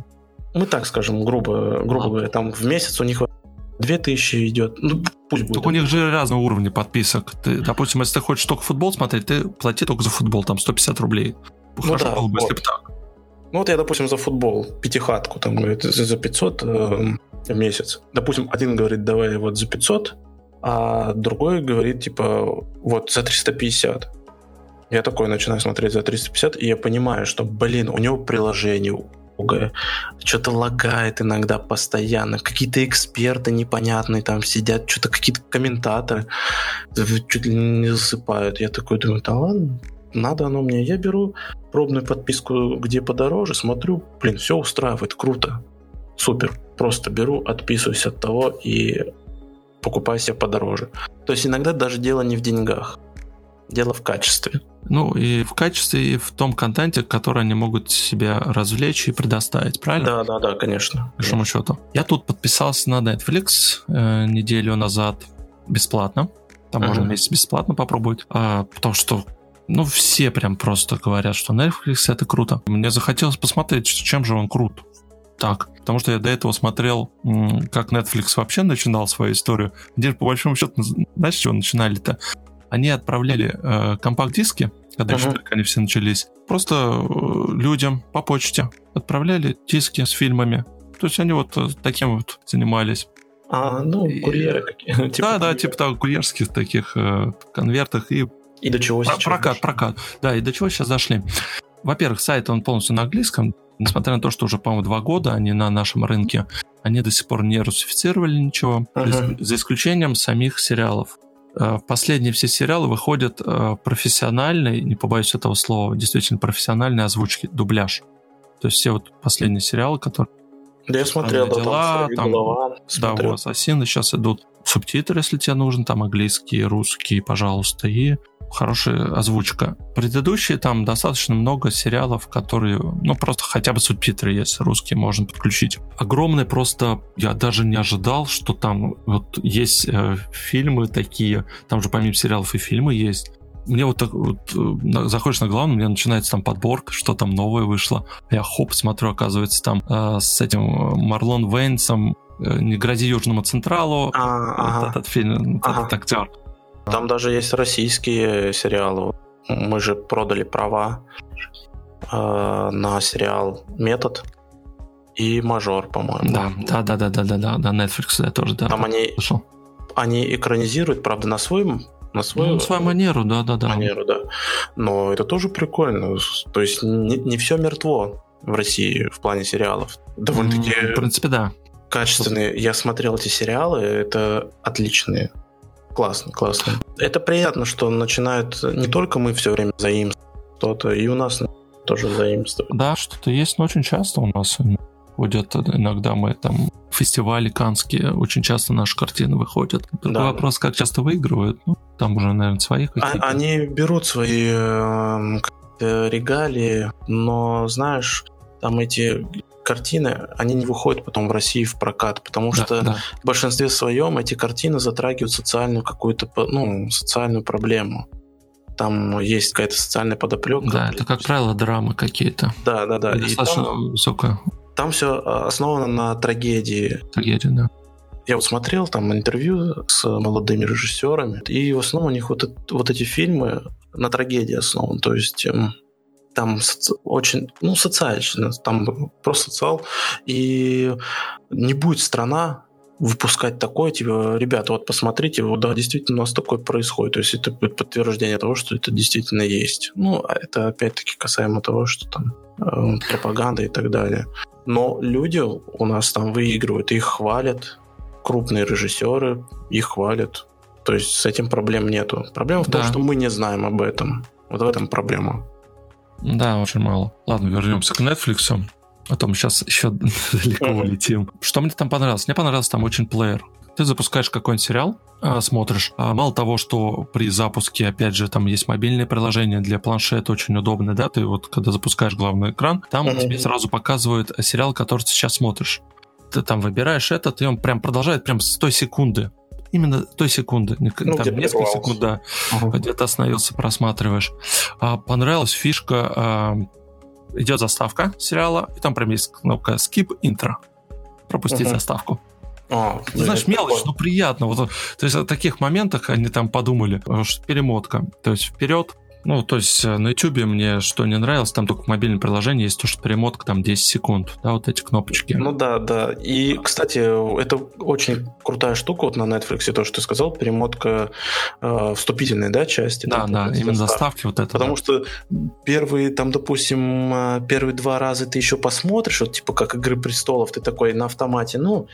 [SPEAKER 2] мы так скажем, грубо, грубо говоря, там в месяц у них 2000 идет. Ну, пусть будет.
[SPEAKER 1] Так у них же разные уровни подписок. Ты, допустим, если ты хочешь только футбол смотреть, ты плати только за футбол, там 150 рублей.
[SPEAKER 2] Ну, Хорошо да, было бы, вот. если бы так. Ну вот я, допустим, за футбол пятихатку, там, говорит, за 500 э, в месяц. Допустим, один говорит, давай вот за 500, а другой говорит, типа, вот за 350. Я такой начинаю смотреть за 350, и я понимаю, что, блин, у него приложение, многое. Что-то лагает иногда постоянно. Какие-то эксперты непонятные там сидят, что-то какие-то комментаторы чуть ли не засыпают. Я такой думаю, да ладно, надо оно мне. Я беру пробную подписку, где подороже, смотрю, блин, все устраивает, круто, супер. Просто беру, отписываюсь от того и покупаю себе подороже. То есть иногда даже дело не в деньгах. Дело в качестве.
[SPEAKER 1] Ну, и в качестве, и в том контенте, который они могут себя развлечь и предоставить, правильно?
[SPEAKER 2] Да, да, да, конечно.
[SPEAKER 1] По большому счету. Я тут подписался на Netflix э, неделю назад бесплатно. Там uh-huh. можно месяц бесплатно попробовать. А, потому что ну, все прям просто говорят, что Netflix это круто. Мне захотелось посмотреть, чем же он крут. Так, потому что я до этого смотрел, как Netflix вообще начинал свою историю. Где, по большому счету, знаешь, с чего начинали-то? они отправляли э, компакт-диски, когда uh-huh. еще только они все начались, просто э, людям по почте отправляли диски с фильмами. То есть они вот э, таким вот занимались.
[SPEAKER 2] А, ну, курьеры какие
[SPEAKER 1] типа Да, да, типа так, курьерских таких э, конвертах и...
[SPEAKER 2] И до чего сейчас?
[SPEAKER 1] Прокат, прокат. Да, и до чего сейчас зашли. Во-первых, сайт, он полностью на английском, несмотря на то, что уже, по-моему, два года они на нашем рынке, они до сих пор не русифицировали ничего, uh-huh. за исключением самих сериалов. Э, последние все сериалы выходят э, профессиональной, не побоюсь этого слова, действительно профессиональной озвучки, дубляж. То есть все вот последние сериалы, которые...
[SPEAKER 2] Да я смотрел, да,
[SPEAKER 1] дела, там, голова, да, вот, ассасины сейчас идут субтитры, если тебе нужен, там английский, русский, пожалуйста, и хорошая озвучка. Предыдущие там достаточно много сериалов, которые, ну, просто хотя бы субтитры есть, русские можно подключить. Огромный просто, я даже не ожидал, что там вот есть э, фильмы такие, там же помимо сериалов и фильмы есть. Мне вот так вот, э, заходишь на главную, у меня начинается там подборка, что там новое вышло. Я хоп, смотрю, оказывается, там э, с этим э, Марлон Вейнсом э, «Не грози Южному Централу», а, вот этот фильм, ага. этот актер.
[SPEAKER 2] Там даже есть российские сериалы. Мы же продали права. э, на сериал «Метод» и «Мажор», по-моему.
[SPEAKER 1] Да, да, да, да, да, да, да, да, Netflix я тоже, да.
[SPEAKER 2] Там они,
[SPEAKER 1] слышал.
[SPEAKER 2] они экранизируют, правда, на своем на свою,
[SPEAKER 1] ну, свою манеру, да, да, да.
[SPEAKER 2] Манеру, да. Но это тоже прикольно. То есть не, не все мертво в России в плане сериалов. Довольно-таки...
[SPEAKER 1] В принципе, да.
[SPEAKER 2] Качественные. Я смотрел эти сериалы, это отличные. Классно, классно. Это приятно, что начинают не только мы все время заимствовать что-то, и у нас тоже заимствовать.
[SPEAKER 1] Да, что-то есть, но очень часто у нас ходят иногда мы там фестивали канские, очень часто наши картины выходят. Другой да. вопрос, как часто выигрывают, ну, там уже, наверное, свои
[SPEAKER 2] какие-то. А, они берут свои э, регалии, но, знаешь, там эти картины, они не выходят потом в России в прокат, потому да, что да. в большинстве своем эти картины затрагивают социальную какую-то, ну, социальную проблему. Там есть какая-то социальная подоплека.
[SPEAKER 1] Да, это, как правило, драмы какие-то.
[SPEAKER 2] Да, да, да.
[SPEAKER 1] Достаточно там, высокая.
[SPEAKER 2] Там все а, основано на трагедии.
[SPEAKER 1] Трагедия, да.
[SPEAKER 2] Я вот смотрел там интервью с молодыми режиссерами, и в основном у них вот, вот эти фильмы на трагедии основан. То есть эм, там очень, ну, социально, там просто социал, и не будет страна выпускать такое, типа, ребята, вот посмотрите, вот да, действительно у нас такое происходит, то есть это будет подтверждение того, что это действительно есть. Ну, а это опять-таки касаемо того, что там э, пропаганда и так далее. Но люди у нас там выигрывают, их хвалят, крупные режиссеры их хвалят. То есть с этим проблем нету. Проблема в том, что мы не знаем об этом. Вот в этом проблема.
[SPEAKER 1] Да, очень мало. Ладно, вернемся к Netflix. А то мы сейчас еще далеко mm-hmm. улетим. Что мне там понравилось? Мне понравился там очень плеер. Ты запускаешь какой-нибудь сериал, а, смотришь. А мало того, что при запуске, опять же, там есть мобильное приложение для планшета, очень удобное, да, ты вот, когда запускаешь главный экран, там mm-hmm. тебе сразу показывает сериал, который ты сейчас смотришь. Ты там выбираешь этот, и он прям продолжает прям с той секунды именно той секунды, ну, там несколько секунд, да, uh-huh. где-то остановился, просматриваешь. А, понравилась фишка, а, идет заставка сериала, и там прям есть кнопка skip intro, пропустить uh-huh. заставку. А, Ты знаешь, мелочь, такое. но приятно. Вот, то есть о таких моментах они там подумали, что перемотка. То есть вперед, ну, то есть э, на YouTube мне что не нравилось, там только в мобильном приложении есть то, что перемотка там 10 секунд, да, вот эти кнопочки.
[SPEAKER 2] Ну да, да. И, кстати, это очень крутая штука вот на Netflix, то, что ты сказал, перемотка э, вступительной, да, части.
[SPEAKER 1] Да,
[SPEAKER 2] да,
[SPEAKER 1] да именно заставки вот это.
[SPEAKER 2] Потому
[SPEAKER 1] да.
[SPEAKER 2] что первые, там, допустим, э, первые два раза ты еще посмотришь, вот типа как «Игры престолов», ты такой на автомате, ну,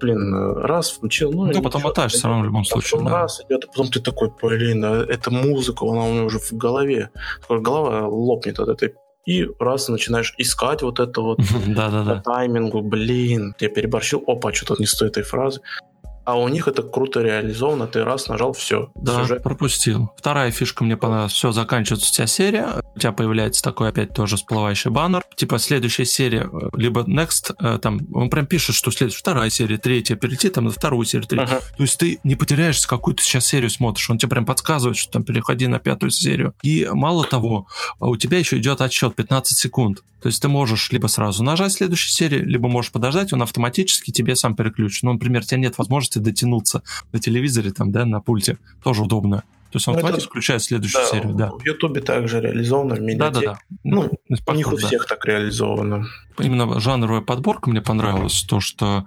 [SPEAKER 2] блин, раз включил, ну...
[SPEAKER 1] Ну, потом мотаешь все равно в любом случае.
[SPEAKER 2] да. раз идет, а потом ты такой, блин, а эта музыка, она у меня уже в голове. Голова лопнет от этой и раз начинаешь искать вот это вот
[SPEAKER 1] да, да, да.
[SPEAKER 2] таймингу, блин, я переборщил, опа, что-то не стоит этой фразы а у них это круто реализовано, ты раз нажал, все.
[SPEAKER 1] Да, сюжет. пропустил. Вторая фишка мне понравилась. Все, заканчивается вся серия, у тебя появляется такой опять тоже всплывающий баннер. Типа следующая серия, э, либо next, э, там, он прям пишет, что следующая, вторая серия, третья, перейти там на вторую серию, третью. Ага. То есть ты не потеряешься, какую ты сейчас серию смотришь, он тебе прям подсказывает, что там переходи на пятую серию. И мало того, а у тебя еще идет отсчет 15 секунд. То есть ты можешь либо сразу нажать следующую серию, либо можешь подождать, он автоматически тебе сам переключит. Ну, например, у тебя нет возможности дотянуться на телевизоре, там, да, на пульте. Тоже удобно. То есть он ну, автоматически включает следующую
[SPEAKER 2] да,
[SPEAKER 1] серию, да.
[SPEAKER 2] В Ютубе также реализовано, в
[SPEAKER 1] медиатеке. Да, да, да.
[SPEAKER 2] Ну, ну у них у да. всех так реализовано.
[SPEAKER 1] Именно жанровая подборка мне понравилась, то, что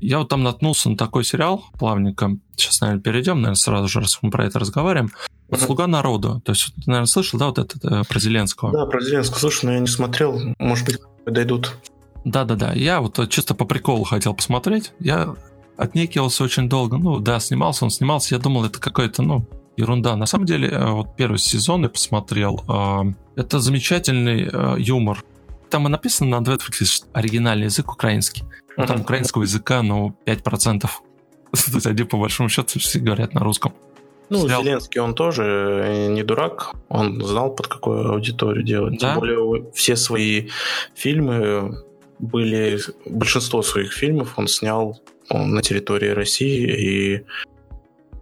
[SPEAKER 1] я вот там наткнулся на такой сериал плавненько. Сейчас, наверное, перейдем, наверное, сразу же, раз мы про это разговариваем. Вот «Слуга народа». То есть, ты, наверное, слышал, да, вот это э, про Зеленского?
[SPEAKER 2] Да, про Зеленского слышал, но я не смотрел. Может быть, дойдут.
[SPEAKER 1] Да-да-да. Я вот чисто по приколу хотел посмотреть. Я отнекивался очень долго. Ну, да, снимался он, снимался. Я думал, это какой-то, ну, ерунда. На самом деле, э, вот первый сезон я посмотрел. Э, это замечательный юмор. Там и написано на Netflix оригинальный язык украинский. Ну, там украинского языка, ну, 5%. То есть они, по большому счету, все говорят на русском.
[SPEAKER 2] Ну, Сериал. Зеленский, он тоже не дурак, он знал, под какую аудиторию делать. Да? Тем более все свои фильмы были, большинство своих фильмов он снял он, на территории России и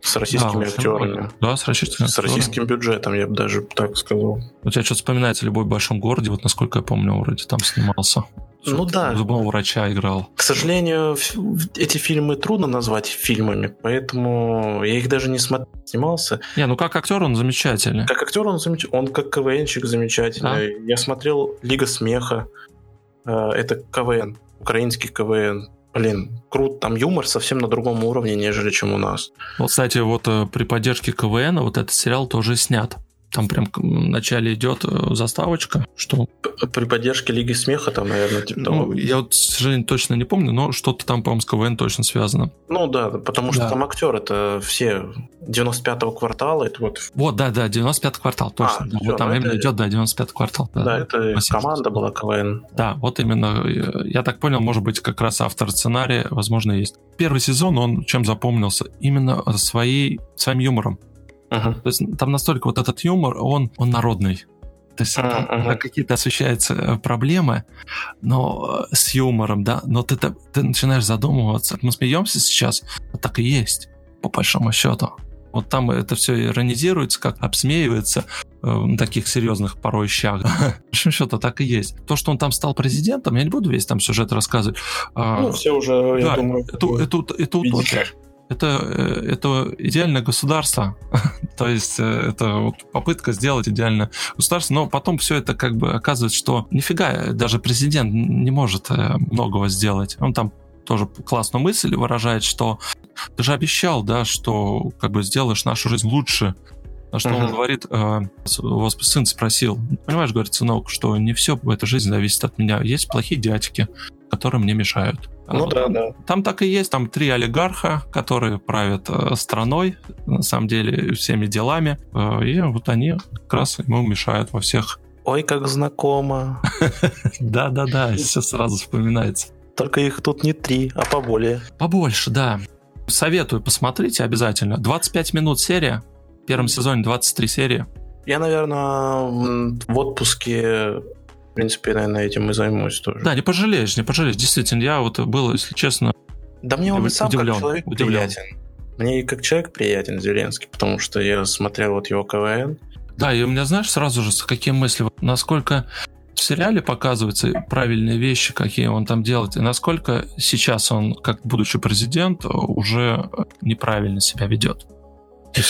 [SPEAKER 2] с российскими да, актерами.
[SPEAKER 1] Да, с российскими
[SPEAKER 2] С российским бюджетом, я бы даже так сказал.
[SPEAKER 1] У тебя что-то вспоминается «Любой в большом городе», вот насколько я помню, вроде там снимался.
[SPEAKER 2] Ну да.
[SPEAKER 1] Зубного врача играл.
[SPEAKER 2] К сожалению, эти фильмы трудно назвать фильмами, поэтому я их даже не смотрел, снимался.
[SPEAKER 1] Не, ну как актер он замечательный.
[SPEAKER 2] Как актер он замечательный, он как КВНщик замечательный. А? Я смотрел Лига смеха, э, это КВН, украинский КВН. Блин, круто, там юмор совсем на другом уровне, нежели чем у нас.
[SPEAKER 1] Вот, кстати, вот э, при поддержке КВН вот этот сериал тоже снят. Там прям вначале идет э, заставочка, что...
[SPEAKER 2] При поддержке Лиги Смеха там, наверное, типа
[SPEAKER 1] того. Ну, я вот, к сожалению, точно не помню, но что-то там, по-моему, с КВН точно связано.
[SPEAKER 2] Ну да, потому что да. там актер, это все 95-го квартала, это вот...
[SPEAKER 1] Вот, да, да, 95-й квартал, точно. А, да, все, вот там именно это... идет, да, 95-й квартал.
[SPEAKER 2] Да, да это Спасибо. команда была КВН.
[SPEAKER 1] Да, вот именно, э, я так понял, может быть, как раз автор сценария, возможно, есть. Первый сезон, он чем запомнился? Именно своей, своим юмором. Uh-huh. То есть там настолько вот этот юмор, он, он народный. То есть uh-huh. там какие-то освещаются э, проблемы, но э, с юмором, да, но ты, ты, ты начинаешь задумываться. Мы смеемся сейчас, а так и есть, по большому счету. Вот там это все иронизируется, как обсмеивается э, на таких серьезных порой щах. В общем, счету так и есть. То, что он там стал президентом, я не буду весь там сюжет рассказывать.
[SPEAKER 2] А, ну, все уже, я думаю,
[SPEAKER 1] это, это, это, это утопия это, э, это идеальное государство. То есть э, это вот попытка сделать идеальное государство, но потом все это как бы оказывается, что нифига, даже президент не может э, многого сделать. Он там тоже классную мысль выражает, что ты же обещал, да, что как бы сделаешь нашу жизнь лучше. На что uh-huh. он говорит, э, его сын спросил, понимаешь, говорит, сынок, что не все в этой жизни зависит от меня. Есть плохие дядьки, которые мне мешают.
[SPEAKER 2] Ну да, да.
[SPEAKER 1] Там так и есть, там три олигарха, которые правят э, страной, на самом деле, всеми делами, э, и вот они как раз ему мешают во всех.
[SPEAKER 2] Ой, как знакомо.
[SPEAKER 1] Да-да-да, все сразу вспоминается.
[SPEAKER 2] Только их тут не три, а поболее.
[SPEAKER 1] Побольше, да. Советую, посмотрите обязательно. 25 минут серия. В первом сезоне 23 серии.
[SPEAKER 2] Я, наверное, в отпуске принципе, наверное, этим и займусь тоже.
[SPEAKER 1] Да, не пожалеешь, не пожалеешь. Действительно, я вот был, если честно,
[SPEAKER 2] Да мне он сам удивлен, как человек удивлен. приятен. Мне как человек приятен Зеленский, потому что я смотрел вот его КВН.
[SPEAKER 1] Да, и у меня, знаешь, сразу же какие мысли, насколько в сериале показываются правильные вещи, какие он там делает, и насколько сейчас он, как будучи президент, уже неправильно себя ведет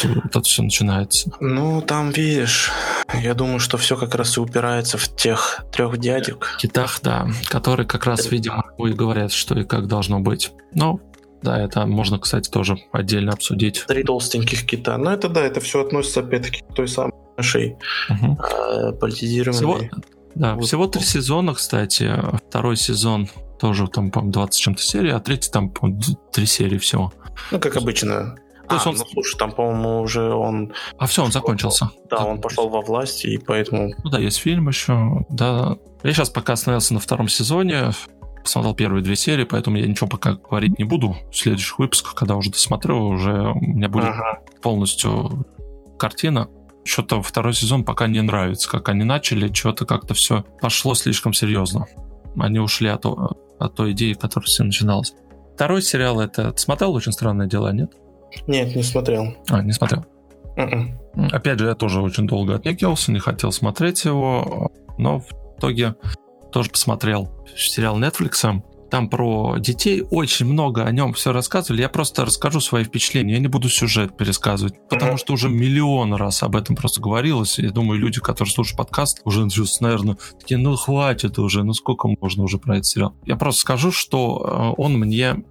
[SPEAKER 1] вот это все начинается?
[SPEAKER 2] Ну, там, видишь, я думаю, что все как раз и упирается в тех трех дядек.
[SPEAKER 1] Китах, да, которые как раз, видимо, и говорят, что и как должно быть. Ну, да, это можно, кстати, тоже отдельно обсудить.
[SPEAKER 2] Три толстеньких кита. Но это да, это все относится опять-таки к той самой нашей угу. э, политизированной.
[SPEAKER 1] Всего, да, вот. всего три сезона, кстати. Второй сезон тоже там, по-моему, 20 чем-то серий, а третий там, по три серии всего.
[SPEAKER 2] Ну, как обычно. То а, он... ну слушай, там, по-моему, уже он...
[SPEAKER 1] А все, он закончился.
[SPEAKER 2] Да, он пошел во власть, и поэтому...
[SPEAKER 1] Ну да, есть фильм еще, да. Я сейчас пока остановился на втором сезоне, посмотрел первые две серии, поэтому я ничего пока говорить не буду. В следующих выпусках, когда уже досмотрю, уже у меня будет ага. полностью картина. Что-то второй сезон пока не нравится, как они начали, что-то как-то все пошло слишком серьезно. Они ушли от, от той идеи, которая все начиналась. Второй сериал это... Ты смотрел «Очень странное дело», нет?
[SPEAKER 2] Нет, не смотрел.
[SPEAKER 1] А, не смотрел. Mm-mm. М-м. Опять же, я тоже очень долго отнекивался, не хотел смотреть его, но в итоге тоже посмотрел сериал Netflix. Там про детей очень много о нем все рассказывали. Я просто расскажу свои впечатления. Я не буду сюжет пересказывать, потому что уже миллион раз об этом просто говорилось. Я думаю, люди, которые слушают подкаст, уже, наверное, такие, ну хватит уже, ну сколько можно уже про этот сериал. Я просто скажу, что э, он мне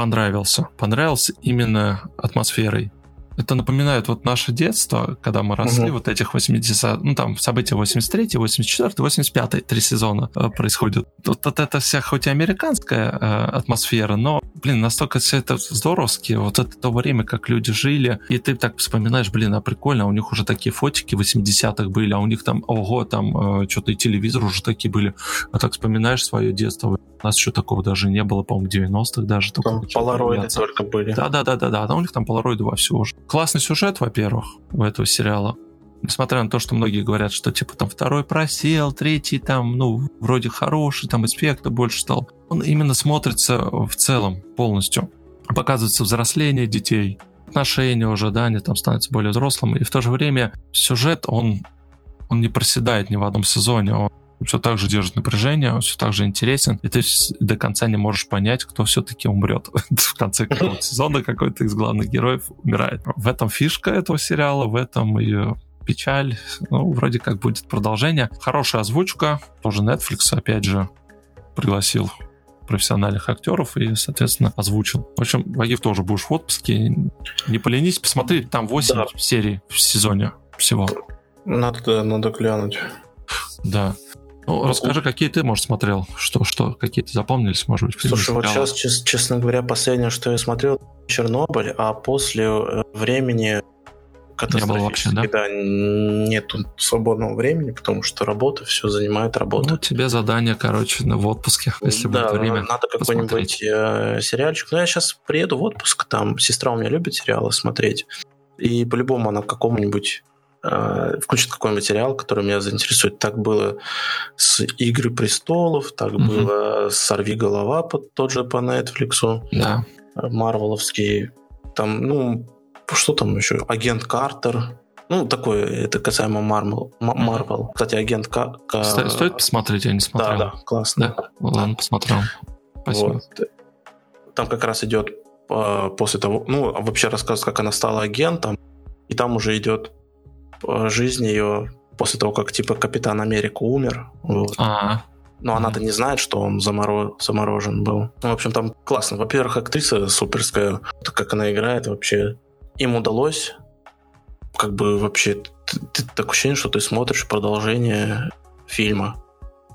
[SPEAKER 1] понравился. Понравился именно атмосферой. Это напоминает вот наше детство, когда мы росли, угу. вот этих 80 ну там события 83 84 85 три сезона э, происходят. Вот, вот это вся хоть и американская э, атмосфера, но, блин, настолько все это здоровски, вот это то время, как люди жили, и ты так вспоминаешь, блин, а прикольно, у них уже такие фотики 80-х были, а у них там, ого, там э, что-то и телевизор уже такие были, а так вспоминаешь свое детство, у нас еще такого даже не было, по-моему, 90-х даже.
[SPEAKER 2] Там полароиды только были.
[SPEAKER 1] Да-да-да-да, да, у них там полароиды вовсю уже. Классный сюжет, во-первых, у этого сериала. Несмотря на то, что многие говорят, что типа там второй просел, третий там, ну, вроде хороший, там эффекта больше стал. Он именно смотрится в целом полностью. Показывается взросление детей, отношения уже, да, они там становятся более взрослыми. И в то же время сюжет, он, он не проседает ни в одном сезоне. Он все так же держит напряжение, он все так же интересен, и ты до конца не можешь понять, кто все-таки умрет. в конце какого-то сезона какой-то из главных героев умирает. В этом фишка этого сериала, в этом ее печаль. Ну, вроде как будет продолжение. Хорошая озвучка, тоже Netflix, опять же, пригласил профессиональных актеров и, соответственно, озвучил. В общем, Вагив тоже будешь в отпуске. Не поленись, посмотри, там 8 да. серий в сезоне всего.
[SPEAKER 2] Надо, надо глянуть.
[SPEAKER 1] Да. Ну, расскажи, какие ты, может, смотрел? Что, что, какие ты запомнились, может быть?
[SPEAKER 2] Слушай, вот сейчас, честно говоря, последнее, что я смотрел, Чернобыль, а после э, времени
[SPEAKER 1] катастрофически, не было вообще, да?
[SPEAKER 2] да, нету свободного времени, потому что работа, все занимает работа. Ну,
[SPEAKER 1] тебе задание, короче, в отпуске, если да, будет время
[SPEAKER 2] надо какой-нибудь э, сериальчик. Ну, я сейчас приеду в отпуск, там сестра у меня любит сериалы смотреть, и по-любому она какому-нибудь э, включит какой-нибудь сериал, который меня заинтересует. Так было с «Игры престолов», так угу. было с «Сорви голова», под, тот же по Netflix.
[SPEAKER 1] Да.
[SPEAKER 2] Марвеловский. Там, ну, что там еще? Агент Картер. Ну, такое, это касаемо Марвел. Марвел. Кстати, агент Картер.
[SPEAKER 1] Стоит, стоит посмотреть, я не смотрел.
[SPEAKER 2] Да, да, классно.
[SPEAKER 1] Да? Ладно, посмотрел. Спасибо. Вот.
[SPEAKER 2] Там как раз идет э, после того, ну, вообще рассказ, как она стала агентом, и там уже идет э, жизнь ее после того, как типа Капитан Америка умер. Вот.
[SPEAKER 1] А-а.
[SPEAKER 2] Но она-то не знает, что он заморо... заморожен был. Ну, в общем, там классно. Во-первых, актриса суперская, как она играет вообще им удалось как бы вообще ты, ты, такое ощущение, что ты смотришь продолжение фильма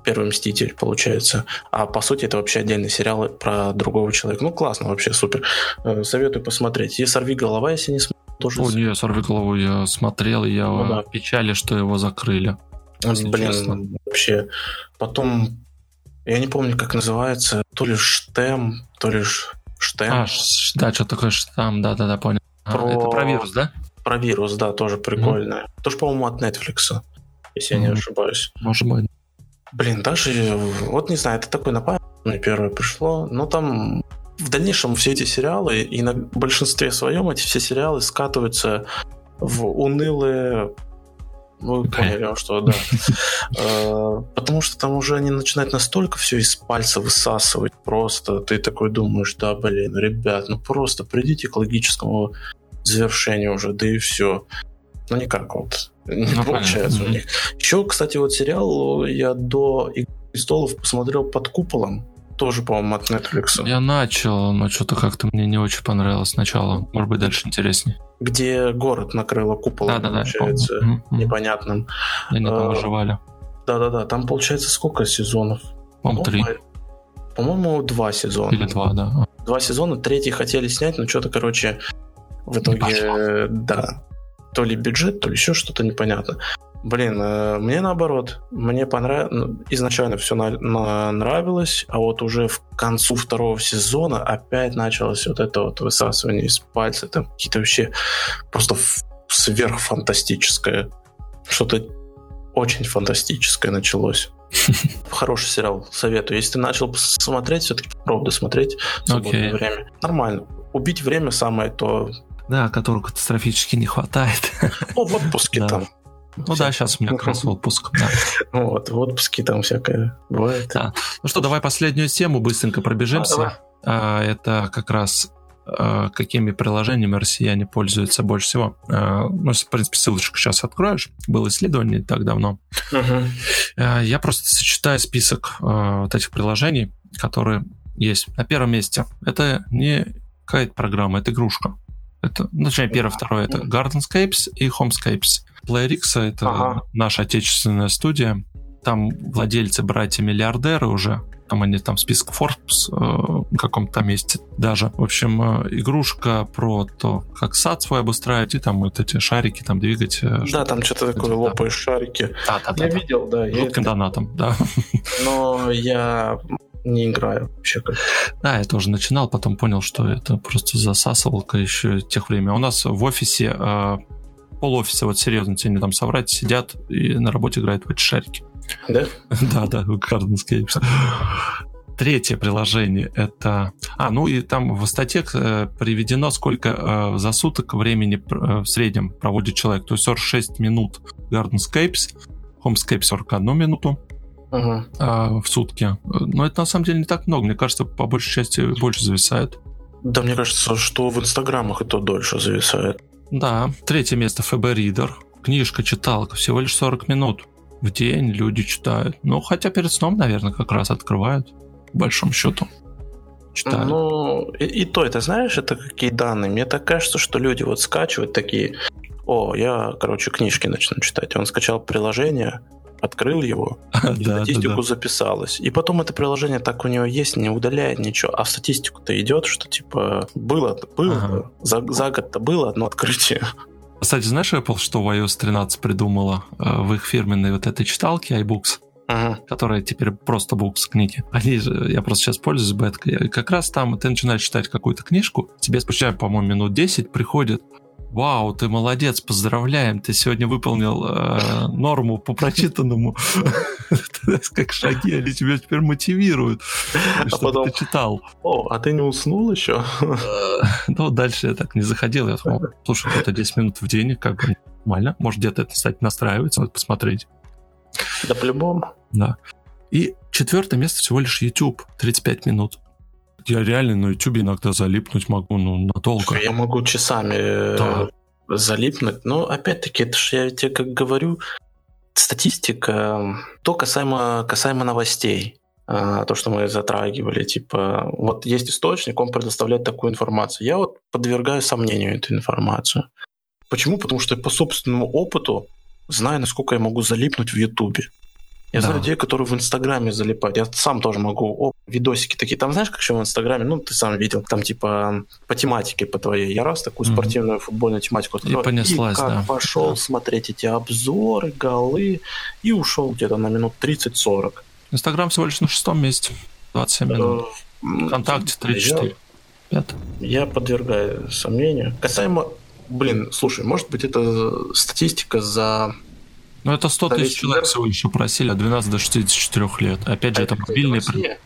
[SPEAKER 2] Первый Мститель, получается. А по сути это вообще отдельный сериал про другого человека. Ну, классно, вообще супер. Э, советую посмотреть. И «Сорви голова», если не смотрел, тоже...
[SPEAKER 1] О, не, «Сорви голову» я смотрел, и я ну, да. печали, что его закрыли.
[SPEAKER 2] Блин, честно. вообще. Потом, я не помню, как называется, то ли Штем, то ли Штем. А,
[SPEAKER 1] да, что такое Штам, да-да-да, понял. Про... А, это про вирус, да?
[SPEAKER 2] Про вирус, да, тоже прикольно. Mm. Тоже, по-моему, от Netflix, если mm. я не ошибаюсь.
[SPEAKER 1] Может быть.
[SPEAKER 2] Блин, даже, вот не знаю, это такой напад, мне первое пришло, но там в дальнейшем все эти сериалы, и на большинстве своем эти все сериалы скатываются в унылые вы поняли, что да. Э, потому что там уже они начинают настолько все из пальца высасывать. Просто ты такой думаешь, да, блин, ребят, ну просто придите к логическому завершению уже, да и все. Ну никак вот. Не ну, получается понятно. у них. Еще, кстати, вот сериал я до «Игры престолов» посмотрел под куполом тоже, по-моему, от Netflix.
[SPEAKER 1] Я начал, но что-то как-то мне не очень понравилось сначала. Может быть, дальше интереснее.
[SPEAKER 2] Где город накрыло куполом, да, да, получается, да, непонятным.
[SPEAKER 1] Они там а, выживали.
[SPEAKER 2] Да-да-да, там, получается, сколько сезонов?
[SPEAKER 1] По-моему, три.
[SPEAKER 2] По-моему, два сезона.
[SPEAKER 1] Или два, да.
[SPEAKER 2] Два сезона, третий хотели снять, но что-то, короче, в итоге, да. То ли бюджет, то ли еще что-то непонятно. Блин, э, мне наоборот, мне понравилось, ну, изначально все на, на, нравилось, а вот уже в концу второго сезона опять началось вот это вот высасывание из пальца, там какие-то вообще просто сверхфантастическое, что-то очень фантастическое началось. Хороший сериал, советую. Если ты начал смотреть, все-таки попробуй досмотреть в свободное okay. время. Нормально. Убить время самое то.
[SPEAKER 1] Да, которого катастрофически не хватает.
[SPEAKER 2] Ну, в отпуске там.
[SPEAKER 1] Ну да, сейчас у меня как раз отпуск. Да.
[SPEAKER 2] Вот, в отпуске там всякое бывает.
[SPEAKER 1] Да. Ну что, давай последнюю тему быстренько пробежимся. А, это как раз а, какими приложениями россияне пользуются больше всего. А, ну, в принципе, ссылочку сейчас откроешь. Было исследование не так давно. Угу. Я просто сочетаю список вот этих приложений, которые есть. На первом месте это не какая-то программа, это игрушка. Это, ну, точнее, первое, второе это Gardenscapes и Homescapes. PlayRix это ага. наша отечественная студия. Там владельцы братья-миллиардеры уже. Там они там в список Forbes э, каком-то там месте даже. В общем, э, игрушка про то, как сад свой обустраивать, и там вот эти шарики там двигать.
[SPEAKER 2] Э, да, там что-то такое, да. лопаешь шарики.
[SPEAKER 1] Да, да,
[SPEAKER 2] я
[SPEAKER 1] да,
[SPEAKER 2] видел, да.
[SPEAKER 1] Жутким это... донатом, да.
[SPEAKER 2] Но я не играю вообще как.
[SPEAKER 1] Да, я тоже начинал, потом понял, что это просто засасывалка еще тех времен. У нас в офисе э, пол офиса, вот серьезно, тебе не там соврать, сидят и на работе играют в эти шарики.
[SPEAKER 2] Да?
[SPEAKER 1] да, да, Gardenscapes. Третье приложение это... А, ну и там в статье э, приведено, сколько э, за суток времени э, в среднем проводит человек. То есть 46 минут Gardenscapes, Homescape 41 минуту, uh-huh. а, в сутки. Но это на самом деле не так много. Мне кажется, по большей части больше зависает.
[SPEAKER 2] Да, мне кажется, что в инстаграмах это дольше зависает.
[SPEAKER 1] Да. Третье место ФБ Ридер. Книжка, читалка. Всего лишь 40 минут в день люди читают. Ну, хотя перед сном, наверное, как раз открывают. В большом счету.
[SPEAKER 2] Читают. Ну, и, и то, это знаешь, это какие данные? Мне так кажется, что люди вот скачивают такие, о, я, короче, книжки начну читать. Он скачал приложение, открыл его, и да, статистику да, да. записалось. И потом это приложение так у него есть, не удаляет ничего, а в статистику-то идет, что типа было, было, ага. за, за год-то было одно открытие.
[SPEAKER 1] Кстати, знаешь, Apple, что в iOS 13 придумала э, в их фирменной вот этой читалке iBooks? Ага. которая теперь просто букс книги. Они же, я просто сейчас пользуюсь беткой. Как раз там ты начинаешь читать какую-то книжку, тебе спустя, по-моему, минут 10 приходит Вау, ты молодец, поздравляем, ты сегодня выполнил э, норму по прочитанному. Как шаги, они тебя теперь мотивируют,
[SPEAKER 2] а потом ты читал. О, а ты не уснул еще?
[SPEAKER 1] Ну, дальше я так не заходил, я думал, слушай, это 10 минут в день, как бы нормально. Может, где-то это, кстати, настраивается, надо посмотреть.
[SPEAKER 2] Да, по-любому.
[SPEAKER 1] Да. И четвертое место всего лишь YouTube, 35 минут я реально на YouTube иногда залипнуть могу, ну, надолго.
[SPEAKER 2] Я могу часами э, да. залипнуть, но опять-таки, это же я тебе как говорю, статистика, то касаемо, касаемо новостей, а, то, что мы затрагивали, типа, вот есть источник, он предоставляет такую информацию. Я вот подвергаю сомнению эту информацию. Почему? Потому что я по собственному опыту знаю, насколько я могу залипнуть в Ютубе. Я да. знаю людей, которые в Инстаграме залипают. Я сам тоже могу. О, видосики такие. Там знаешь, как еще в Инстаграме, ну, ты сам видел, там типа по тематике по твоей. Я раз такую mm-hmm. спортивную футбольную тематику
[SPEAKER 1] открыл. И понеслась, и как да.
[SPEAKER 2] пошел да. смотреть эти обзоры, голы, и ушел где-то на минут 30-40.
[SPEAKER 1] Инстаграм всего лишь на шестом месте. 27 минут. Э, Вконтакте 34.
[SPEAKER 2] Я, я подвергаю сомнению. Касаемо Блин, слушай, может быть, это статистика за
[SPEAKER 1] ну, это 100 тысяч человек всего еще просили от 12 до 64 лет. Опять же, это, это мобильные...
[SPEAKER 2] Россия?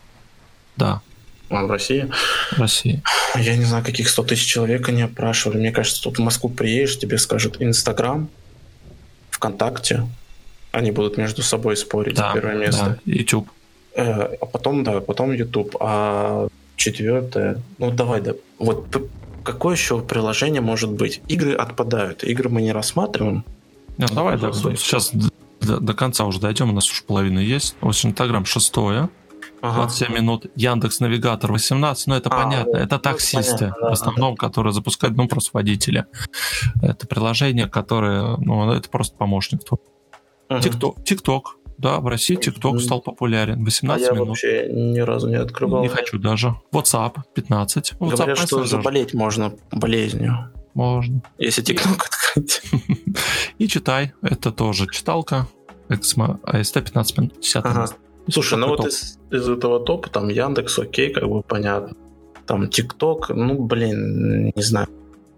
[SPEAKER 1] Да.
[SPEAKER 2] А, в России?
[SPEAKER 1] В России.
[SPEAKER 2] Я не знаю, каких 100 тысяч человек они опрашивали. Мне кажется, тут в Москву приедешь, тебе скажут Инстаграм, ВКонтакте. Они будут между собой спорить да, первое место.
[SPEAKER 1] Да, YouTube.
[SPEAKER 2] Э, а потом, да, потом YouTube. А четвертое... Ну, давай, да. Вот какое еще приложение может быть? Игры отпадают. Игры мы не рассматриваем.
[SPEAKER 1] Ну, давай, да, сейчас до, до конца уже дойдем, у нас уже половина есть. В общем, Инстаграм шестое. Ага. 27 минут. Яндекс Навигатор 18, ну это а, понятно, это ну, таксисты понятно, в основном, да. которые запускают, ну просто водители. Это приложение, которое, ну это просто помощник. ТикТок, ага. ТикТок, да, в России ТикТок стал популярен. 18 а я минут.
[SPEAKER 2] вообще ни разу не открывал.
[SPEAKER 1] Не хочу даже. WhatsApp 15. WhatsApp
[SPEAKER 2] Говорят, что заболеть можно болезнью.
[SPEAKER 1] Можно.
[SPEAKER 2] Если ТикТок открыть.
[SPEAKER 1] И читай. Это тоже читалка. AST 15 минут. 10 ага.
[SPEAKER 2] Слушай, ну вот из, из этого топа там Яндекс, окей, как бы понятно. Там ТикТок, ну, блин, не знаю,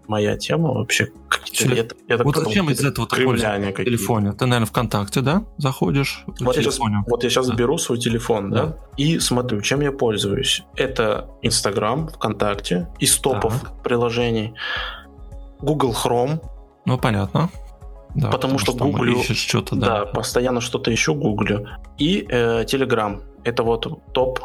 [SPEAKER 2] моя тема вообще.
[SPEAKER 1] Я, я вот зачем из этого ты на телефоне? Ты, наверное, ВКонтакте, да, заходишь?
[SPEAKER 2] Вот я, сейчас, вот я сейчас да. беру свой телефон, да. да, и смотрю, чем я пользуюсь. Это Инстаграм, ВКонтакте, из топов так. приложений. Google Chrome.
[SPEAKER 1] Ну, понятно.
[SPEAKER 2] Да, потому, потому что, что гуглю, что-то, да. да, постоянно что-то ищу, гуглю. И э, Telegram. Это вот топ,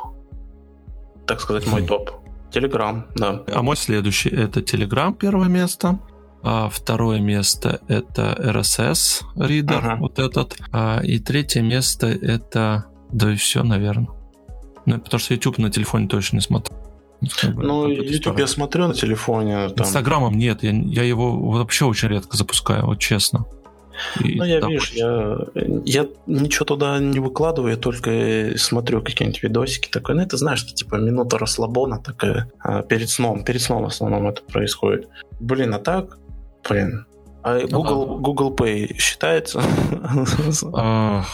[SPEAKER 2] так сказать, мой топ. Telegram, да.
[SPEAKER 1] А мой следующий это Telegram, первое место. А второе место это RSS Reader, ага. вот этот. А, и третье место это... Да и все, наверное. Ну, потому что YouTube на телефоне точно не смотрю.
[SPEAKER 2] Ну, YouTube я смотрю на телефоне.
[SPEAKER 1] Там... Инстаграмом нет, я, я его вообще очень редко запускаю, вот честно.
[SPEAKER 2] И ну, я, видишь, я, я ничего туда не выкладываю, я только смотрю какие-нибудь видосики. Такой, ну, это знаешь, что типа минута расслабона такая а, перед сном. Перед сном в основном это происходит. Блин, а так, блин, а Google, Google Pay считается?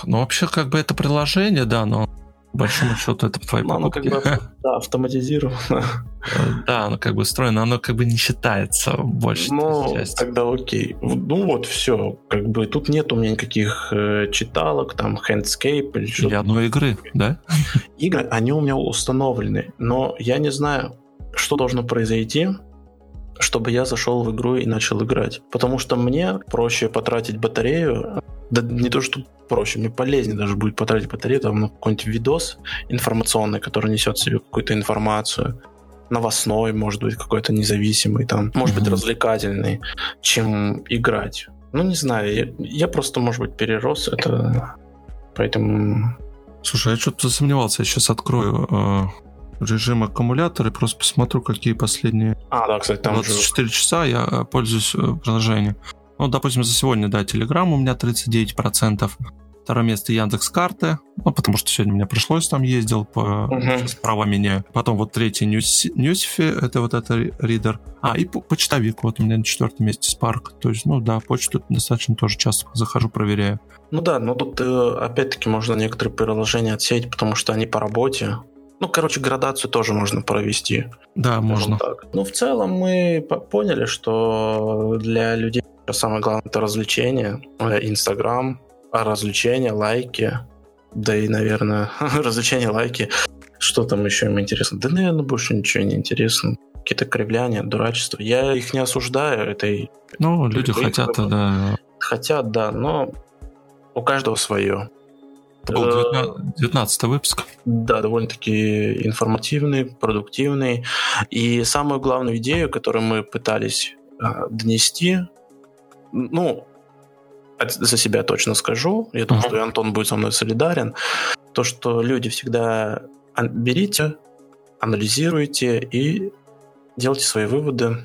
[SPEAKER 1] Ну, вообще, как бы это приложение, да, но большому счету это твои
[SPEAKER 2] ну, покупки. Оно как бы да, автоматизировано.
[SPEAKER 1] Да, оно как бы встроено, оно как бы не считается больше
[SPEAKER 2] Ну, тогда окей. Ну вот, все. Как бы тут нет у меня никаких э, читалок, там, Handscape или что-то. Или
[SPEAKER 1] одной игры, да?
[SPEAKER 2] Игры, они у меня установлены, но я не знаю, что должно произойти, чтобы я зашел в игру и начал играть. Потому что мне проще потратить батарею, да не то, что проще, мне полезнее даже будет потратить батарею там, на какой-нибудь видос информационный, который несет в себе какую-то информацию, новостной, может быть, какой-то независимый, там, может mm-hmm. быть, развлекательный, чем играть. Ну, не знаю, я, я просто, может быть, перерос это, поэтому...
[SPEAKER 1] Слушай, я что-то засомневался, я сейчас открою э, режим аккумулятора и просто посмотрю, какие последние
[SPEAKER 2] а, да, кстати, там
[SPEAKER 1] 24 же... часа я э, пользуюсь э, приложением. Ну, допустим, за сегодня, да, Telegram у меня 39%, Второе место Яндекс карты, ну, потому что сегодня мне пришлось там ездил, по, uh-huh. сейчас права меняю. Потом вот третий News, Newsify, это вот это ридер. А, и почтовик, вот у меня на четвертом месте Spark. То есть, ну да, почту достаточно тоже часто захожу, проверяю.
[SPEAKER 2] Ну да, но тут э, опять-таки можно некоторые приложения отсеять, потому что они по работе. Ну, короче, градацию тоже можно провести.
[SPEAKER 1] Да, можно. Так.
[SPEAKER 2] Ну, в целом мы поняли, что для людей самое главное это развлечение. Э, Инстаграм, развлечения, лайки, да и, наверное, развлечения, лайки. Что там еще им интересно? Да, наверное, больше ничего не интересно. Какие-то кривляния, дурачество. Я их не осуждаю, это
[SPEAKER 1] Ну, люди хотят, да.
[SPEAKER 2] Хотят, да, но у каждого свое.
[SPEAKER 1] Был 19 выпуск.
[SPEAKER 2] Да, довольно-таки информативный, продуктивный. И самую главную идею, которую мы пытались а, донести, ну, за себя точно скажу, я думаю, uh-huh. что и Антон будет со мной солидарен, то, что люди всегда берите, анализируйте и делайте свои выводы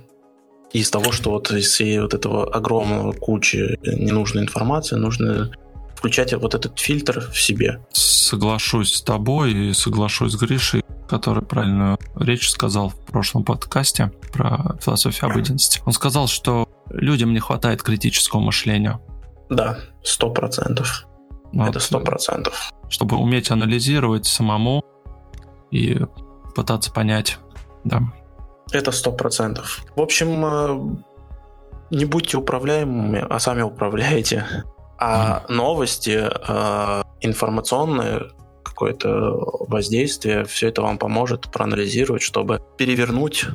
[SPEAKER 2] из того, что вот из всей вот этого огромного кучи ненужной информации нужно включать вот этот фильтр в себе.
[SPEAKER 1] Соглашусь с тобой и соглашусь с Гришей, который правильно речь сказал в прошлом подкасте про философию обыденности. Он сказал, что людям не хватает критического мышления.
[SPEAKER 2] Да, сто процентов. Вот. Это сто процентов.
[SPEAKER 1] Чтобы уметь анализировать самому и пытаться понять, да.
[SPEAKER 2] Это сто процентов. В общем, э, не будьте управляемыми, а сами управляете. А новости, э, информационные, какое-то воздействие, все это вам поможет проанализировать, чтобы перевернуть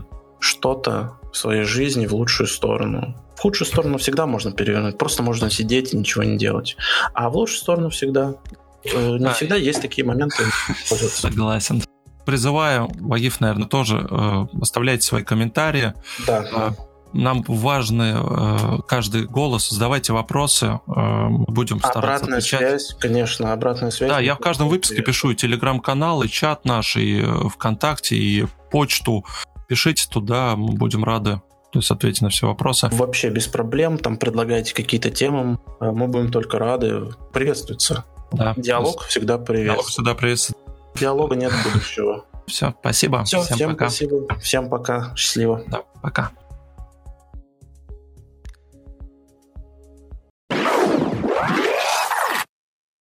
[SPEAKER 2] что-то в своей жизни в лучшую сторону. В худшую сторону всегда можно перевернуть, просто можно сидеть и ничего не делать. А в лучшую сторону всегда. Э, не а, всегда есть такие моменты.
[SPEAKER 1] Согласен. Призываю, Вагиф, наверное, тоже э, оставляйте свои комментарии.
[SPEAKER 2] Да.
[SPEAKER 1] Э, нам важны э, каждый голос, задавайте вопросы, э, будем стараться
[SPEAKER 2] Обратная отвечать. связь, конечно, обратная связь.
[SPEAKER 1] Да, я в каждом выпуске пишу и телеграм-канал, и чат наш, и э, ВКонтакте, и почту. Пишите туда, мы будем рады то есть ответить на все вопросы.
[SPEAKER 2] Вообще без проблем, там предлагайте какие-то темы, э, мы будем только рады. Приветствуется. Да. Диалог есть... всегда приветствуется. Диалог
[SPEAKER 1] всегда приветствуется.
[SPEAKER 2] Диалога нет будущего.
[SPEAKER 1] Все, спасибо.
[SPEAKER 2] Все, всем, всем пока. спасибо. Всем пока. Счастливо.
[SPEAKER 1] Да, пока.